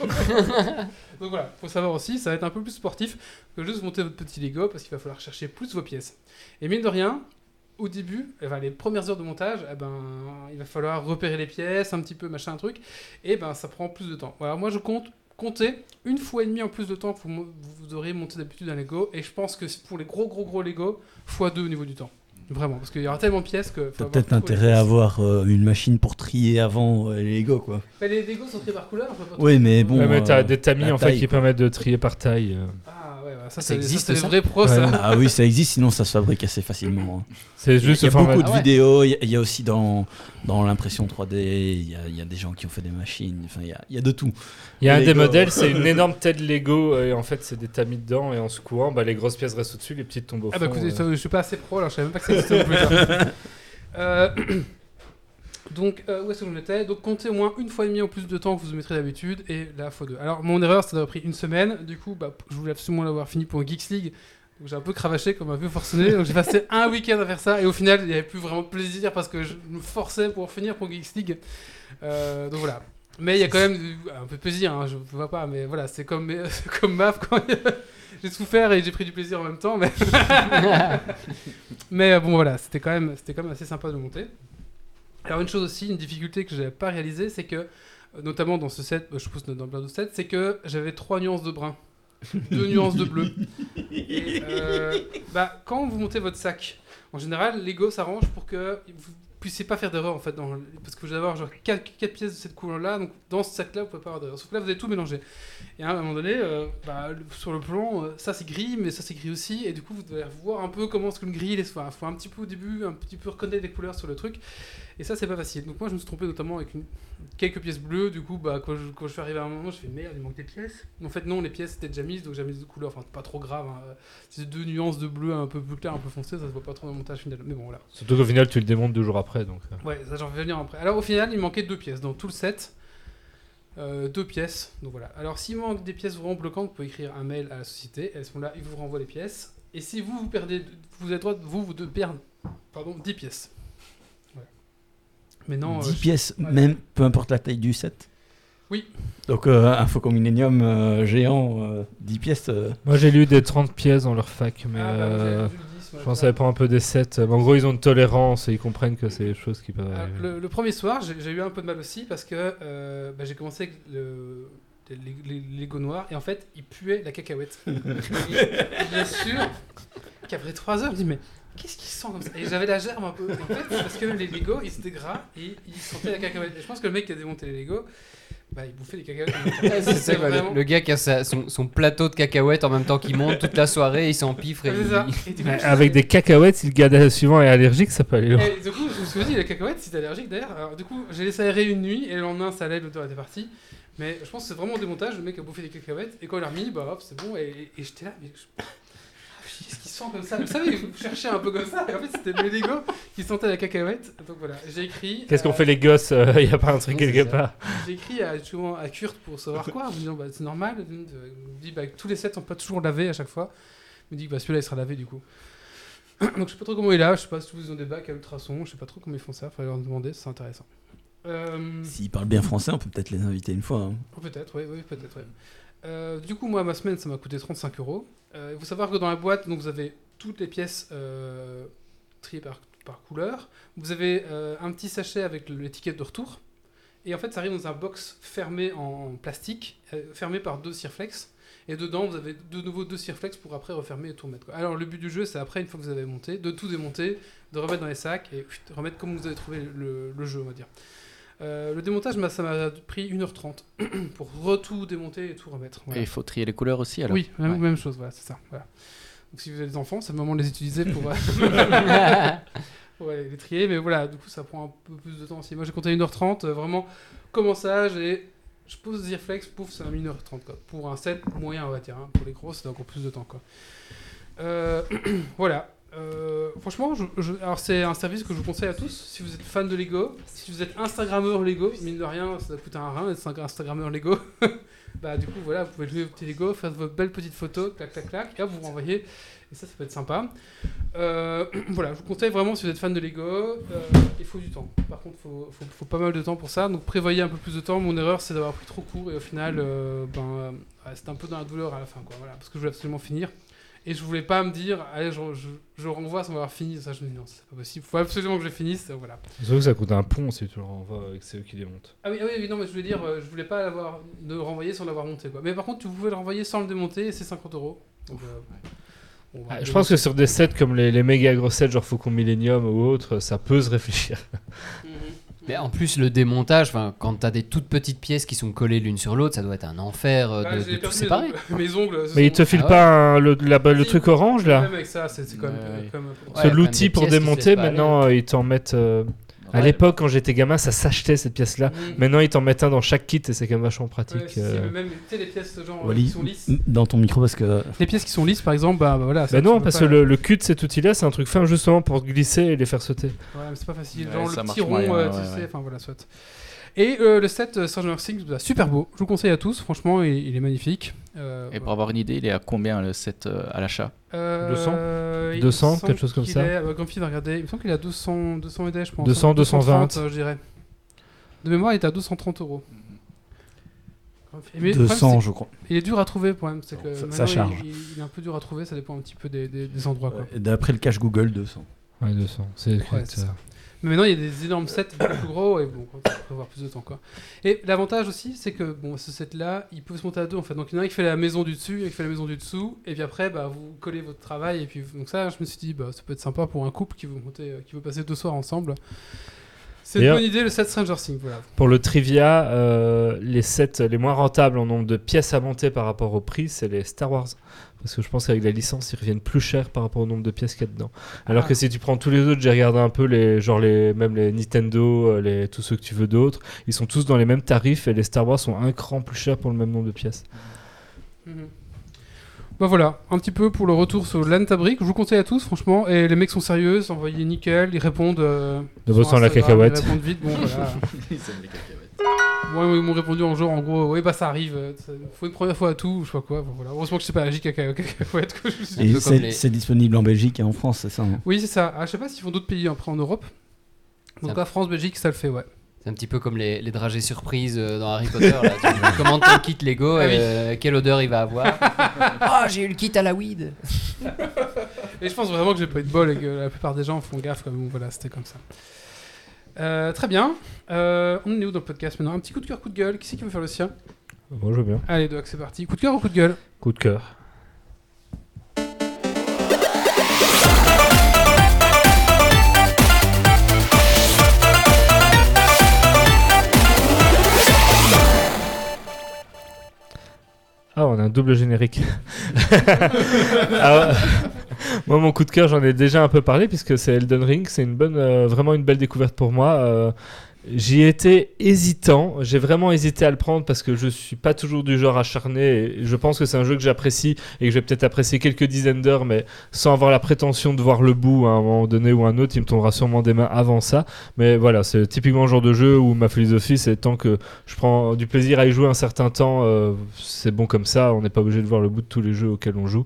Donc voilà, faut savoir aussi, ça va être un peu plus sportif que juste monter votre petit Lego parce qu'il va falloir chercher plus vos pièces. Et mine de rien, au début, enfin, les premières heures de montage, eh ben, il va falloir repérer les pièces, un petit peu machin, un truc, et ben ça prend plus de temps. Voilà, moi je compte compter une fois et demi en plus de temps que vous, mo- vous aurez monté d'habitude un Lego, et je pense que c'est pour les gros gros gros Lego, fois deux au niveau du temps. Vraiment, parce qu'il y aura tellement de pièces que. T'as peut-être intérêt à avoir euh, une machine pour trier avant euh, les Lego quoi. Mais les Lego sont triés par couleur, Oui, mais bon, ouais, mais t'as euh, des tamis en fait taille, qui quoi. permettent de trier par taille. Ah ouais, ouais. Ah, ça, existe, c'est vrais pros, ça. Ah oui, ça existe, sinon ça se fabrique assez facilement. hein. C'est Il y a, juste il y a beaucoup de Ah vidéos, il y a- il y, a aussi dans, dans l'impression 3D, il y, a, il y a des gens qui ont fait des machines, enfin il y a, il y a de tout. Il y a un des modèles, c'est une énorme tête Lego et en fait c'est des tamis dedans et en secouant, bah, les grosses pièces restent au-dessus, les petites tombent au Ah bah fond, écoutez, euh. je suis pas assez pro, alors je savais même pas que ça existait non plus. ça. Euh, donc, euh, où est-ce que j'en étais Donc, comptez au moins une fois et demie en plus de temps que vous mettrez d'habitude, et la fois deux. Alors, mon erreur, ça d'avoir pris une semaine. Du coup, bah, je voulais absolument l'avoir fini pour Geeks League. Donc, j'ai un peu cravaché comme un peu forcené. Donc, j'ai passé un week-end à faire ça, et au final, il n'y avait plus vraiment de plaisir parce que je me forçais pour finir pour Geeks League. Euh, donc, voilà. Mais il y a quand même un peu de plaisir, hein, je ne vois pas, mais voilà, c'est comme, comme MAF quand j'ai souffert et j'ai pris du plaisir en même temps. Mais, mais euh, bon, voilà, c'était quand, même- c'était quand même assez sympa de monter. Alors, une chose aussi, une difficulté que je n'avais pas réalisée, c'est que, euh, notamment dans ce set, euh, je suppose dans plein d'autres sets, c'est que j'avais trois nuances de brun, deux nuances de bleu. Et, euh, bah, quand vous montez votre sac, en général, Lego s'arrange pour que vous puissiez pas faire d'erreur en fait, parce que vous allez avoir genre 4, pièces de cette couleur-là, donc dans ce sac-là, vous pouvez pas avoir d'erreur. Sauf que là, vous avez tout mélangé. Et à un moment donné, euh, bah, sur le plan, euh, ça c'est gris, mais ça c'est gris aussi, et du coup, vous devez voir un peu comment est-ce que le gris, il est. Enfin, faut un petit peu au début, un petit peu reconnaître les couleurs sur le truc, et ça c'est pas facile. Donc moi, je me suis trompé notamment avec une- quelques pièces bleues, du coup, bah, quand, je, quand je suis arrivé à un moment, je fais merde, il manque des pièces. En fait, non, les pièces étaient déjà mises, donc j'ai mis de couleurs, enfin, pas trop grave. hein. C'est deux nuances de bleu un peu plus clair, un peu foncé, ça se voit pas trop dans le montage final. Mais bon, voilà. Surtout qu'au final tu le démontes deux jours après donc. euh. Ouais, ça j'en vais venir après. Alors au final, il manquait deux pièces dans tout le set. Euh, deux pièces. Donc voilà. Alors s'il manque des pièces vraiment bloquantes, vous pouvez écrire un mail à la société. À ce moment-là, ils vous renvoient les pièces. Et si vous, vous perdez, vous avez le droit, vous, vous de perdre, pardon, 10 pièces. Mais non. 10 euh, pièces, ouais. même peu importe la taille du set. Oui. Donc euh, un Faucon Millennium euh, géant, euh, 10 pièces. euh, Moi j'ai lu des 30 pièces dans leur fac mais Ah, bah, vous avez euh, vu le 10, moi, je pense que voilà. ça dépend un peu des sets. Mais en gros ils ont une tolérance et ils comprennent que c'est des choses qui peuvent Alors, arriver. le, le premier soir, j'ai eu un peu de mal aussi parce que euh, bah, j'ai commencé avec le, les, les- les Lego noirs et en fait, il puait la cacahuète. Et bien sûr qu'après 3 heures, je me dis mais qu'est-ce qui sent comme ça? Et j'avais la gerbe un peu. En fait, parce que les Lego, ils étaient gras et ils sentaient la cacahuète. Et je pense que le mec qui a démonté les Lego, bah, il bouffait des cacahuètes. C'est ça, quoi, le- vraiment- le, gars qui a sa- son, son plateau de cacahuètes en même temps qu'il monte toute la soirée, il s'empiffre et il- coup, Avec des cacahuètes, si le gars suivant est allergique, ça peut aller loin. Et du coup, je me suis dit, la cacahuète, si t'es allergique d'ailleurs. Alors, du coup, j'ai laissé aérer une nuit et le lendemain, ça allait, l'odeur était partie. Mais je pense que c'est vraiment au démontage, le mec a bouffé des cacahuètes et quand il a remis, bah hop, c'est bon. Et, et j'étais là, mais. je- Qu'est-ce qui sent comme ça Vous savez, vous cherchez un peu comme ça. Et en fait, c'était mes Lego qui sentaient la cacahuète. Donc voilà, j'ai écrit. Qu'est-ce qu'on euh, fait les gosses Il y a pas un truc quelque part J'ai écrit à, justement à Kurt pour savoir quoi, en me disant bah, c'est normal. Il me dit bah, que tous les sets sont pas toujours lavés à chaque fois. Il me dit que bah, celui-là il sera lavé du coup. Donc je sais pas trop comment il a, je sais pas si ils ont des bacs à ultrasons, je sais pas trop comment ils font ça, faudrait leur demander, c'est intéressant. Euh, S'ils parlent bien français, on peut peut-être les inviter une fois. hein. Peut-être, oui, oui, peut-être. ouais. Euh, du coup, moi, ma semaine, ça m'a coûté 35 euros. Euh, Il faut savoir que dans la boîte, donc, vous avez toutes les pièces euh, triées par, couleur. Vous avez un petit sachet avec l'étiquette de retour. Et en fait, ça arrive dans un box fermé en plastique, fermé par deux Cirflex. Et dedans, vous avez de nouveau deux Cirflex pour après refermer et tout remettre. Alors, le but du jeu, c'est après, une fois que vous avez monté, de tout démonter, de remettre dans les sacs et remettre comme vous avez trouvé le, le jeu, on va dire. Euh, le démontage, ça m'a pris 1h30 pour re-tout démonter et tout remettre. Et il faut trier les couleurs aussi alors. Oui, même, Ouais. même chose, voilà, c'est ça. Voilà. Donc si vous avez des enfants, c'est le moment de les utiliser pour, euh, pour les trier, mais voilà, du coup ça prend un peu plus de temps aussi. Moi j'ai compté 1h30, euh, vraiment commençage et je pose Zirflex, pouf, ça m'a mis 1h30 quoi. Pour un set moyen, on va dire, hein. pour les gros, c'est encore plus de temps quoi. Euh, voilà. Euh, franchement, alors c'est un service que je vous conseille à tous. Si vous êtes fan de Lego, si vous êtes Instagrammeur Lego, mine de rien, ça coûte un rein d'être Instagrammeur Lego. bah du coup voilà, vous pouvez jouer vos petits Lego, faire vos belles petites photos, clac clac clac, et hop, vous renvoyez. Et ça, ça peut être sympa. Euh, voilà, je vous conseille vraiment si vous êtes fan de Lego, euh, il faut du temps. Par contre, il faut, faut, pas mal de temps pour ça, donc prévoyez un peu plus de temps. Mon erreur, c'est d'avoir pris trop court et au final, ben, ouais, c'était un peu dans la douleur à la fin, quoi. Voilà, parce que je voulais absolument finir. Et je voulais pas me dire, allez, je, je, je renvoie sans avoir fini. Ça, je me dis non, c'est pas possible. Il faut absolument que je finisse. Voilà. Que ça coûte un pont si tu le renvoies avec ceux qui démontent. Ah oui, ah oui, non, mais je voulais dire, euh, je voulais pas l'avoir de le renvoyer sans l'avoir monté, quoi. Mais par contre, tu pouvais le renvoyer sans le démonter, et c'est 50 euros. Donc, euh, Ah, je pense que sur des sets comme les, les méga gros sets, genre Faucon Millennium ou autre, ça peut se réfléchir. Mhm. Mais en plus, le démontage, quand t'as des toutes petites pièces qui sont collées l'une sur l'autre, ça doit être un enfer euh, Bah, de, tout séparer. ongles- Mes ongles. Mais il sont- te file Ah pas un- le, la- le Si, truc orange là Même avec ça, c'est euh, quand même l'outil pour démonter, maintenant euh, ils t'en mettent. À Ouais. l'époque, quand j'étais gamin, ça s'achetait cette pièce-là. Maintenant, ils t'en mettent un dans chaque kit et c'est quand même vachement Ouais, pratique. si, euh. même tu sais, les pièces genre, Wally, qui sont lisses. dans ton micro parce que Les pièces qui sont lisses, par exemple, bah, bah voilà. ça, Bah non, parce pas- que le, le cul de cet outil-là, c'est un truc fin justement pour glisser et les faire sauter. Ouais, mais c'est pas facile. Ouais, Genre le petit rond, moyen, euh, ouais, tu ouais, sais, ouais. enfin voilà, soit. Et euh, le set euh, Stranger Things, bah, super beau. Je vous conseille à tous. Franchement, il, il est magnifique. Euh, Et pour avoir une idée, il est à combien le set euh, à l'achat? Euh, 200? il me 200, semble quelque chose comme qu'il ça. est- euh, Grumpy va regarder. Il me semble qu'il est à 200, 200 ED, je pense. 200, 220. 230, euh, je dirais. De mémoire, il est à 230 euros. Mais le problème, 200, c'est je crois. Il est dur à trouver, le problème. C'est que Ça- ça charge. Il, il est un peu dur à trouver, ça dépend un petit peu des, des- des endroits. Et D'après le cache Google, 200. Ouais, 200. C'est Ouais, c'est ça. Mais maintenant, il y a des énormes sets beaucoup plus gros et bon, on peut avoir plus de temps. Quoi. Et l'avantage aussi, c'est que bon, ce set-là, il peut se monter à deux en fait. Donc, il y en a un qui fait la maison du dessus et qui fait la maison du dessous. Et puis après, bah, vous collez votre travail. Et puis, donc, ça, je me suis dit, bah, ça peut être sympa pour un couple qui veut, monter, euh, qui veut passer deux soirs ensemble. C'est une bonne idée, le set Stranger Things. Voilà. Pour le trivia, euh, les sets les moins rentables en nombre de pièces à monter par rapport au prix, c'est les Star Wars. Parce que je pense qu'avec la licence, ils reviennent plus cher par rapport au nombre de pièces qu'il y a dedans. Alors Ah. que si tu prends tous les autres, j'ai regardé un peu les, genre les, même les Nintendo, euh, les, tous ceux que tu veux d'autres, ils sont tous dans les mêmes tarifs et les Star Wars sont un cran plus chers pour le même nombre de pièces. Mhm. Bah voilà, un petit peu pour le retour sur l'Antabrick. Je vous conseille à tous, franchement. Et les mecs sont sérieux, envoyé nickel, ils répondent. euh, De sur votre sang la cacahuète. Ils répondent vite, bon voilà. Moi, ils m'ont répondu en genre, en gros, oui, bah ça arrive, euh, ça- faut une première fois à tout, je sais pas quoi. bon, voilà. Heureusement que je sais pas la caca- cacahuète. que je me suis dit. Et peu comme c'est les- c'est disponible en Belgique et en France, c'est ça hein? Oui, c'est ça. Ah, je sais pas s'ils font d'autres pays après en Europe. En Ça- tout cas, France, Belgique, ça le fait, ouais. C'est un petit peu comme les, les dragées surprises euh, dans Harry Potter. Là. Tu commandes ton kit Lego, Ah oui. euh, quelle odeur il va avoir Ah, j'ai eu le kit à la weed Et je pense vraiment que j'ai pas eu de bol et que la plupart des gens font gaffe. Comme, bon, voilà, c'était comme ça. Euh, très bien. Euh, on est où dans le podcast maintenant? Un petit coup de cœur, coup de gueule. Qui c'est qui veut faire le sien? Moi, je veux bien. Allez, Doc, c'est parti. Coup de cœur ou coup de gueule? Coup de cœur. Ah, on a un double générique. Ah. Moi, mon coup de cœur, j'en ai déjà un peu parlé puisque c'est Elden Ring. C'est une bonne, euh, vraiment une belle découverte pour moi. Euh, J'y étais hésitant. J'ai vraiment hésité à le prendre parce que je suis pas toujours du genre acharné. Je pense que c'est un jeu que j'apprécie et que je vais peut-être apprécier quelques dizaines d'heures, mais sans avoir la prétention de voir le bout à un moment donné ou un autre. Il me tombera sûrement des mains avant ça. Mais voilà, c'est typiquement le genre de jeu où ma philosophie, c'est tant que je prends du plaisir à y jouer un certain temps, euh, c'est bon comme ça. On n'est pas obligé de voir le bout de tous les jeux auxquels on joue.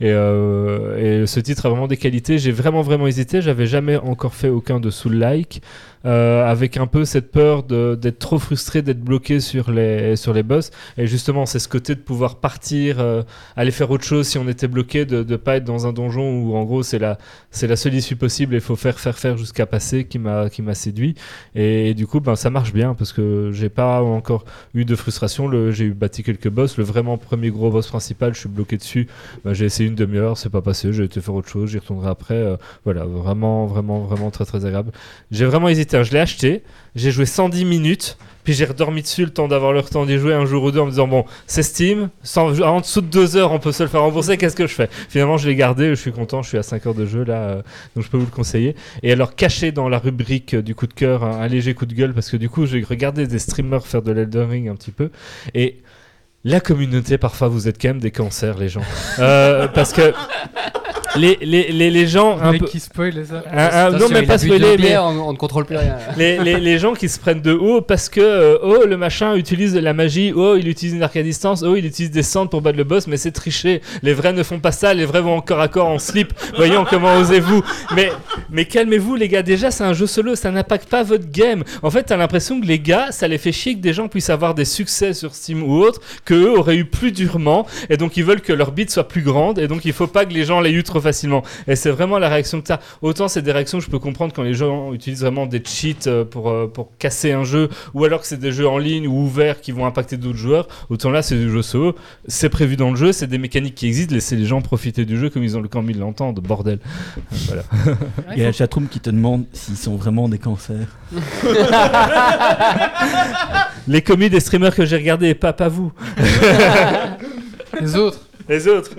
Et, euh, et ce titre a vraiment des qualités. J'ai vraiment, vraiment hésité. J'avais jamais encore fait aucun de Soul-like. euh, avec un peu cette peur d'être trop frustré, d'être bloqué sur les, sur les boss. Et justement, c'est ce côté de pouvoir partir, euh, aller faire autre chose si on était bloqué, de ne pas être dans un donjon où en gros c'est la, la seule issue possible et il faut faire, faire, faire jusqu'à passer qui m'a séduit. Et, du coup, ben, ça marche bien parce que j'ai pas encore eu de frustration. J'ai eu bâti quelques boss. Le vraiment premier gros boss principal, je suis bloqué dessus. Ben, j'ai essayé une demi-heure, c'est pas passé. J'ai été faire autre chose, j'y retournerai après. Euh, voilà, vraiment, vraiment, vraiment très, très agréable. J'ai vraiment hésité. Hein. Je l'ai acheté, j'ai joué 110 minutes. Puis j'ai redormi dessus le temps d'avoir le temps d'y jouer un jour ou deux en me disant bon c'est Steam, en dessous de deux heures on peut se le faire rembourser, qu'est-ce que je fais? Finalement je l'ai gardé, je suis content, je suis à 5 heures de jeu là, euh, donc je peux vous le conseiller. Et alors caché dans la rubrique euh, du coup de cœur, un, un léger coup de gueule parce que du coup j'ai regardé des streamers faire de l'Elden Ring un petit peu et la communauté parfois vous êtes quand même des cancers les gens, Euh, parce que les, les, les, les gens un peu... qui spoil Ah, ah, non mais pas spoiler mais on, on ne contrôle plus rien. les, les, les gens qui se prennent de haut parce que euh, oh le machin utilise de la magie, oh il utilise une arc à distance, oh il utilise des centres pour battre le boss, mais c'est triché. Les vrais ne font pas ça, les vrais vont encore à corps en slip. Voyons comment osez-vous. Mais mais calmez-vous les gars. Déjà c'est un jeu solo, ça n'impacte pas votre game. En fait t'as l'impression que les gars ça les fait chier que des gens puissent avoir des succès sur Steam ou autre que eux auraient eu plus durement et donc ils veulent que leur bite soit plus grande et donc il faut pas que les gens l'aient eu trop trop facilement. Et c'est vraiment la réaction que tu as. Autant c'est des réactions que je peux comprendre quand les gens utilisent vraiment des cheats euh, pour, euh, pour casser un jeu, ou alors que c'est des jeux en ligne ou ouverts qui vont impacter d'autres joueurs. Autant là, c'est du jeu solo. C'est prévu dans le jeu, c'est des mécaniques qui existent. Laissez les gens profiter du jeu comme ils ont le camp de l'entendre. Bordel. voilà. Il y a la chatroom qui te demande s'ils sont vraiment des cancers. Les commis des streamers que j'ai regardés, et pas, pas vous. Les autres. Les autres.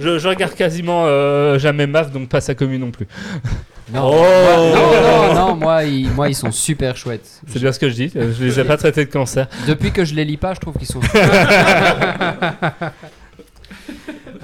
Je, je regarde quasiment euh, jamais MAF, donc pas sa commu non plus. Non, Oh. moi- non, non, non, moi ils, moi ils sont super chouettes. C'est bien ce que je dis. Je les ai pas traités de cancer. Depuis que je les lis pas, je trouve qu'ils sont.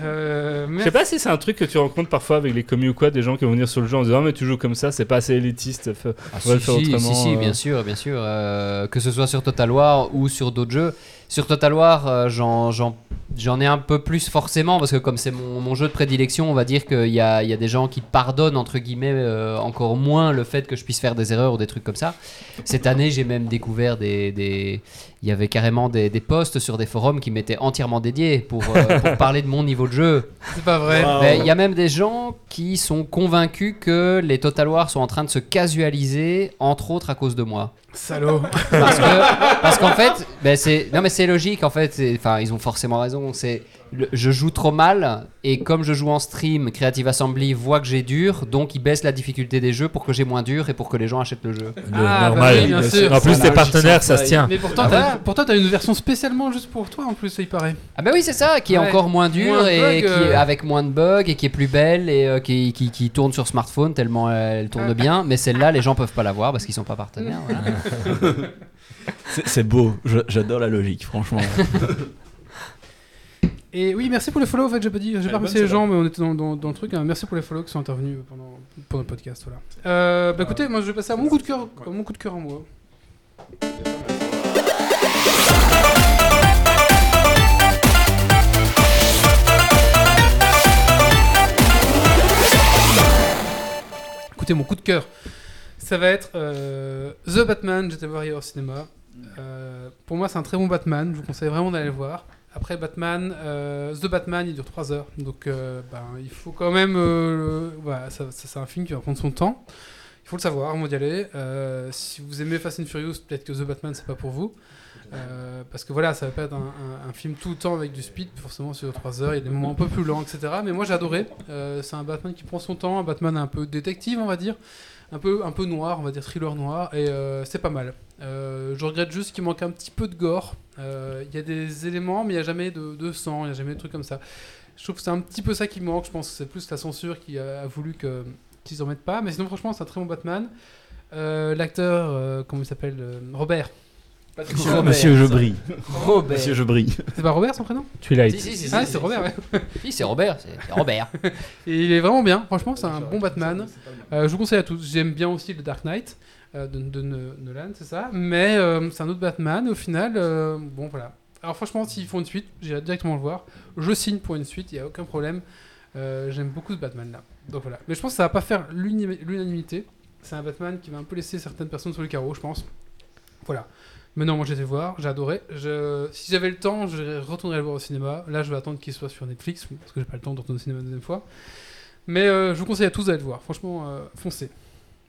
Euh, Je sais pas si c'est un truc que tu rencontres parfois avec les commis ou quoi, des gens qui vont venir sur le jeu en disant Ah, mais tu joues comme ça, c'est pas assez élitiste. Ah, On va le si, faire si, autrement, si, si, euh. bien sûr, bien sûr. euh, que ce soit sur Total War ou sur d'autres jeux. Sur Total War, euh, j'en, ai un peu plus forcément, parce que comme c'est mon, jeu de prédilection, on va dire qu'il y a, des gens qui pardonnent, entre guillemets, euh, encore moins le fait que je puisse faire des erreurs ou des trucs comme ça. Cette année, j'ai même découvert des- il y avait carrément des, des posts sur des forums qui m'étaient entièrement dédiés pour, euh, pour parler de mon niveau de jeu. C'est pas vrai. Mais Il y a même des gens qui sont convaincus que les Total War sont en train de se casualiser, entre autres à cause de moi. Salaud. Parce que parce qu'en fait, ben c'est non mais c'est logique en fait. Enfin, ils ont forcément raison. C'est le- je joue trop mal et comme je joue en stream, Creative Assembly voit que j'ai dur, donc ils baissent la difficulté des jeux pour que j'ai moins dur et pour que les gens achètent le jeu. Ah, normal. bah oui, bien sûr. En plus, tes partenaires, ça se tient. Mais pourtant, Ah t'as, pourtant, t'as une version spécialement juste pour toi en plus, il paraît. Ah bah oui c'est ça, qui est Ouais. encore moins dur Moins de et bugs, qui euh. avec moins de bugs et qui est plus belle et euh, qui, qui, qui tourne sur smartphone tellement elle tourne bien. Mais celle-là, les gens peuvent pas la voir parce qu'ils sont pas partenaires. voilà. C'est c'est beau, Je- j'adore la logique, franchement. Et oui, merci pour les follow. En fait, j'ai pas dit, j'ai est pas remercié les gens, mais on était dans, dans, dans le truc. hein. Merci pour les follow qui sont intervenus pendant, pendant le podcast. Voilà. Euh, bah écoutez, moi je vais passer à mon coup de cœur, mon coup de cœur en moi. Écoutez, mon coup de cœur, ça va être euh, The Batman. J'étais voir hier au cinéma. Euh, pour moi, c'est un très bon Batman. Je vous conseille vraiment d'aller le voir. Après Batman, euh, The Batman, il dure 3 heures. Donc, euh, ben, il faut quand même. euh, voilà, ça, c'est un film qui va prendre son temps. Il faut le savoir avant d'y aller. Si vous aimez Fast and Furious, peut-être que The Batman, c'est pas pour vous. Parce que voilà, ça va pas être un, un- film tout le temps avec du speed, forcément sur 3 heures. Il y a des moments un peu plus lents, etc. Mais moi, j'ai adoré. C'est un Batman qui prend son temps, un Batman un peu détective, on va dire. Un peu, un peu noir, on va dire thriller noir. Et euh, c'est pas mal. Euh, je regrette juste qu'il manque un petit peu de gore. Euh, Il y a des éléments, mais il n'y a jamais de, sang, il n'y a jamais de trucs comme ça. Je trouve que c'est un petit peu ça qui manque. Je pense que c'est plus la censure qui a, voulu que, qu'ils en mettent pas. Mais sinon, franchement, c'est un très bon Batman. L'acteur, comment il s'appelle Robert. Monsieur, Je brille. Robert. Monsieur Je brille. C'est pas Robert son prénom? Twilight. Si, si, si, si, Ah, si, c'est si. Robert, ouais. Si, c'est Robert, c'est Robert. Et il est vraiment bien. Franchement, c'est un bon Batman. Euh, je vous conseille à tous. J'aime bien aussi le Dark Knight euh, de, de No- Nolan, c'est ça. Mais euh, c'est un autre Batman. Au final, bon voilà. Alors franchement, s'ils font une suite, j'irai directement le voir. Je signe pour une suite, il n'y a aucun problème. J'aime beaucoup ce Batman là. Donc voilà. Mais je pense que ça va pas faire l'unanimité. C'est un Batman qui va un peu laisser certaines personnes sur le carreau, je pense. Voilà. Mais non, moi j'ai été voir, j'ai adoré. Je... Si j'avais le temps, je retournerais le voir au cinéma. Là, je vais attendre qu'il soit sur Netflix, parce que j'ai pas le temps de retourner au cinéma une deuxième fois. Mais euh, je vous conseille à tous d'aller le voir. Franchement, euh, foncez.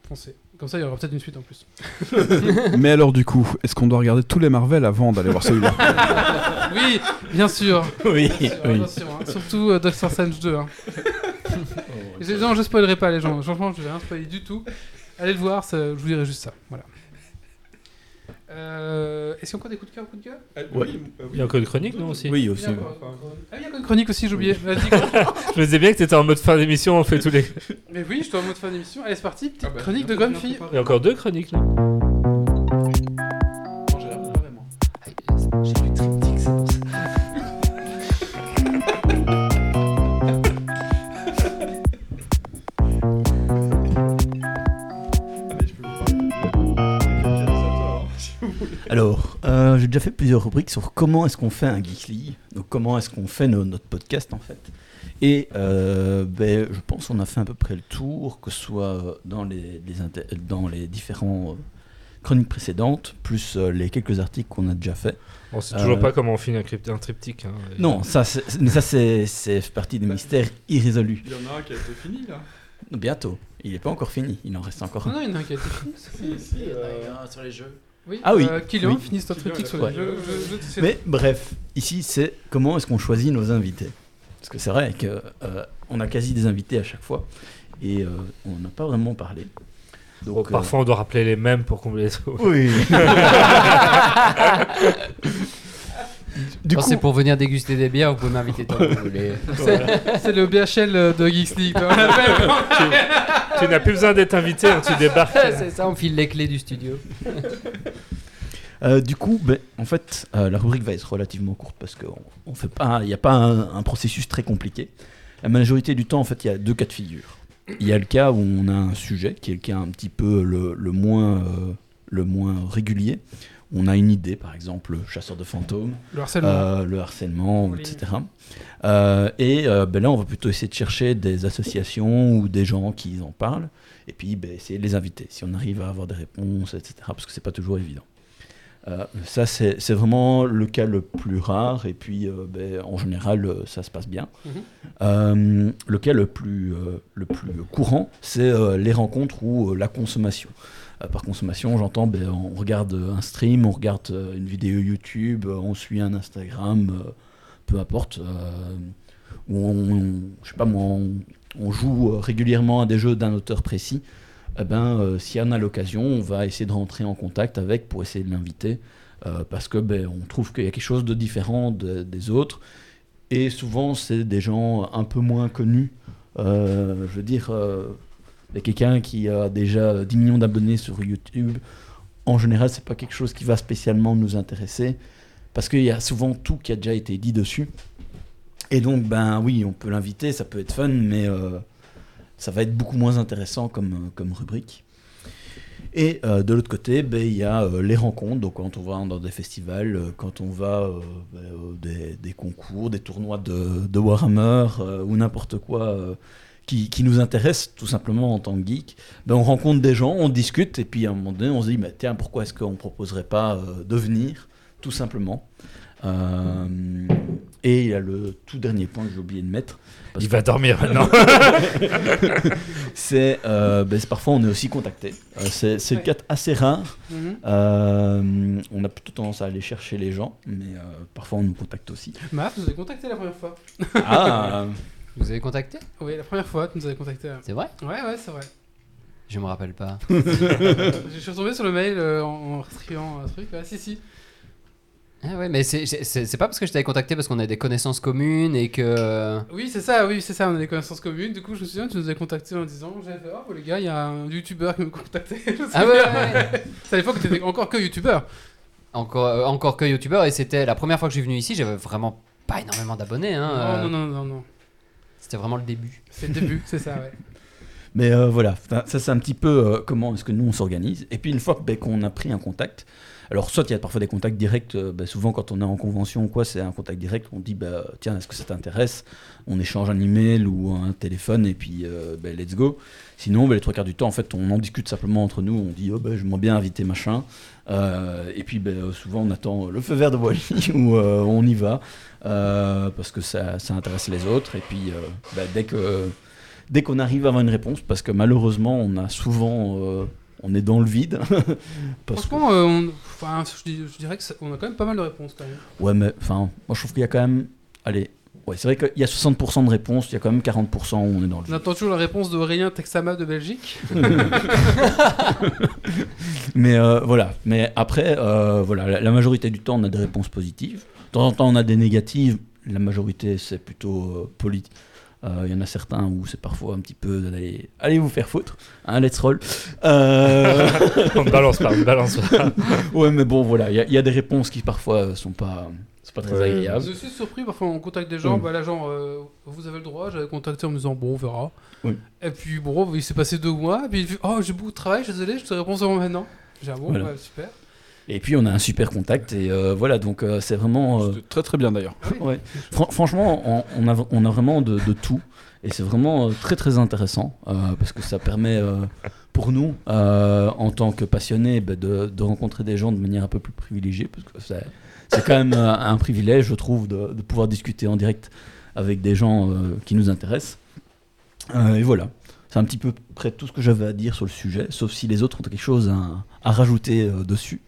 Foncez. Comme ça, il y aura peut-être une suite en plus. Mais alors, du coup, est-ce qu'on doit regarder tous les Marvel avant d'aller voir celui-là? Oui, bien sûr. Oui, Bien sûr, oui. hein. Surtout euh, Doctor Strange 2. hein. J'ai- non, je spoilerai pas les gens. Franchement, je vais rien spoiler du tout. Allez le voir, ça- je vous dirai juste ça. Voilà. Euh, Est-ce qu'il y a encore des coups de cœur, coups de cœur Ouais. Il y a encore une chronique, non aussi? Oui, Il aussi. y a encore- Ah, il y a encore une chronique aussi, j'ai oublié. Je me disais bien que t'étais en mode fin d'émission, on fait tous les. Mais oui, je suis en mode fin d'émission. Allez, c'est parti. Petite Ah bah, chronique de grande fille. Il y a encore deux chroniques là. J'ai Alors, euh, j'ai déjà fait plusieurs rubriques sur comment est-ce qu'on fait un Geekly, donc comment est-ce qu'on fait no- notre podcast en fait. Et euh, ben, je pense qu'on a fait à peu près le tour, que ce soit dans les, les dans les différents euh, chroniques précédentes, plus les quelques articles qu'on a déjà fait. On sait toujours Euh, pas comment on finit un, crypt- un triptyque. hein. Et- Non, ça, c'est- mais ça c'est partie des mystères irrésolus. Il y en a un qui a été fini là. Bientôt. Il n'est pas encore fini. Il en reste encore Non, un. non, il y en a un qui a été fini. sur les jeux. Oui, Ah oui. euh, Kylian, Oui. finisse ton Kylian, triptyque il a sur fait- les jeux. Je- je- je- Mais bref, ici c'est comment est-ce qu'on choisit nos invités Parce que c'est vrai que euh, on a quasi des invités à chaque fois et euh, on n'a pas vraiment parlé. Donc, euh, parfois, on doit rappeler les mêmes pour combler les trous. Oui. du Quand coup, c'est pour venir déguster des bières, vous pouvez m'inviter tant que vous voulez. C'est le BHL de Geeks League. tu n'as plus besoin d'être invité, hein, tu débarques. c'est ça, on file les clés du studio. euh, du coup, ben, en fait, euh, la rubrique va être relativement courte parce qu'on on fait pas, il n'y a pas un, un processus très compliqué. La majorité du temps, en fait, il y a deux cas de figure. Il y a le cas où on a un sujet qui est le cas un petit peu le, le moins, euh, le moins régulier. On a une idée, par exemple, chasseur de fantômes. Le harcèlement. Euh, le etc. Euh, et euh, ben là, on va plutôt essayer de chercher des associations ou des gens qui en parlent, et puis ben, essayer de les inviter, si on arrive à avoir des réponses, etc. Parce que c'est pas toujours évident. Euh, ça, c'est vraiment le cas le plus rare, et puis euh, ben, en général, euh, ça se passe bien. Mhm. Euh, le cas le plus, euh, le plus courant, c'est euh, les rencontres ou euh, la consommation. Euh, par consommation, j'entends, ben, on regarde euh, un stream, on regarde euh, une vidéo YouTube, on suit un Instagram, peu importe. ou on, on- on, on joue régulièrement à des jeux d'un auteur précis. Eh ben, y en a l'occasion, on va essayer de rentrer en contact avec pour essayer de l'inviter, parce que ben, on trouve qu'il y a quelque chose de différent de- des autres. Et souvent, c'est des gens un peu moins connus. Je veux dire, il y a quelqu'un qui a déjà 10 millions d'abonnés sur YouTube. En général, c'est pas quelque chose qui va spécialement nous intéresser parce qu'il y a souvent tout qui a déjà été dit dessus. Et donc, ben oui, on peut l'inviter, ça peut être fun, mais euh, ça va être beaucoup moins intéressant comme, euh, rubrique. Et euh, de l'autre côté, ben, il y a les rencontres. Donc, quand on va dans des festivals, quand on va ben, des, concours, des tournois de, Warhammer ou n'importe quoi qui, qui nous intéresse tout simplement en tant que geek, ben, on rencontre des gens, on discute, et puis à un moment donné, on se dit mais tiens, pourquoi est-ce qu'on ne proposerait pas euh, de venir, tout simplement Euh, Et il y a le tout dernier point que j'ai oublié de mettre. Il va dormir maintenant. c'est euh, ben, c'est parfois on est aussi contacté. Euh, c'est c'est le Ouais. cas assez rare. Mhm. Euh, on a plutôt tendance à aller chercher les gens, mais euh, parfois on nous contacte aussi. Maf, nous avez contacté la première fois. Ah, Vous avez contacté Oui, la première fois, tu nous avais contacté. C'est vrai Ouais, ouais, c'est vrai. Je me rappelle pas. Je suis retombé sur le mail euh, en, en retriant un truc. Ouais, si, si. Ah ouais, mais c'est- c'est c'est pas parce que je t'avais contacté parce qu'on a des connaissances communes et que. Oui, c'est ça, oui, c'est ça, on a des connaissances communes. Du coup, je me souviens, tu nous avais contacté en disant J'avais fait, oh, les gars, il y a un youtubeur qui me contactait. Je me Ah ouais, souviens. ouais, ouais. C'est à l'époque que t'étais encore que youtubeur. Encore, euh, encore que youtubeur et c'était la première fois que je suis venu ici, j'avais vraiment pas énormément d'abonnés. Hein, euh, Non, non, non, non, non. C'était vraiment le début. C'est le début, c'est ça, ouais. Mais euh, voilà, ça ça, c'est un petit peu euh, comment est-ce que nous on s'organise. Et puis une fois que, ben, qu'on a pris un contact, alors soit il y a parfois des contacts directs, euh, ben, souvent quand on est en convention ou quoi, c'est un contact direct, on dit bah, tiens est-ce que ça t'intéresse? On échange un email ou un téléphone et puis euh, ben, let's go. Sinon ben, les trois quarts du temps en fait on en discute simplement entre nous, on dit oh, ben, j'aimerais bien inviter machin. Euh, et puis souvent on attend le feu vert de Wally ou euh, on y va parce que ça, intéresse les autres. Et puis dès que dès qu'on arrive à avoir une réponse, parce que malheureusement, on a souvent, on est dans le vide. parce que, Franchement, euh, on... enfin, je, je dirais qu'on a quand même pas mal de réponses quand même. ouais, mais enfin, moi je trouve qu'il y a quand même, allez, ouais, c'est vrai qu'il y a 60% de réponses, il y a quand même 40% où on est dans le On attend toujours la réponse d'Aurélien Texama de Belgique. Mais euh, voilà, mais après, euh, voilà, la, la majorité du temps, on a des réponses positives. De temps en temps, on a des négatives. La majorité, c'est plutôt politique. Il y en a certains où c'est parfois un petit peu d'aller allez vous faire foutre, hein, let's roll. Euh, on ne balance pas, on ne balance pas. Ouais, mais bon, voilà, il y, a- il y a des réponses qui parfois euh, sont pas, sont pas très Ouais. agréables. Je suis surpris, parfois on contacte des gens, Mm. bah là genre, euh, vous avez le droit, j'avais contacté en me disant bon on verra. Oui. Et puis bon, il s'est passé deux mois, et puis oh j'ai beaucoup de travail, je suis désolé, je te réponds seulement maintenant. J'ai un bon, Voilà. ouais, super. Et puis on a un super contact et euh, voilà donc euh, c'est vraiment euh, Très très bien d'ailleurs. ouais. Fran- franchement on, on a on a vraiment de, de tout et c'est vraiment euh, très très intéressant euh, parce que ça permet euh, pour nous euh, en tant que passionnés bah, de, de rencontrer des gens de manière un peu plus privilégiée parce que c'est c'est quand même euh, un privilège je trouve de, de pouvoir discuter en direct avec des gens euh, qui nous intéressent Euh, et voilà c'est un petit peu près tout ce que j'avais à dire sur le sujet sauf si les autres ont quelque chose à, à rajouter euh, dessus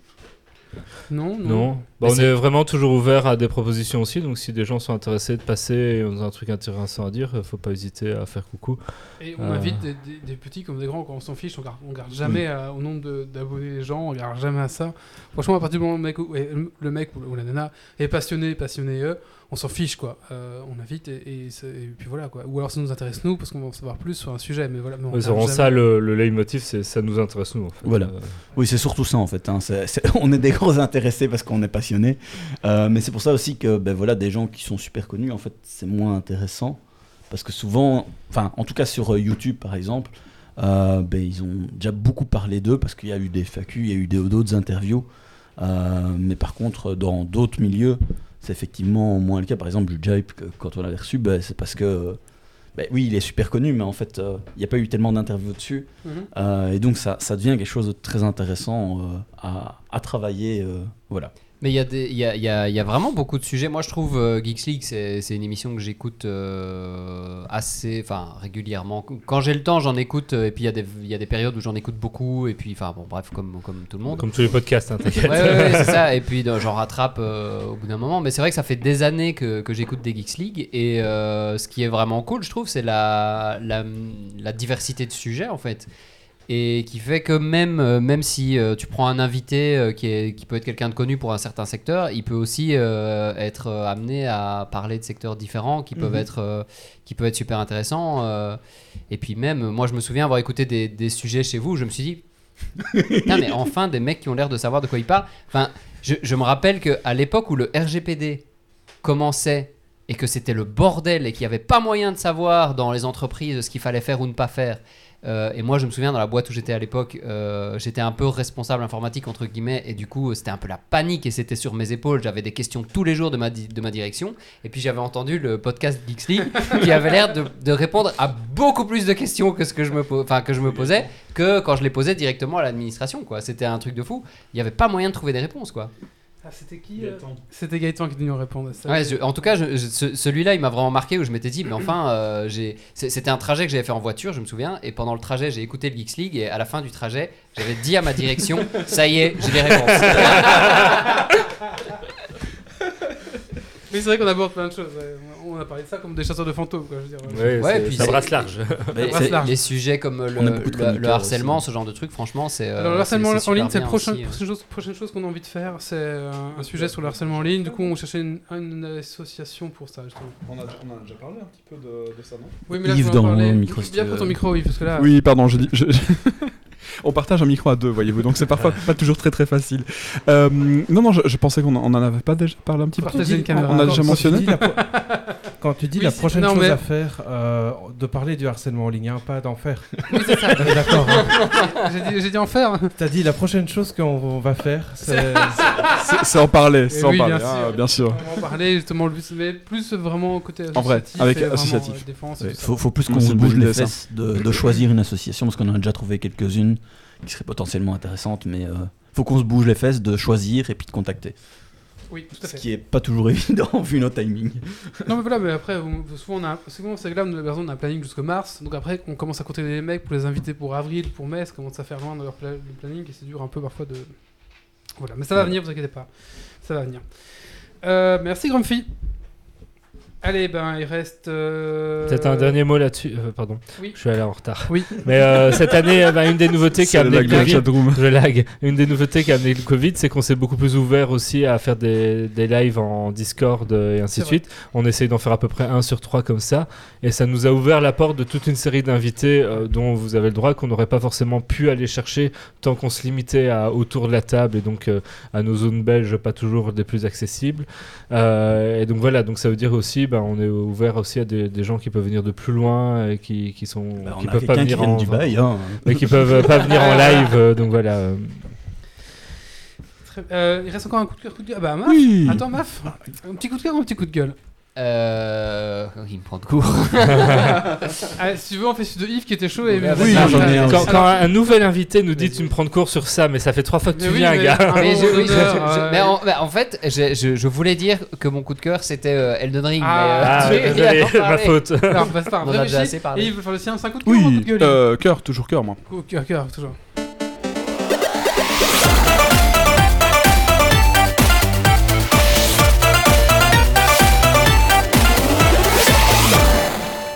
Non, non. Non. Bah, on est vraiment toujours ouvert à des propositions aussi, donc si des gens sont intéressés de passer et ont un truc intéressant à dire, euh, faut pas hésiter à faire coucou. Et on Euh. invite des, des- des petits comme des grands, quand on s'en fiche, on garde, on garde jamais euh, au nombre de- d'abonnés des gens, on regarde jamais à ça. Franchement, à partir du moment où le mec, ou- le mec ou la nana est passionné, passionné eux, on s'en fiche quoi. Euh, on invite et, et c'est- et puis voilà quoi. Ou alors ça nous intéresse nous parce qu'on va en savoir plus sur un sujet, mais voilà. mais on vraiment ça le, le leitmotiv, c'est ça nous intéresse nous. En fait. Voilà. Euh, Oui, c'est surtout ça en fait. hein. C'est- c'est- on est des gros intéressés parce qu'on est passionnés. Euh, mais c'est pour ça aussi que ben, voilà, des gens qui sont super connus, en fait, c'est moins intéressant. Parce que souvent, enfin, en tout cas sur euh, YouTube par exemple, euh, ben, ils ont déjà beaucoup parlé d'eux parce qu'il y a eu des FAQ, il y a eu d'autres interviews. Euh, mais par contre, dans d'autres milieux, c'est effectivement moins le cas. Par exemple, Jujipe, que- quand on l'a reçu, ben, c'est parce que. ben oui, il est super connu, mais en fait, euh, il n'y a pas eu tellement d'interviews dessus. Mhm. Euh, et donc ça, ça devient quelque chose de très intéressant euh, à, à travailler. voilà. Mais il y, a des- y, a, y, a, y a vraiment beaucoup de sujets. Moi, je trouve euh, Geeks League, c'est c'est une émission que j'écoute euh, assez, enfin régulièrement. Quand j'ai le temps, j'en écoute. euh, Et puis il y, a des- il y a des périodes où j'en écoute beaucoup. Et puis, enfin bon, bref, comme, comme tout le monde. Comme tous les podcasts, hein, t'inquiète. Ouais, ouais, ouais, c'est ça. Et puis j'en rattrape euh, au bout d'un moment. Mais c'est vrai que ça fait des années que, que j'écoute des Geeks League. Et ce qui est vraiment cool, je trouve, c'est la, la, la diversité de sujets en fait. Et qui fait que même, euh, même si euh, tu prends un invité euh, qui, est, qui peut être quelqu'un de connu pour un certain secteur, il peut aussi être amené à parler de secteurs différents qui peuvent, Mhm. être, qui peuvent être super intéressants. et puis même, moi je me souviens avoir écouté des, des sujets chez vous, je me suis dit, Putain, mais enfin, des mecs qui ont l'air de savoir de quoi ils parlent. Enfin, je, je me rappelle qu'à l'époque où le RGPD commençait et que c'était le bordel et qu'il n'y avait pas moyen de savoir dans les entreprises ce qu'il fallait faire ou ne pas faire. Euh, et moi, je me souviens dans la boîte où j'étais à l'époque, euh, j'étais un peu responsable informatique entre guillemets, et du coup, c'était un peu la panique et c'était sur mes épaules. J'avais des questions tous les jours de ma, direction. Et puis j'avais entendu le podcast Geeks qui avait l'air de, répondre à beaucoup plus de questions que ce que je me, que je me posais que quand je les posais directement à l'administration. C'était un truc de fou. Il n'y avait pas moyen de trouver des réponses. quoi. Ah, c'était qui euh C'était Gaëtan qui devait nous répondre à ça. Ouais, je- en tout cas, je- je- ce- celui-là, il m'a vraiment marqué où je m'étais dit, mais enfin, euh, j'ai- c'était un trajet que j'avais fait en voiture, je me souviens, et pendant le trajet, j'ai écouté le Geeks League, et à la fin du trajet, j'avais dit à ma direction, ça y est, j'ai les réponses. Mais c'est vrai qu'on aborde plein de choses. On a parlé de ça comme des chasseurs de fantômes, quoi. Je veux dire, ouais. Puis ça brasse large. Mais brasse c'est- large. Les sujets comme euh, le, chroniqueurs harcèlement, aussi. ce genre de trucs, franchement, c'est. euh, Alors le harcèlement en ligne, c'est la prochaine, chose, prochaine chose qu'on a envie de faire. C'est euh, un sujet sur le harcèlement en ligne. Du coup, on cherchait une, une association pour ça. On, a, on a déjà parlé un petit peu de, de ça, non? Oui, mais là, Yves je voulais en dans parler. le micro, Bien pour ton micro, oui, parce que là. Oui, pardon, je dis. je- On partage un micro à deux, voyez-vous, donc c'est parfois pas toujours très très facile. Euh, non, non, je, je pensais qu'on en on en avait pas déjà parlé un petit peu. Caméra. On a déjà mentionné Quand tu dis Oui, la prochaine non, chose mais- à faire, euh, de parler du harcèlement en ligne, hein, pas d'en faire. Oui, c'est ça. D'accord. hein. J'ai dit, j'ai dit en faire. T'as dit la prochaine chose qu'on on va faire, c'est C'est c'est en parler, c'est en oui, parler, bien hein, sûr. bien sûr. On va en parler justement, mais plus vraiment côté associatif. En vrai, avec associatif. euh, défense Ouais, faut, faut plus qu'on se bouge les fesses de, de choisir une association parce qu'on en a déjà trouvé quelques-unes qui seraient potentiellement intéressantes, mais euh, faut qu'on se bouge les fesses de choisir et puis de contacter. Oui, tout à Ce qui est pas toujours évident vu nos timings. Non, mais voilà, mais après, on- souvent, on a, souvent c'est que là, on a un planning jusqu'au mars. Donc après, on commence à contacter les mecs pour les inviter pour avril, pour mai, ça commence à faire loin dans leur pla- le planning et c'est dur un peu parfois de. Voilà, mais ça va venir, vous inquiétez pas. Ça va venir. Euh, merci, Grumpy. Allez, ben, il reste. euh, Peut-être un dernier mot là-dessus. Euh, pardon, Oui. je suis allé en retard. Oui. Mais euh, cette année, bah, une des nouveautés qui a amené le Covid, chatroom. je lag. Une des nouveautés qui a amené le Covid, c'est qu'on s'est beaucoup plus ouvert aussi à faire des, des lives en Discord et ainsi de suite. On essaye d'en faire à peu près un sur trois comme ça. Et ça nous a ouvert la porte de toute une série d'invités euh, dont vous avez le droit, qu'on n'aurait pas forcément pu aller chercher tant qu'on se limitait à, autour de la table et donc euh, à nos zones belges pas toujours des plus accessibles. Euh, et donc voilà, donc ça veut dire aussi, bah, on est ouvert aussi à des, des gens qui peuvent venir de plus loin et qui, qui sont Bah, qui peuvent pas venir en Dubaï. Hein. mais qui peuvent pas venir en live. euh, donc voilà. euh, il reste encore un coup de cœur, coup de gueule. Ah bah, Maf Oui. Attends, Maf Un petit coup de cœur ou un petit coup de gueule? Euh... Il me prend de court. Allez, si tu veux, on fait celui de Yves qui était chaud et. Oui, vas-y, j'en ai un Quand, quand un nouvel invité nous dit tu me prends de cours sur ça, mais ça fait trois fois que tu oui, viens, mais- gars. Ah, mais, je- oui, je- je- en, fait, je, je- je voulais dire que mon coup de cœur c'était euh, Elden Ring. Ah, mais, euh, Ah, désolé, ma faute. Bah, grave, On en a déjà réfléchis. assez parlé. Et Yves veut faire le sien, c'est un coup de cœur ou un coup de Oui, gueule euh, cœur, toujours cœur, moi. Cœur, cœur, toujours.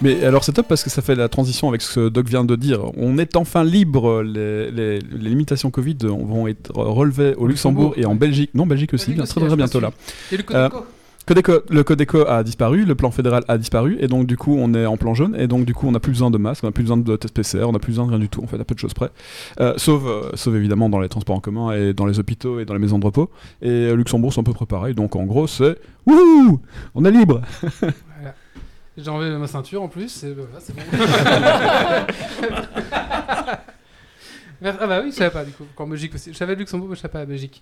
Mais alors c'est top parce que ça fait la transition avec ce que Doc vient de dire. On est enfin libre. Les, les- les limitations Covid vont être relevées au Luxembourg et en Belgique. Non, Belgique aussi, Belgique bien, aussi, très très bientôt là. Et le coup Euh, de co Codeco- le Codeco a disparu, le plan fédéral a disparu, et donc du coup on est en plan jaune, et donc du coup on n'a plus besoin de masques, on n'a plus besoin de tests PCR, on n'a plus besoin de rien du tout, en fait, à peu de choses près. Euh, sauf, euh, sauf évidemment dans les transports en commun et dans les hôpitaux et dans les maisons de repos. Et euh, Luxembourg c'est un peu préparé, donc en gros c'est Wouhou On est libre. J'ai enlevé ma ceinture en plus, et bah, voilà, c'est bon. Ah bah oui, je savais pas du coup, encore Belgique aussi. Je savais Luxembourg, mais je savais pas la Belgique.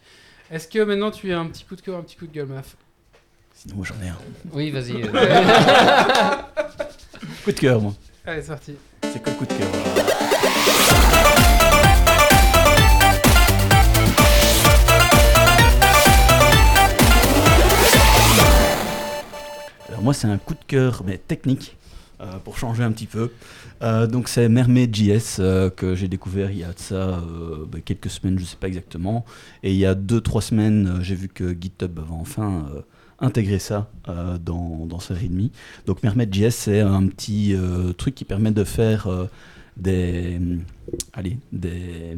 Est-ce que maintenant tu as un petit coup de cœur, un petit coup de gueule, Maf? Sinon, j'en ai un. Oui, vas-y. euh. Coup de cœur, moi. Allez, c'est parti. C'est quoi le coup de cœur? Moi c'est un coup de cœur mais technique euh, pour changer un petit peu. Euh, donc c'est Mermaid JS euh, que j'ai découvert il y a de ça bah, quelques semaines, je sais pas exactement. Et il y a 2-3 semaines, j'ai vu que GitHub avait enfin intégré ça dans, dans sa README. Donc Mermaid JS c'est un petit truc qui permet de faire des, allez, des,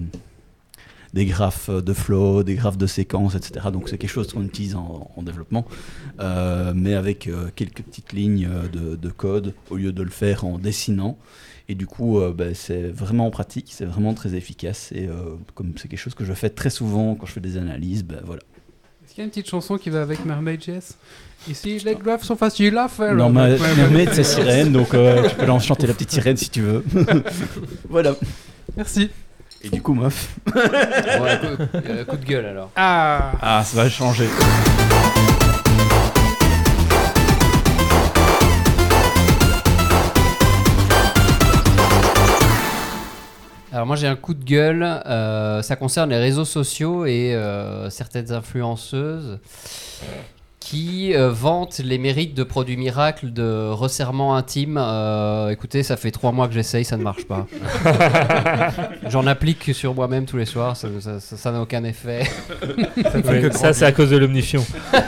des graphes de flow, des graphes de séquences, etc. Donc c'est quelque chose qu'on utilise en, en développement, euh, mais avec euh, quelques petites lignes euh, de, de code au lieu de le faire en dessinant. Et du coup, euh, ben, c'est vraiment pratique, c'est vraiment très efficace. Et comme c'est quelque chose que je fais très souvent quand je fais des analyses, ben voilà. Est-ce qu'il y a une petite chanson qui va avec Mermaid JS Ici, les graphes sont faciles à faire. Non, ma, Ouais, ouais. Mermaid, c'est sirène, donc tu peux leur chanter la petite sirène si tu veux. voilà. Merci. Et du coup, meuf. Ouais, coup, euh, coup de gueule alors. Ah Ah, ça va changer. Alors moi j'ai un coup de gueule, euh, ça concerne les réseaux sociaux et euh, certaines influenceuses qui euh, vantent les mérites de produits miracles de resserrement intime. Euh, écoutez, ça fait trois mois que j'essaye, ça ne marche pas. J'en applique sur moi-même tous les soirs, ça ça- ça- ça n'a aucun effet. Ouais, ça, c'est à cause de l'omnifion.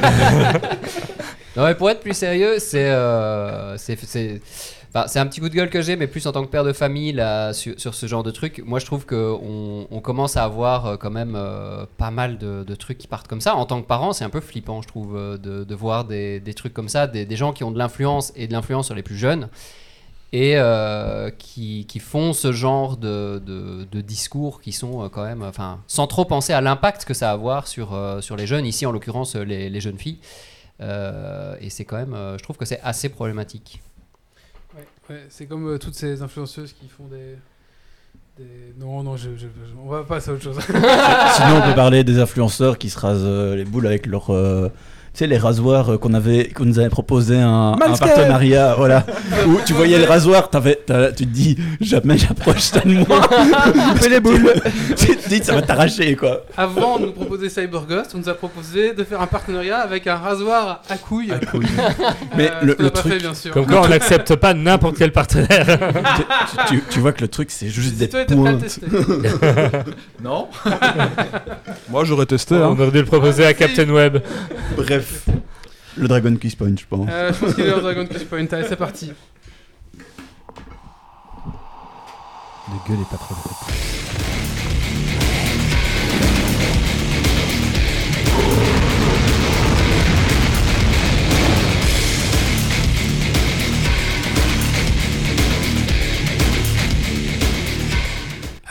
Non mais pour être plus sérieux, c'est euh, c'est c'est enfin, c'est un petit coup de gueule que j'ai, mais plus en tant que père de famille sur, ce genre de truc. Moi, je trouve que on, commence à avoir euh, quand même euh, pas mal de, trucs qui partent comme ça. En tant que parent, c'est un peu flippant, je trouve, euh, de, voir des, trucs comme ça, des, gens qui ont de l'influence et de l'influence sur les plus jeunes et qui, font ce genre de, discours qui sont quand même, sans trop penser à l'impact que ça va avoir sur, les jeunes, ici en l'occurrence les, jeunes filles. Et c'est quand même, je trouve que c'est assez problématique. C'est comme euh, toutes ces influenceuses qui font des. Non, non, je, je- on va passer à autre chose. Sinon, on peut parler des influenceurs qui se rasent euh, les boules avec leur. euh, sais, les rasoirs euh, qu'on avait, qu'on nous avait proposé un, un partenariat, voilà. où tu voyais le rasoir, t'avais, tu te dis, jamais j'approche ça de moi. Fais les boules. tu te dis, ça va t'arracher, quoi. Avant de nous proposer CyberGhost, on nous a proposé de faire un partenariat avec un rasoir à couilles. Mais Euh, le, ce qu'on le truc, fait, bien sûr. Comme quoi, on n'accepte pas n'importe quel partenaire. tu, tu- tu vois que le truc, c'est juste Si des à. Non Moi j'aurais testé. on Hein. aurait dû le proposer à Captain Web. Bref. Le Dragon Quiz Point, je pense. Euh, je pense qu'il est dans Dragon Quest Point. Allez, c'est parti. Ne gueulez pas trop.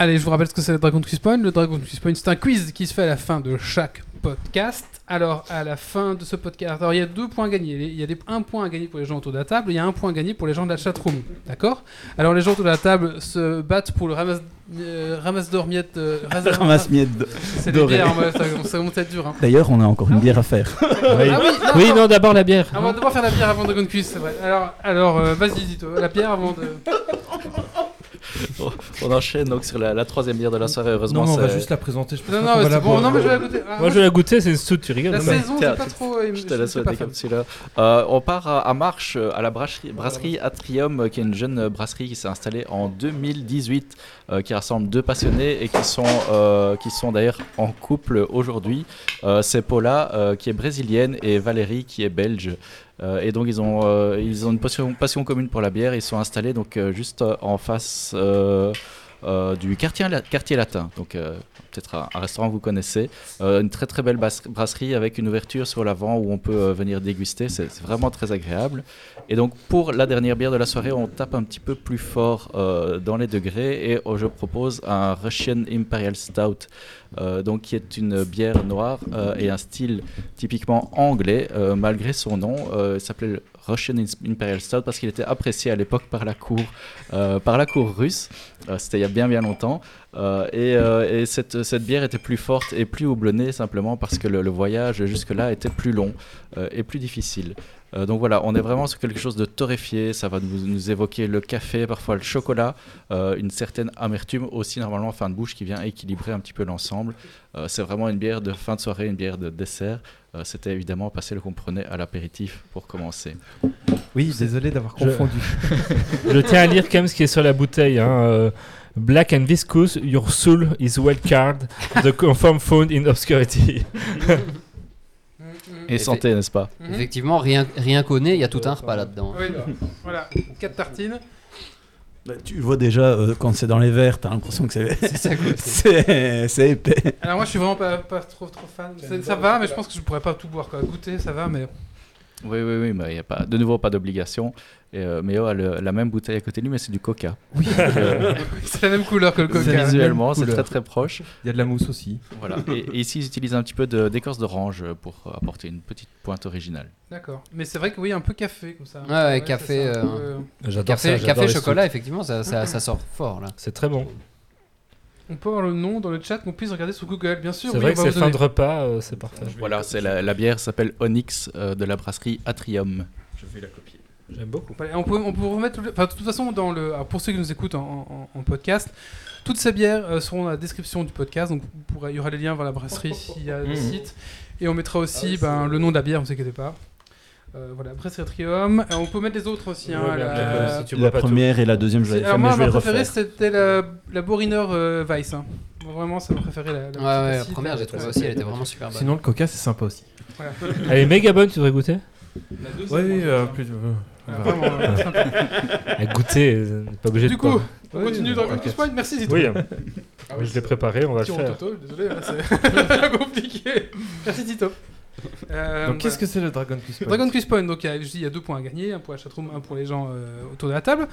Allez, je vous rappelle ce que c'est le Dragon Quiz Point. Le Dragon Quiz Point, c'est un quiz qui se fait à la fin de chaque podcast. Alors, à la fin de ce podcast, alors il y a deux points gagnés. Il y a des, un point à gagner pour les gens autour de la table, et il y a un point à gagner pour les gens de la chatroom. D'accord? Alors, les gens autour de la table se battent pour le ramasse, euh, ramasse d'or miette. euh, ramasse- de- C'est des bières, ça, ça commence à être dur. Hein. D'ailleurs, on a encore une bière à faire. Oui, Ah oui, non, Oui, non. non, d'abord la bière. Ah, on va devoir faire la bière avant Dragon Quest, c'est vrai. Alors, alors euh, vas-y, dis-toi, la bière avant de. On enchaîne donc sur la, la troisième bière de la soirée. Heureusement, Non, on va juste la présenter. Je pense Non, non, va la bon, non, mais je vais la goûter. Ah, Moi, je vais la goûter, c'est une soude, tu rigoles. La non saison, j'ai pas trop. Je te laisse. Euh, on part à, à Marche, à la brasserie, brasserie Atrium, qui est une jeune brasserie qui s'est installée en 2018, euh, qui rassemble deux passionnés et qui sont, euh, qui sont d'ailleurs en couple aujourd'hui. Euh, C'est Paula, euh, qui est brésilienne, et Valérie, qui est belge. Euh, et donc ils ont, euh, ils ont une passion, commune pour la bière. Ils sont installés donc euh, juste euh, en face euh, du quartier, la- quartier latin. Donc euh, peut-être un, restaurant que vous connaissez. Euh, une très très belle brasserie avec une ouverture sur l'avant où on peut euh, venir déguster. C'est vraiment très agréable. Et donc pour la dernière bière de la soirée, on tape un petit peu plus fort euh, dans les degrés et euh, je propose un Russian Imperial Stout, euh, donc qui est une bière noire euh, et un style typiquement anglais, euh, malgré son nom. Euh, il s'appelait Russian Imperial Stout parce qu'il était apprécié à l'époque par la cour, euh, par la cour russe. Euh, C'était il y a bien bien longtemps. Euh, et et cette, cette bière était plus forte et plus houblonnée simplement parce que le, voyage jusque-là était plus long et plus difficile. Donc voilà, on est vraiment sur quelque chose de torréfié, ça va nous, évoquer le café, parfois le chocolat, une certaine amertume aussi normalement en fin de bouche qui vient équilibrer un petit peu l'ensemble. C'est vraiment une bière de fin de soirée, une bière de dessert. Euh, C'était évidemment pas celle qu'on prenait à l'apéritif pour commencer. Oui, désolé d'avoir confondu. Je tiens à lire quand même ce qui est sur la bouteille. hein, euh, Black and viscous, your soul is well card. The confirm found in obscurity. Et santé, n'est-ce pas? Effectivement, rien, rien qu'au nez, il y a tout un repas là-dedans. Oui, voilà, 4 tartines. Bah, tu vois déjà, euh, quand c'est dans les verres, t'as l'impression que c'est C'est épais. Alors moi je suis vraiment pas, pas trop trop fan. Ça va, mais je pense que je pourrais pas tout boire quoi. Goûter, ça va, mais Oui, oui, oui, mais il y a pas, de nouveau pas d'obligation. Et, euh, Méo a le- la même bouteille à côté de lui, mais c'est du coca. Donc, euh, c'est la même couleur que le coca. visuellement, c'est très très proche. Il y a de la mousse aussi. Voilà. Et, et ici, ils utilisent un petit peu d'écorce d'orange pour apporter une petite pointe originale. D'accord. Mais c'est vrai que oui, un peu café comme ça. Ouais, ouais, café, ça, euh, peu- J'adore Café, ça, chocolat, effectivement, ça, ça, ça sort fort là. C'est très bon. On peut avoir le nom dans le chat qu'on puisse regarder sur Google, bien sûr. C'est oui, vrai que c'est fin de repas, euh, c'est parfait. Voilà, c'est la, la bière s'appelle Onyx euh, de la brasserie Atrium. Je vais la copier. J'aime beaucoup. On, peut, on peut remettre. Enfin, de toute façon, dans le, pour ceux qui nous écoutent en, en- en podcast, toutes ces bières euh, seront dans la description du podcast. Donc, il y aura les liens vers la brasserie s'il y a le Mhm. site. Et on mettra aussi ben, le nom de la bière, ne vous inquiétez pas. Euh, voilà, Brasserie Trium. Euh, on peut mettre les autres aussi. hein, Ouais, la- si la tout. première et la deuxième, je fait, alors, moi, je vais ma préférée, c'était la, la Boriner euh, Weiss. hein. Vraiment, c'est ma préférée. La, la Ouais, petite ouais, la première, j'ai trouvé aussi, elle était vraiment super bonne. Sinon, le coca, c'est sympa aussi. Voilà. Elle est méga bonne, tu devrais goûter Oui, oui, euh, plus. À goûter, euh, pas obligé Du de coup, pas- on Oui, continue Dragon. Quest Point. Merci, Zito. Oui, Ah oui, je l'ai préparé, on va le faire. Toto, désolé, là, c'est compliqué. Merci Tito. Euh, Donc, qu'est-ce que c'est le Dragon Quest Point? Dragon Quest Point, donc il y a- je dis, il y a deux points à gagner, un pour la chatroom, un pour les gens euh, autour de la table.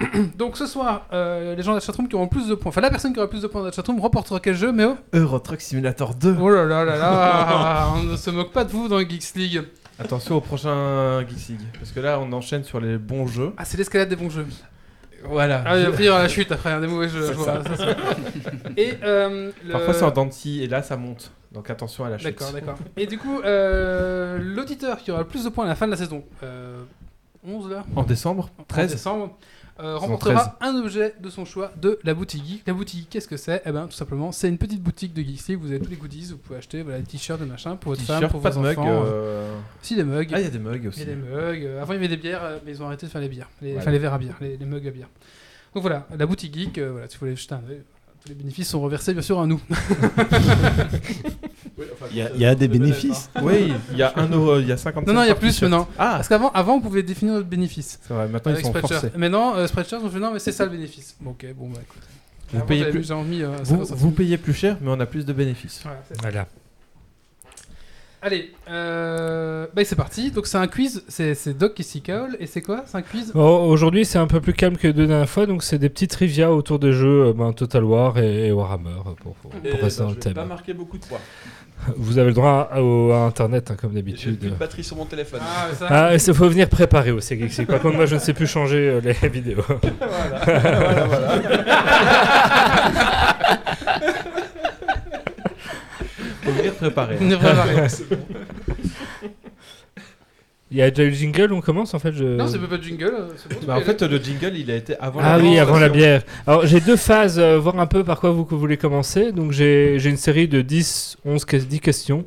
donc ce soir, euh, les gens de la chatroom qui auront plus de points, enfin la personne qui aura plus de points dans la chatroom remportera quel jeu, mais oh, Euro Truck Simulator 2. oh là là là là, on ne se moque pas de vous dans Geeks League. Attention au prochain Geeks League. Parce que là, on enchaîne sur les bons jeux. Ah, c'est l'escalade des bons jeux. Voilà. Ah, il va finir à la chute après, hein, des mauvais jeux. C'est je vois, ça, ça. Et euh, le- Parfois, c'est en dents de scie, et là, ça monte. Donc, attention à la chute. D'accord, d'accord. Et du coup, euh, l'auditeur qui aura le plus de points à la fin de la saison, euh, 11 là En décembre, en 13. décembre, euh, remportera un objet de son choix de la boutique Geek. La boutique Geek, qu'est-ce que c'est? Eh ben, tout simplement, c'est une petite boutique de Geeks League. Vous avez tous les goodies, vous pouvez acheter voilà, des t-shirts, des machins pour votre femme, pour vos de mug. enfants. euh, Si, des mugs. Ah, il y a des mugs Il y aussi. a des mugs. Euh, Avant, il y avait des bières, euh, mais ils ont arrêté de faire les bières. Les, Voilà. Enfin, les verres à bière, les, les mugs à bière. Donc voilà, la boutique Geek, euh, voilà, si vous voulez jeter un œil, tous les bénéfices sont reversés, bien sûr, à nous. Il y a- il y a des bénéfices. Oui, il y a 1 euro, il y a 50 Non, non, il y a plus maintenant. Ah, Parce qu'avant, avant, on pouvait définir notre bénéfice. c'est vrai, maintenant ils avec sont Spreadshirt. forcés. Maintenant, euh, Spreadshirt, on fait non, mais c'est ça le bénéfice. Bon, ok, bon, bah écoute. Vous Avant, payez plus- mis- euh, Vous, 50 vous centimes. payez plus cher, mais on a plus de bénéfices. Voilà. Allez, euh... bah, c'est parti. Donc c'est un quiz, c'est c'est Doc qui s'y colle. Et c'est quoi? C'est un quiz? Bon, Aujourd'hui, c'est un peu plus calme que les deux dernières fois, donc c'est des petits trivia autour des jeux euh, ben, Total War et, et Warhammer euh, pour, pour- pour rester dans le thème. pas marquer beaucoup de points. Vous avez le droit à, au- à Internet, hein, comme J'ai d'habitude. plus de batterie sur mon téléphone. Ah, ça. Ah, il faut venir préparer aussi, Geeksy. Par contre, moi, je ne sais plus changer euh, les vidéos. voilà, voilà. Faut venir préparer. On est préparé. Il y a déjà eu le jingle, on commence en fait je... non, c'est pas de jingle. euh, bon, Bah, en fait, le jingle, il a été avant Ah la oui, avant la bière. Alors j'ai deux phases, euh, voir un peu par quoi vous, voulez commencer. Donc j'ai j'ai une série de 10, 11, que- 10 questions.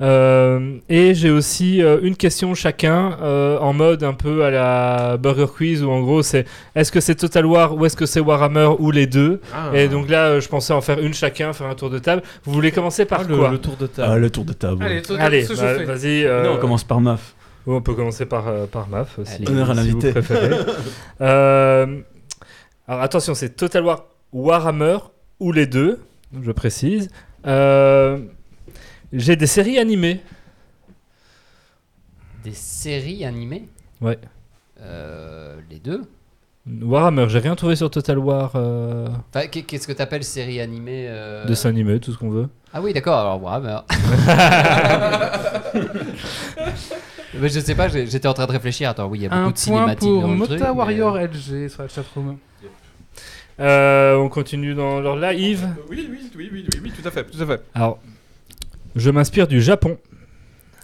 Euh, et j'ai aussi euh, une question chacun euh, en mode un peu à la Burger Quiz où en gros c'est est-ce que c'est Total War ou est-ce que c'est Warhammer ou les deux? Ah. Et donc là euh, je pensais en faire une chacun, faire un tour de table. Vous voulez commencer par Ah, le, quoi? le tour de table. Ah, le tour de table. Allez, bah, vas-y. euh, Non, on commence par Maf. Oui, on peut commencer par, euh, par MAF aussi. Allez. Honneur à si vous l'invité. préférez. Euh, alors attention, c'est Total War Warhammer ou les deux, je précise. Euh, J'ai des séries animées. Des séries animées Ouais. Euh, les deux Warhammer, j'ai rien trouvé sur Total War. Euh, Enfin, Qu'est-ce que t'appelles série animée euh, Dessin animé, tout ce qu'on veut. Ah oui, d'accord, alors Warhammer. Mais je sais pas, j'étais en train de réfléchir. Attends, oui, il y a beaucoup Un de point cinématiques pour dans le Mota truc, mais- Warrior LG sur la chatroom. Euh, on continue dans leur live. Oui, oui, oui, oui, oui, oui, tout à fait, tout à fait. Alors, je m'inspire du Japon.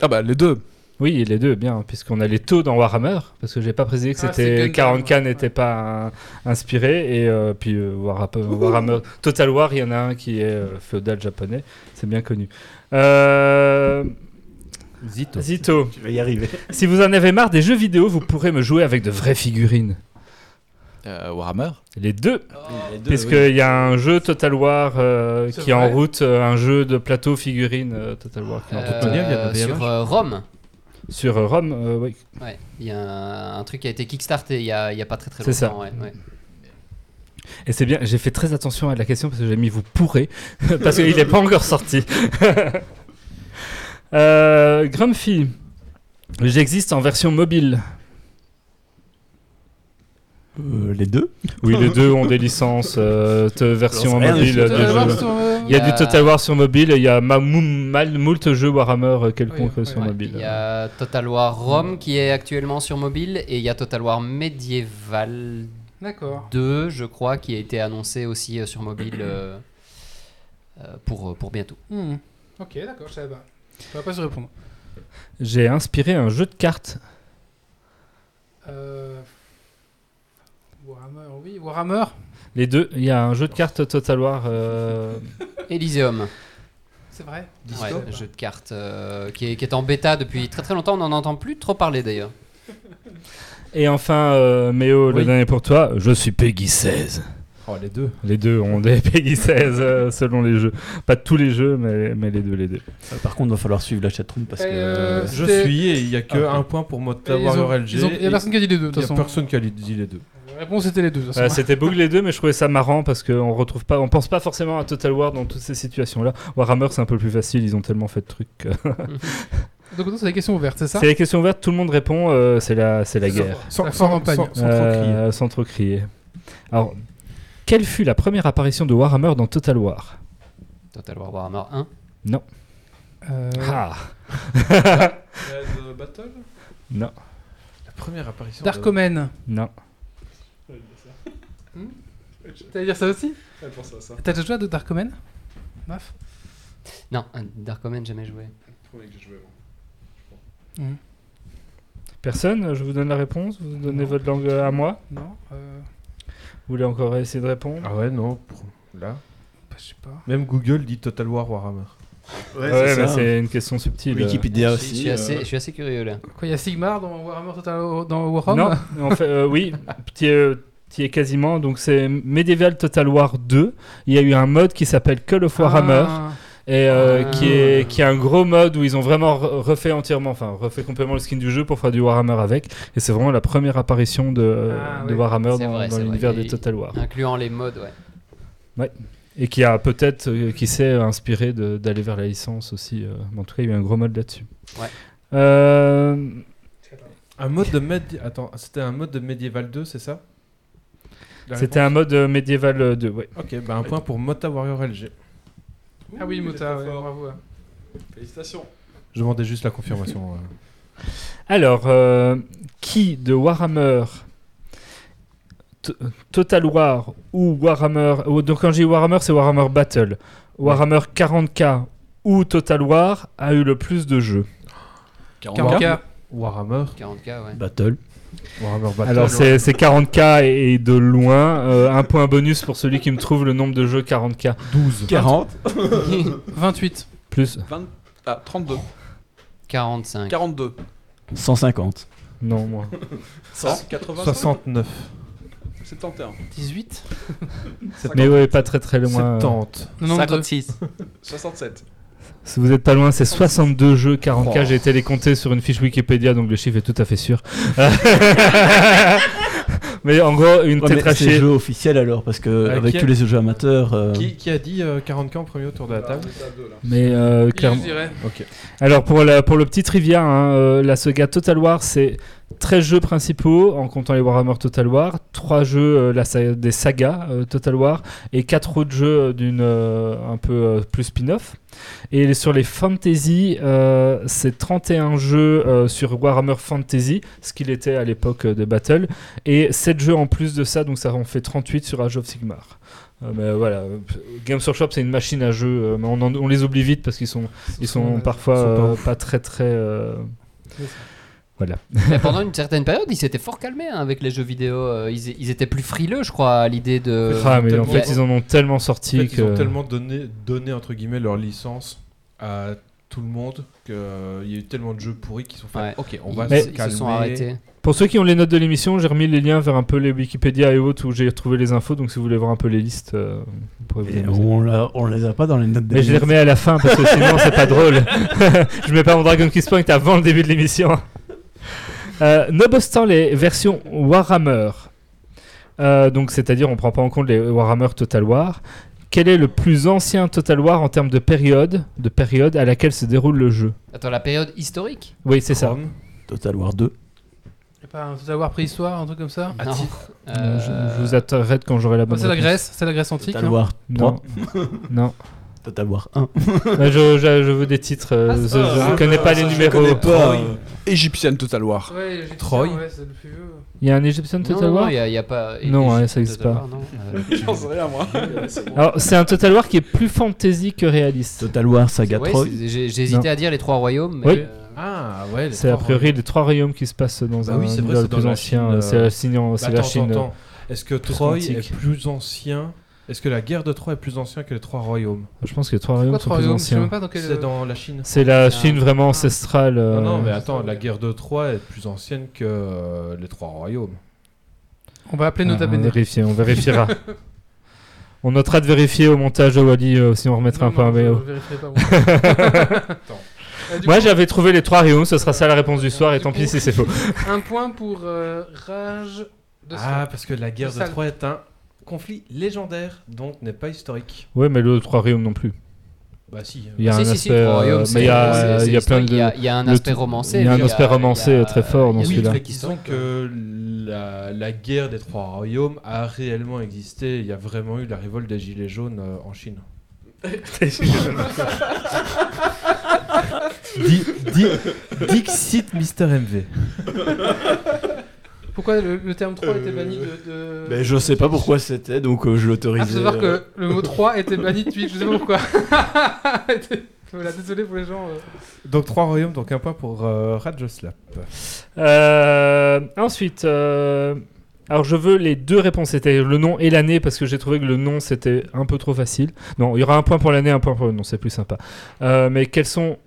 Ah bah les deux. Oui, les deux, bien, puisqu'on a les taux dans Warhammer, parce que j'ai pas précisé que Ah, c'était Gundam, 40K ouais. n'était pas un- inspiré, et euh, puis euh, Warhammer, Warhammer- Total War, il y en a un qui est euh, féodal japonais, c'est bien connu. Zito. Zito, Tu vas y arriver. si vous en avez marre des jeux vidéo, vous pourrez me jouer avec de vraies figurines. Euh, Warhammer Les deux, Les deux, puisqu'il y a un jeu Total War euh, C'est qui est en route, euh, un jeu de plateau figurines euh, Total War qui est en. Euh, Toute manière, il y a de sur euh, Rome. Sur euh, Rome, euh, oui. Ouais, il y a un, un truc qui a été kickstarté il y a, pas très très C'est ça. longtemps. ouais, ouais. Et c'est bien, j'ai fait très attention à la question parce que j'ai mis vous pourrez, parce qu'il n'est pas encore sorti. euh, Grumpy, j'existe en version mobile. Euh, les deux Oui, les deux ont des licences euh, de version mobile. jeux. Sur, euh, Il y a du Total War sur mobile et il y a ma, mou- mal moult jeux Warhammer euh, quelconques Oui, oui, sur ouais. mobile. Il y a Total War Rome qui est actuellement sur mobile et il y a Total War Medieval D'accord. 2, je crois, qui a été annoncé aussi sur mobile pour, pour bientôt. Hmm. Ok, d'accord, je savais pas. Pas se répondre. J'ai inspiré un jeu de cartes. Euh... Warhammer, oui, Warhammer. Les deux, il y a un jeu de cartes Total War. euh, Elysium, C'est vrai. ouais, un jeu de cartes euh, qui, est, qui est en bêta depuis très très longtemps. On n'en entend plus trop parler d'ailleurs. Et enfin, euh, Méo, le dernier pour toi, je suis Peggy 16. Oh, les deux. Les deux ont des Peggy 16 euh, selon les jeux. Pas tous les jeux, mais, mais les deux, les deux. Euh, Par contre, il va falloir suivre la chatroom parce que. Euh, Je suis et il n'y a que Ah, un point pour Warrior ont- LG. Il n'y a personne qui a dit les deux, de Il n'y a façon. personne qui a dit les deux. La réponse c'était les deux. de. C'était Bug les deux, mais je trouvais ça marrant parce qu'on retrouve pas, on pense pas forcément à Total War dans toutes ces situations-là. Warhammer, c'est un peu plus facile, ils ont tellement fait de trucs. Donc, c'est des questions ouvertes, c'est ça c'est les questions ouvertes, tout le monde répond, euh, c'est la, c'est la guerre. Sans, sans, sans- sans trop crier. Euh, sans trop crier. Alors, quelle fut la première apparition de Warhammer dans Total War? Total War Warhammer 1. Euh, Ah Battle? Non, La première apparition. Dark de- Omen. non. T'allais dire ça aussi? Ça. T'as déjà joué à Dark Omen? Maf? Non, un Dark Omen, jamais joué. Premier que j'ai joué avant. Personne? Je vous donne la réponse? Vous donnez Non. votre langue à moi? Non euh, Vous voulez encore essayer de répondre Ah ouais, non. Là. bah, Je sais pas. Même Google dit Total War Warhammer. Ouais, Ouais, c'est une question subtile. Wikipédia Je aussi. suis, assez, euh, je suis assez curieux là. Quoi, il y a Sigmar dans Warhammer Total dans Warham Non, en fait, euh, oui, tu es, tu y es quasiment. Donc c'est Medieval Total War 2. Il y a eu un mode qui s'appelle Call of Warhammer Ah, et euh, Ah. qui est qui est un gros mode où ils ont vraiment re- refait entièrement, enfin refait complètement le skin du jeu pour faire du Warhammer avec. Et c'est vraiment la première apparition de, Ah, de oui. Warhammer dans, vrai, l'univers des Total War. Incluant les modes, ouais. Et qui a peut-être, euh, qui s'est inspiré d'aller vers la licence aussi. euh, mais en tout cas, il y a eu un gros mode là-dessus. Euh, Un mode de médi... Attends, c'était un mode de Medieval 2, c'est ça? C'était un mode euh, médiéval euh, 2, ouais. Ok, bah un point pour Mota Warrior LG. Ah oui, Mota, ouais, bravo. Félicitations. Je demandais juste la confirmation. euh. Alors, euh, qui de Warhammer, T- Total War ou Warhammer, ou- donc quand je dis Warhammer, c'est Warhammer Battle, Warhammer 40k ou Total War a eu le plus de jeux 40K. Warhammer, 40k, ouais. Battle. Alors c'est c'est 40k et, de loin. Euh, un point bonus pour celui qui me trouve le nombre de jeux 40k. 12. 40. 28. Plus 20... Ah, 32. 45. 42. 150. Non, moi. 100. 80. 69. 71. 18. Mais ouais, pas très très loin. 70. 92. 56. 67. Si vous êtes pas loin, c'est 62 jeux 40k. Oh. J'ai été les compter sur une fiche Wikipédia, donc le chiffre est tout à fait sûr. Mais en gros, une Ouais, mais c'est tétrachée. jeu officiel alors, parce que Euh, avec a- tous les jeux amateurs. euh, Qui, qui a dit euh, 40k en premier autour de la table Mais euh, Je clairement. Alors pour, la, pour le petit trivia, hein, euh, la saga Total War, c'est 13 jeux principaux en comptant les Warhammer Total War, 3 jeux euh, la sa- des sagas euh, Total War et 4 autres jeux d'une euh, un peu euh, plus spin-off. Et sur les fantasy, euh, c'est 31 jeux euh, sur Warhammer Fantasy, ce qu'il était à l'époque euh, de Battle, et 7 jeux en plus de ça, donc ça en fait 38 sur Age of Sigmar. Euh, mais voilà, Games Workshop c'est une machine à jeu, euh, mais on, en- on les oublie vite parce qu'ils sont, ils sont parfois ils sont pas très très. Euh, Voilà. Mais pendant une certaine période, ils s'étaient fort calmés hein, avec les jeux vidéo. euh, Ils, ils étaient plus frileux, je crois, à l'idée de. Ah, mais en fait, ils en ont tellement En sorti fait, que. ils ont tellement donné, donné entre guillemets leur licence à tout le monde qu'il y a eu tellement de jeux pourris qu'ils sont fait. Ouais. Ok, on va Mais- se ils calmer. se sont arrêtés. Pour ceux qui ont les notes de l'émission, j'ai remis les liens vers un peu les Wikipédia et autres où j'ai retrouvé les infos. Donc si vous voulez voir un peu les listes, euh, vous pourrez vous amuser. on, l'a- on les a pas dans les notes de Mais je les remets à la fin parce que sinon c'est pas drôle. je mets pas mon Dragon Quest Point avant le début de l'émission. Euh, nonobstant les versions Warhammer, euh, donc c'est-à-dire on prend pas en compte les Warhammer Total War, quel est le plus ancien Total War en termes de période, de période à laquelle se déroule le jeu? Attends, la période historique? Oui, c'est ça. Total War 2. Y a pas un Total War préhistoire, un truc comme ça? Non. Euh, je, Euh, je vous arrête quand j'aurai la bonne C'est la réponse. Grèce, c'est la Grèce antique. Total hein. War 3. Non. non. Total War 1. Bah, je, je- je veux des titres. euh, Ah, je je ah, ne connais ça, pas ça, les je numéros. connais pas. Égyptienne Total War. Ouais, Troy. ouais, c'est le plus vieux. Il y a un Egyptian Non, Total non, War il a, il y a pas. Non, ouais, ça existe Total pas. Non. J'en sais rien, moi. Alors, c'est un Total War qui est plus fantasy que réaliste. Total War Saga ouais, Troy. J'ai hésité Non. à dire les trois royaumes. Mais Oui. euh, Ah ouais. les C'est a priori les trois royaumes qui se passent dans Bah un oui, c'est plus ancien. C'est la Chine. C'est la attends, Chine. attends, attends. Est-ce que Troy est plus ancien Est-ce que la guerre de Troie est plus ancien que les trois royaumes? Je pense que les trois royaumes sont trois plus anciens. même pas dans quel. C'est dans la Chine. C'est la C'est un- Chine vraiment ancestrale. euh, Non, non, mais attends, la guerre de Troie est plus ancienne que euh, les trois royaumes. On va appeler ah, Nota on vérifier, on vérifiera. on notera de vérifier au montage de Wally euh, si on remettra Non, un peu non, un vérifierai pas, moi. Euh, coup, j'avais trouvé les trois royaumes, ce sera ça la réponse du soir et tant pis si c'est faux. Un point pour euh, Rage de Ah, parce que la guerre de. Troie est un conflit légendaire, donc n'est pas historique. Ouais, mais le trois royaumes non plus. Bah si. Il y a un aspect, mais il y a, c'est- il y a c'est plein historique. Il y a- de. il y a un aspect romancé. il y a un aspect romancé très fort dans celui-là. Oui, disons que la, la guerre des trois royaumes a réellement existé. Il y a vraiment eu la révolte des Gilets jaunes euh, en Chine. Di- di- Dixit Mister MV. Pourquoi le, le terme 3 était banni de. de... Ben, je sais pas pourquoi c'était, donc euh, je Ah, l'autorisais. faut savoir euh, que le mot 3 était banni de Twitch, je sais pas pourquoi. voilà, désolé pour les gens. euh. Donc trois royaumes, donc un point pour euh, Rajoslap. Euh, ensuite, euh, alors je veux les deux réponses, c'était le nom et l'année parce que j'ai trouvé que le nom c'était un peu trop facile. Non, il y aura un point pour l'année, un point pour le nom, c'est plus sympa. Euh, mais quels sont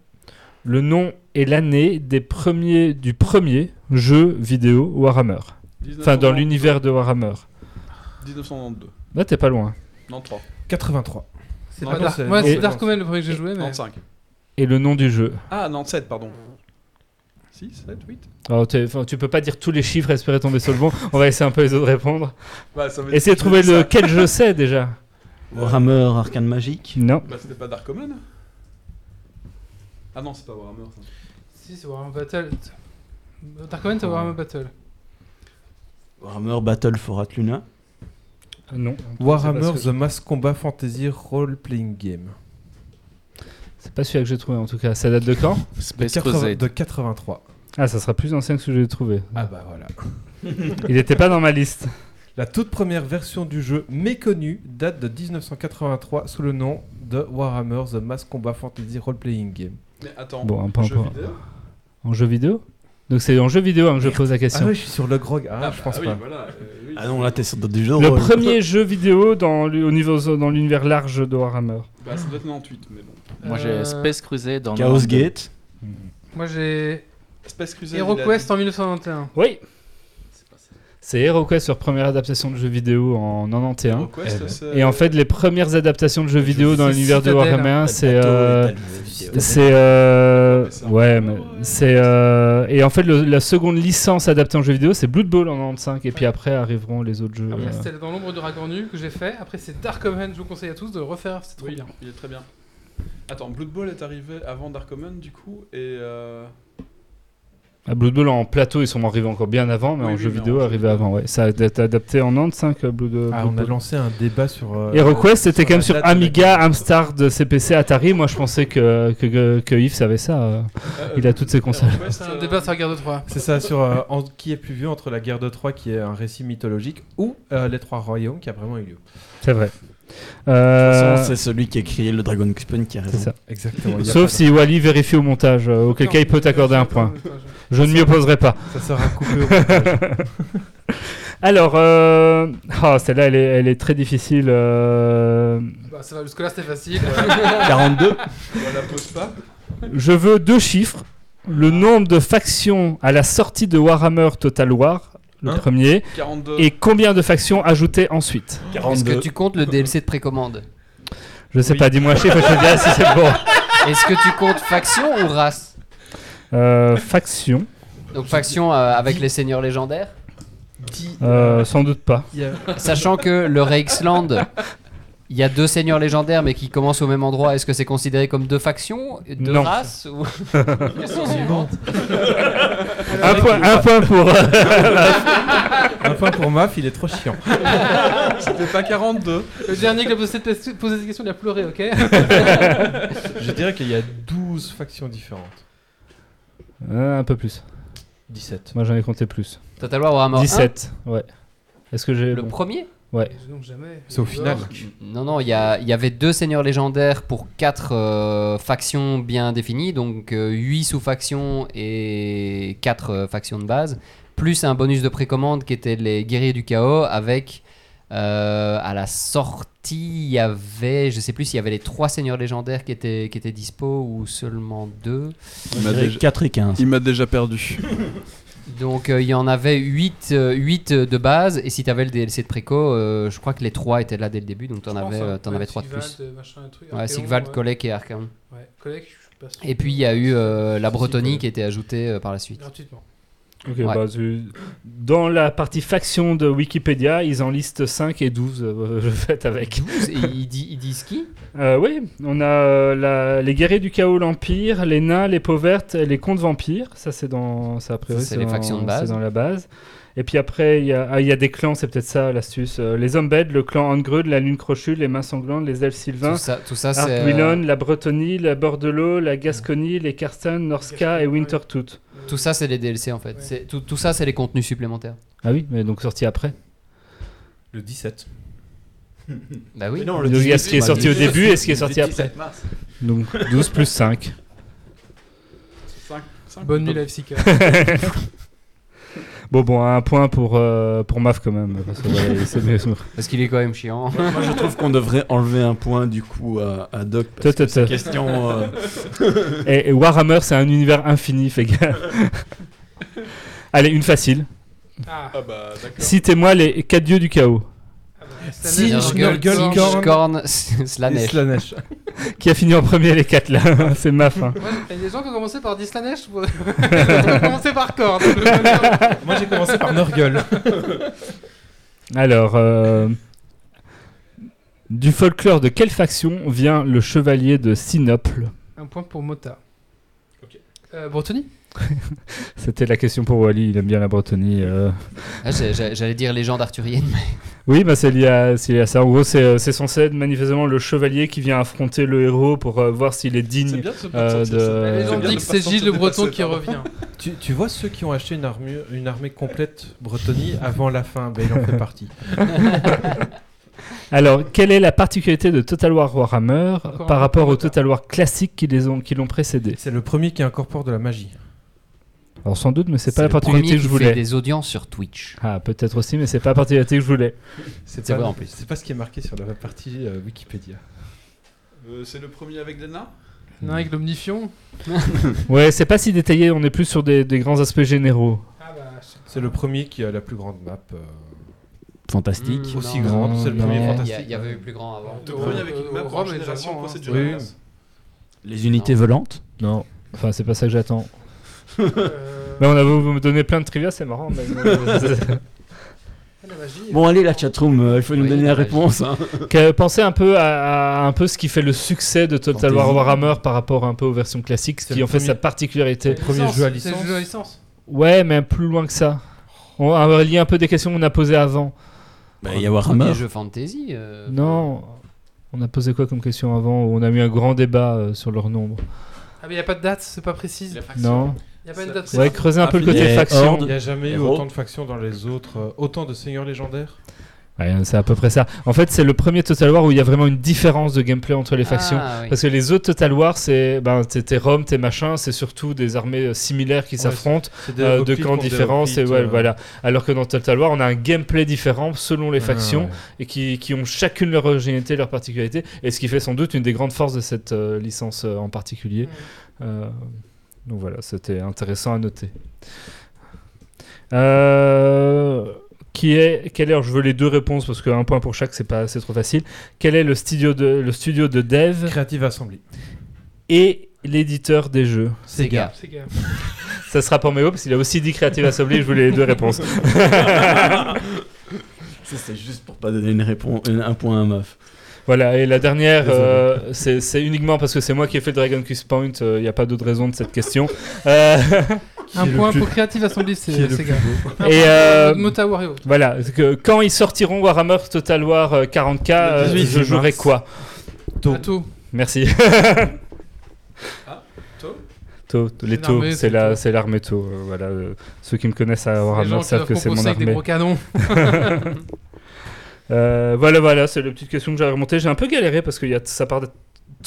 le nom et l'année des premiers du premier jeu vidéo Warhammer Enfin, dans 1992. l'univers de Warhammer. 1992. Là, t'es pas loin. 93. 83. C'est pas Dark. non, c'est Dark Omen le premier que j'ai joué, mais. 95. Et le nom du jeu. Ah, 97, pardon. 6, 7, 8 Alors, tu peux pas dire tous les chiffres et espérer tomber sur le bon. On va essayer un peu les autres répondre. bah, ça Essayez de trouver que le ça- quel jeu c'est déjà. Warhammer Arcane Magique. Non. Bah, c'était pas Dark Omen Ah non, c'est pas Warhammer ça. Si, c'est Warhammer Battle. C'est Warhammer Battle? Warhammer Battle for Atluna. Euh, Non. Warhammer The Mass Combat Fantasy Role Playing Game. C'est pas celui que j'ai trouvé en tout cas. Ça date de quand? De, Space 80 Crusade. de 83. Ah, ça sera plus ancien que ce que j'ai trouvé. Ah bah voilà. Il n'était pas dans ma liste. La toute première version du jeu méconnue date de 1983 sous le nom de Warhammer The Mass Combat Fantasy Role Playing Game. Mais attends, Bon, un point jeu vidéo? En jeu vidéo? Donc c'est en jeu vidéo hein, que je pose la Ah question. oui, je suis sur le grog. Ah, je bah pense oui, pas. voilà, euh, oui, Ah non, là t'es sur du jeu. Le rôle. premier jeu vidéo dans, au niveau, dans l'univers large de Warhammer. Bah, ça doit être 98, mais bon. Moi j'ai Euh, Space Crusade dans Chaos Gate. Moi j'ai Space Crusade. Hero il a Quest dit- en 1991. Oui C'est HeroQuest sur première adaptation de jeu vidéo en 91. Hero Quest, c'est- Et en fait, les premières adaptations de jeux vidéo dans l'univers de. Warhammer, c'est. Euh, vidéo. C'est euh, c'est un ouais, mais c'est euh, et en fait le- la seconde licence adaptée en jeu vidéo c'est Blood Bowl en 95 et puis après arriveront les autres jeux. Après euh. c'était dans l'ombre du Ragornu que j'ai fait. Après c'est Dark Omen, je vous conseille à tous de le refaire, c'est trop Oui, bien. il est très bien. Attends, Blood Bowl est arrivé avant Dark Omen du coup et euh, Ah, Blood Bowl en plateau ils sont arrivés encore bien avant mais Oui, en oui, jeu mais vidéo arrivé avant ouais. Ça a été adapté en 95 euh, Blood, Blood Ah, on a lancé un débat sur. euh, HeroQuest c'était quand même sur Amiga. Amstrad, CPC, Atari. Moi je pensais que, que, que, que Yves savait ça. euh. Il a toutes ses consoles. C'est un débat sur la guerre de Troie. C'est ça, sur euh, en- qui est plus vieux entre la guerre de Troie, qui est un récit mythologique, ou euh, les trois royaumes, qui a vraiment eu lieu. C'est vrai. De toute Euh, façon, c'est celui qui a créé le Dragon Quest qui a raison. ça. Exactement. Sauf si Wally vérifie au montage, euh, auquel cas il peut t'accorder un point. Je ne m'y opposerai pas. Ça sera coupé au montage. Alors, euh... ah, celle-là, elle est, elle est très difficile. euh, Bah, ça va, jusque-là c'était facile. 42. On la pose pas. Je veux deux chiffres. Le nombre de factions à la sortie de Warhammer Total War, le Hein premier, 42. et combien de factions ajoutées ensuite Est-ce 42. que tu comptes le DLC de précommande Je sais Oui. pas, dis-moi un chiffre, je te dirai si c'est bon. Est-ce que tu comptes faction ou race Euh, faction, Donc faction euh, avec les seigneurs légendaires euh, sans doute pas. Sachant que le Reichsland, il y a deux seigneurs légendaires mais qui commencent au même endroit. Est-ce que c'est considéré comme deux factions Deux Non. races ou... Un point, un point pour. Un point pour Maf, il est trop chiant. C'était pas 42. Le dernier qui a posé cette, posé cette question, il a pleuré, ok Je dirais qu'il y a 12 factions différentes. euh, un peu plus. 17. Moi j'en ai compté plus. Total War Warhammer 1, 17, ouais. Est-ce que j'ai. le bon. premier Ouais. Non, jamais. C'est au final. Non, non, il y, avait deux seigneurs légendaires pour quatre euh, factions bien définies, donc 8 sous-factions et 4 factions de base, plus un bonus de précommande qui était les guerriers du chaos, avec euh, à la sortie, il y avait, je sais plus s'il y avait les trois seigneurs légendaires qui étaient, qui étaient dispo ou seulement deux. Il m'a déjà- 4 et 15. Il m'a déjà perdu. Donc euh, il y en avait 8, de base, et si tu avais le DLC de préco, euh, je crois que les trois étaient là dès le début, donc tu en avais, euh, t'en avais 3 de plus. Ouais, Sigvald, Kolek et sûr. Et puis il y a eu euh, la Bretonie qui était ajoutée euh, par la suite. Gratuitement. Ok, Ouais. bah, dans la partie faction de Wikipédia, ils en listent 5 et 12, euh, je fais avec. Et ils, di- ils disent qui? Euh, oui, on a euh, la- les guerriers du chaos, l'Empire, les nains, les peaux vertes et les contes vampires. Ça, c'est dans. Ça, a priori, Ça, c'est les dans- factions de base. C'est dans la base. Et puis après, il y, a- ah, il y a des clans, c'est peut-être ça l'astuce. Euh, les Umbed, le clan Angrud, la lune crochue, les mains sanglantes, les elfes sylvains. Tout ça, tout ça c'est. euh, la Bretonie, la Bordelot, la Gasconie, les Karsten, Norska et Wintertooth. tout ça, c'est les DLC en fait. Ouais. C'est- Tout, tout ça, c'est les contenus supplémentaires. Ah oui, mais donc sorti après. Le 17. Bah oui. Donc, il y a ce qui est sorti au début et ce qui est sorti après. Donc 12 plus 5. Cinq- cinq Bonne ou nuit, la FCK. Bon, bon, un point pour, euh, pour Maf quand même. Parce que, voilà, c'est mieux. Parce qu'il est quand même chiant. Moi, je trouve qu'on devrait enlever un point du coup à, à Doc. Parce que toi, ces toi. questions. euh, Et, et Warhammer, c'est un univers infini, fais gaffe. Allez, une facile. Ah, Ah bah d'accord. Citez-moi les 4 dieux du chaos. Cette Si, année, je j'ai Nurgle, encore- Korn. Korn, Et Slanesh. Slanesh. Qui a fini en premier les 4 là C'est Maf. hein. Moi, Il y a des gens qui ont commencé par Dislanesh, ou- commencé par Korn. Moi j'ai commencé par Nurgle. Alors, euh, du folklore de quelle faction vient le chevalier de Sinople? Un point pour Mota. Ok. Euh, Bretonnie C'était la question pour Wally, il aime bien la Bretonie. euh. Ah, J'allais dire légende arthurienne. mais- Oui, bah c'est lié, à- c'est lié à ça. En gros, c'est euh, c'est censé être manifestement le chevalier qui vient affronter le héros pour euh, voir s'il est C'est digne. bien de c'est Gilles le Breton qui revient. Tu, tu vois ceux qui ont acheté une, armure, une armée complète Bretonie avant la fin, ben, il en fait partie. Alors, quelle est la particularité de Total War Warhammer Encore par rapport au. Total War classique qui les ont qui l'ont précédé? C'est le premier qui incorpore de la magie. Alors sans doute, mais c'est pas la particularité que je qui voulais. fait des audiences sur Twitch. Ah, peut-être aussi, mais c'est pas la particularité que je voulais. C'est pas- vrai, en plus. C'est pas ce qui est marqué sur la partie euh, Wikipédia. Euh, C'est le premier avec des nains Non, avec l'omnifion. Ouais, c'est pas si détaillé, on est plus sur des, des grands aspects généraux. Ah bah, C'est le premier qui a la plus grande map. euh, Fantastique. Mmh, aussi non, grande, c'est le premier y fantastique. il y avait eu plus grand avant. Le premier avec une map Rome génération hein. Oui. Les unités Non. volantes. Non, enfin c'est pas ça que j'attends. Euh, Mais on a vous, vous me donner plein de trivia, c'est marrant. mais- magie. Bon, allez, la chatroom, euh, il faut nous Oui, donner la la réponse. hein. Que- Pensez un peu à, à un peu ce qui fait le succès de Total War. Warhammer par rapport un peu aux versions classiques, ce C'est qui le en fait premier- sa particularité? C'est premier jeu à C'est licence. le jeu à licence. Ouais, mais plus loin que ça. On va relier un peu des questions qu'on a posées avant. Bah, il y a Premier Warhammer. jeu fantasy. euh, Non, on a posé quoi comme question avant On a eu un grand débat euh, sur leur nombre? Ah mais il y a pas de date, c'est pas précis. Non Il y a pas une date Ouais, précise. creuser un peu le côté faction. Il n'y a jamais eu autant de factions dans les autres, euh, autant de seigneurs légendaires. Ouais, c'est à peu près ça. En fait, c'est le premier Total War où il y a vraiment une différence de gameplay entre les factions. Ah, oui. Parce que les autres Total War, c'est ben, t'es Rome, t'es machin, c'est surtout des armées euh, similaires qui Ouais, s'affrontent, euh, de camps différents. Et ouais, euh, voilà. Alors que dans Total War, on a un gameplay différent selon les ah, factions ouais. et qui, qui ont chacune leur originalité, leur particularité. Et ce qui fait sans doute une des grandes forces de cette euh, licence euh, en particulier. Donc voilà, c'était intéressant à noter. Euh, qui est quel est alors je veux les deux réponses parce qu'un point pour chaque c'est pas c'est trop facile. Quel est le studio de le studio de dev Creative Assembly. et l'éditeur des jeux Sega. C'est gars. Ça sera pour Méo parce qu'il a aussi dit Creative Assembly. je voulais les deux réponses. Ça, c'est juste pour pas donner une réponse, un un point à meuf. Voilà, et la dernière, euh, c'est uniquement parce que c'est moi qui ai fait le Dragon Quest Point, il n'y a pas d'autre raison de cette question. Euh, Un point plus- pour Creative Assembly, c'est Un Et, euh, Wario. voilà, que quand ils sortiront Warhammer Total War euh, 40k, euh, 18 je jouerai mars. quoi? Tôt. Bateau. Merci. Tau? Tau, les C'est taux, l'armée, c'est la, c'est l'armée taux. euh, voilà, euh, ceux qui me connaissent à Warhammer savent que c'est mon composer avec des armée. gros canons. Euh, voilà, voilà, c'est la petite question que j'avais remontée. J'ai un peu galéré parce que y a, ça part de...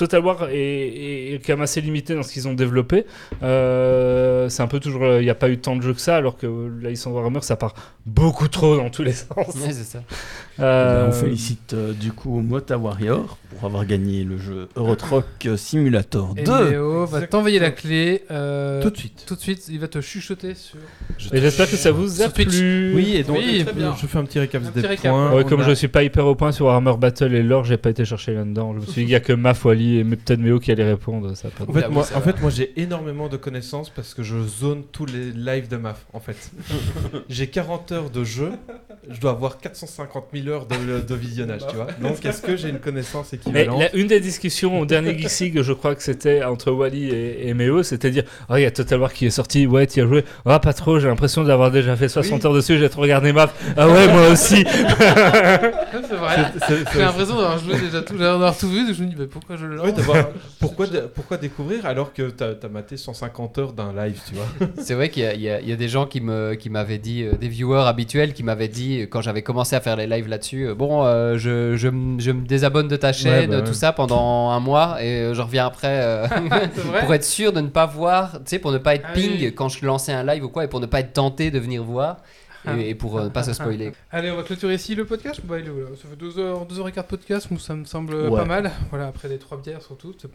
Total War est, est- est quand même assez limité dans ce qu'ils ont développé. Euh, c'est un peu toujours. Il n'y a pas eu tant de jeux que ça, alors que la licence Warhammer, ça part beaucoup trop dans tous les sens. Ouais, c'est ça. Euh, On félicite euh, du coup Mota Warrior pour avoir gagné le jeu Eurotruck Simulator Et 2. Néo va t'envoyer la clé. euh, Tout de suite. Tout de suite, il va te chuchoter sur. Et j'espère que ça vous a plu. Oui, et donc Oui, très bien. je fais un petit récap Un des petit récap, points. Ouais, comme a- je suis pas hyper au point sur Warhammer Battle et lore, j'ai pas été chercher là-dedans. Je me suis dit, il y a que Maf, Peut-être Méo qui allaient répondre. Ça En fait, moi, ça en va. fait, moi j'ai énormément de connaissances parce que je zone tous les lives de MAF. En fait, j'ai 40 heures de jeu, je dois avoir 450 000 heures de, de visionnage, tu vois. Donc, est-ce que j'ai une connaissance Mais équivalente la- une des discussions au dernier Geeksig, je crois que c'était entre Wally et, et Méo, c'était dire Oh, il y a Total War qui est sorti, ouais, tu y as joué. Ah, pas trop, j'ai l'impression d'avoir déjà fait 60 heures dessus, j'ai trop regardé Maf. Ah, ouais, moi aussi. c'est vrai. J'ai l'impression d'avoir joué déjà tout, d'avoir tout vu, donc je me dis, mais pourquoi je pourquoi, pourquoi découvrir alors que t'as as maté 150 heures d'un live, tu vois? C'est vrai qu'il y, a- il y a- il y a des gens qui me- qui m'avaient dit, euh, des viewers habituels qui m'avaient dit, euh, quand j'avais commencé à faire les lives là-dessus, euh, bon, euh, je, je, je me désabonne de ta chaîne, bah ouais. tout ça pendant un mois, et je reviens après euh, pour être sûr de ne pas voir, tu sais, pour ne pas être Ah ping oui. quand je lançais un live ou quoi, et pour ne pas être tenté de venir voir. Et, et pour euh, ne pas se spoiler. Allez, on va clôturer ici le podcast. Bah, il est où, là Ça fait 2 heures, 2 heures et quart de podcast, donc ça me semble Ouais. pas mal. Voilà, après les 3 bières surtout, c'est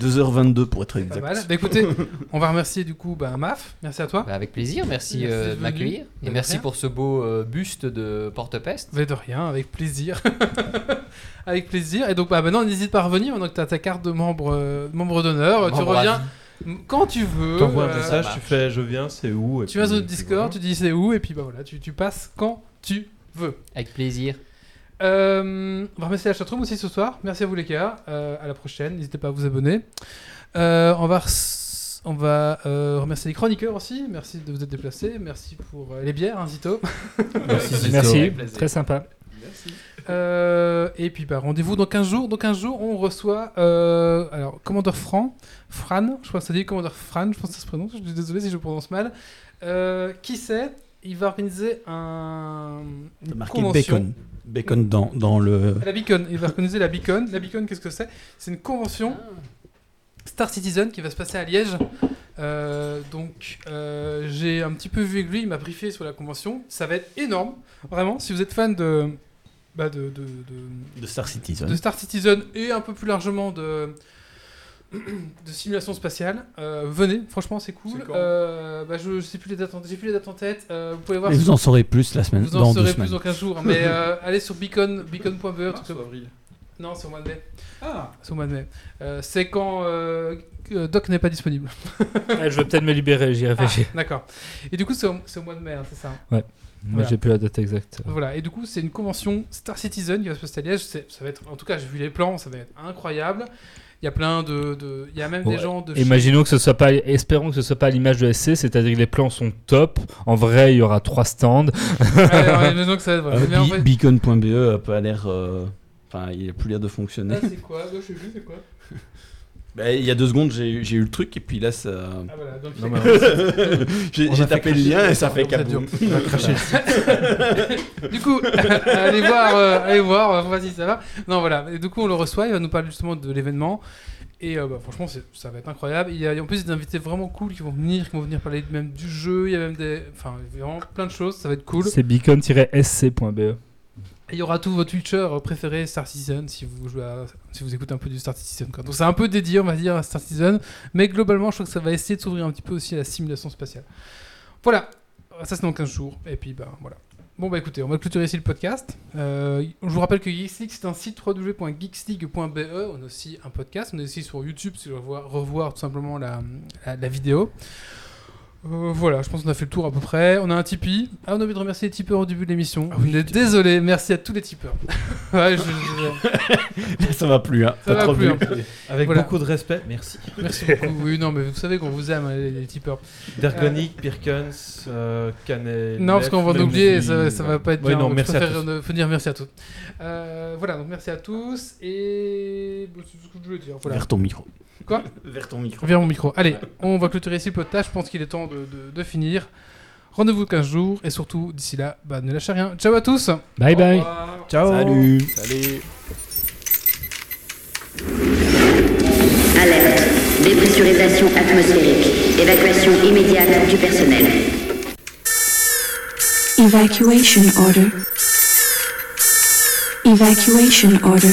2h22 pour être pas exact. mal. Bah écoutez, on va remercier du coup bah, Maf, merci à toi. Bah, avec plaisir, merci, Merci euh, de m'accueillir, et merci rien. pour ce beau euh, buste de porte-peste. Mais de rien, avec plaisir. avec plaisir. Et donc bah, maintenant, n'hésite pas à revenir, maintenant que tu as ta carte de membre, euh, membre d'honneur. Tu reviens quand tu veux. T'envoies un euh, message, tu fais je viens, c'est où et Tu vas puis- sur le puis Discord, tu dis c'est où, et puis bah voilà, tu, tu passes quand tu veux. Avec plaisir. Euh, on va remercier la chatroom aussi ce soir. Merci à vous les gars. Euh, à la prochaine. N'hésitez pas à vous abonner. Euh, on va On va euh, remercier les chroniqueurs aussi. Merci de vous être déplacés. Merci pour euh, les bières, hein, Zito. Merci. Merci, plaisir. très sympa. Euh, et puis bah, rendez-vous dans 15 jours. Dans 15 jours, on reçoit euh, alors Commandeur Fran, Fran, je crois que ça dit Commandeur Fran, je pense que ça se prononce. Je suis désolé si je le prononce mal. Euh, qui c'est? Il va organiser un une Marqué convention. bacon. Bacon dans, dans le. La Beacon. Il va organiser la Beacon. La Beacon, qu'est-ce que c'est? C'est une convention Star Citizen qui va se passer à Liège. Euh, donc euh, j'ai un petit peu vu avec lui, il m'a briefé sur la convention. Ça va être énorme, vraiment. Si vous êtes fan de, bah, de, de, de- De Star Citizen. de Star Citizen et un peu plus largement de, de simulation spatiale, euh, venez. Franchement, c'est cool. Euh, bah, je, je sais plus les dates, en- j'ai plus les dates en tête. Euh, vous pouvez voir. Mais vous en saurez plus la semaine, vous en dans saurez plus dans 15 jours. Mais euh, allez sur beacon, beacon.be. Avril Non, c'est au mois de mai. Ah C'est au mois de mai. Euh, c'est quand euh, Doc n'est pas disponible. Ah, je vais peut-être me libérer, j'y Ah, réfléchis. D'accord. Et du coup, c'est au, c'est au mois de mai, hein, c'est ça. Moi, Voilà. j'ai plus la date exacte. Voilà. Et du coup, c'est une convention Star Citizen qui va se passer à Liège. Ça va être, en tout cas, j'ai vu les plans, ça va être incroyable. Il y a plein de, de- il y a même des gens de. chez- Imaginons que ce soit pas, espérons que ce soit pas à l'image de SC, c'est-à-dire que les plans sont top. En vrai, il y aura trois stands. Ouais, imaginons que ça va être. Euh, Mais en Be- fait- Beacon.be a pas l'air. euh, Enfin, il a plus l'air de fonctionner. Ah, c'est quoi? Moi, je sais plus, c'est quoi? Bah, il y a deux secondes, j'ai j'ai eu le truc et puis là, ça. Ah voilà. Donc, Non, j'ai a tapé le lien et ça fait kaboum. on va cracher le site. du coup, allez voir, euh, allez voir, on va voir si ça va. Non, voilà. Et du coup, on le reçoit. Il va nous parler justement de l'événement. Et euh, bah, franchement, c'est- ça va être incroyable. Il y a en plus des invités vraiment cool qui vont venir, qui vont venir parler même du jeu. Il y a même des, enfin, vraiment plein de choses. Ça va être cool. C'est beacon-sc.be. Il y aura tous vos Twitchers préférés Star Citizen si vous écoutez un peu du Star Citizen. Donc c'est un peu dédié, on va dire, à Star Citizen. Mais globalement, je crois que ça va essayer de s'ouvrir un petit peu aussi à la simulation spatiale. Voilà. Ça, c'est dans 15 jours. Et puis, bah voilà. Bon, bah écoutez, on va clôturer ici le podcast. Euh, je vous rappelle que Geeks c'est un site www.geeksleague.be. On a aussi un podcast. On est aussi sur YouTube si vous voulez revoir, tout simplement la vidéo. Euh, voilà, je pense qu'on a fait le tour à peu près. On a un Tipeee. Ah, on a oublié de remercier les tipeurs au début de l'émission. on est désolé, merci à tous les tipeurs. ouais, je- je- ça va plus, hein. Ça T'as va trop plus, vu. hein. Avec Voilà. beaucoup de respect, merci. Merci beaucoup. Oui, non, mais vous savez qu'on vous aime, les, les tipeurs. Dergonic, Pirkens, euh, Canet. Non, parce qu'on va oublier, ça, ça va pas être Ouais, bien. non, Donc, merci je à tous. dire merci à tous. Euh, voilà, donc merci à tous. Et. C'est tout ce que je voulais dire. Voilà. Vers ton micro. Quoi Vers ton micro. Vers mon micro. Allez, on va clôturer ici le podcast. Je pense qu'il est temps de, de- de finir. Rendez-vous 15 jours. Et surtout, d'ici là, bah, ne lâchez rien. Ciao à tous. Bye bye. Ciao. Salut. Salut Alerte. Dépressurisation atmosphérique. Évacuation immédiate du personnel. Evacuation order. Evacuation order.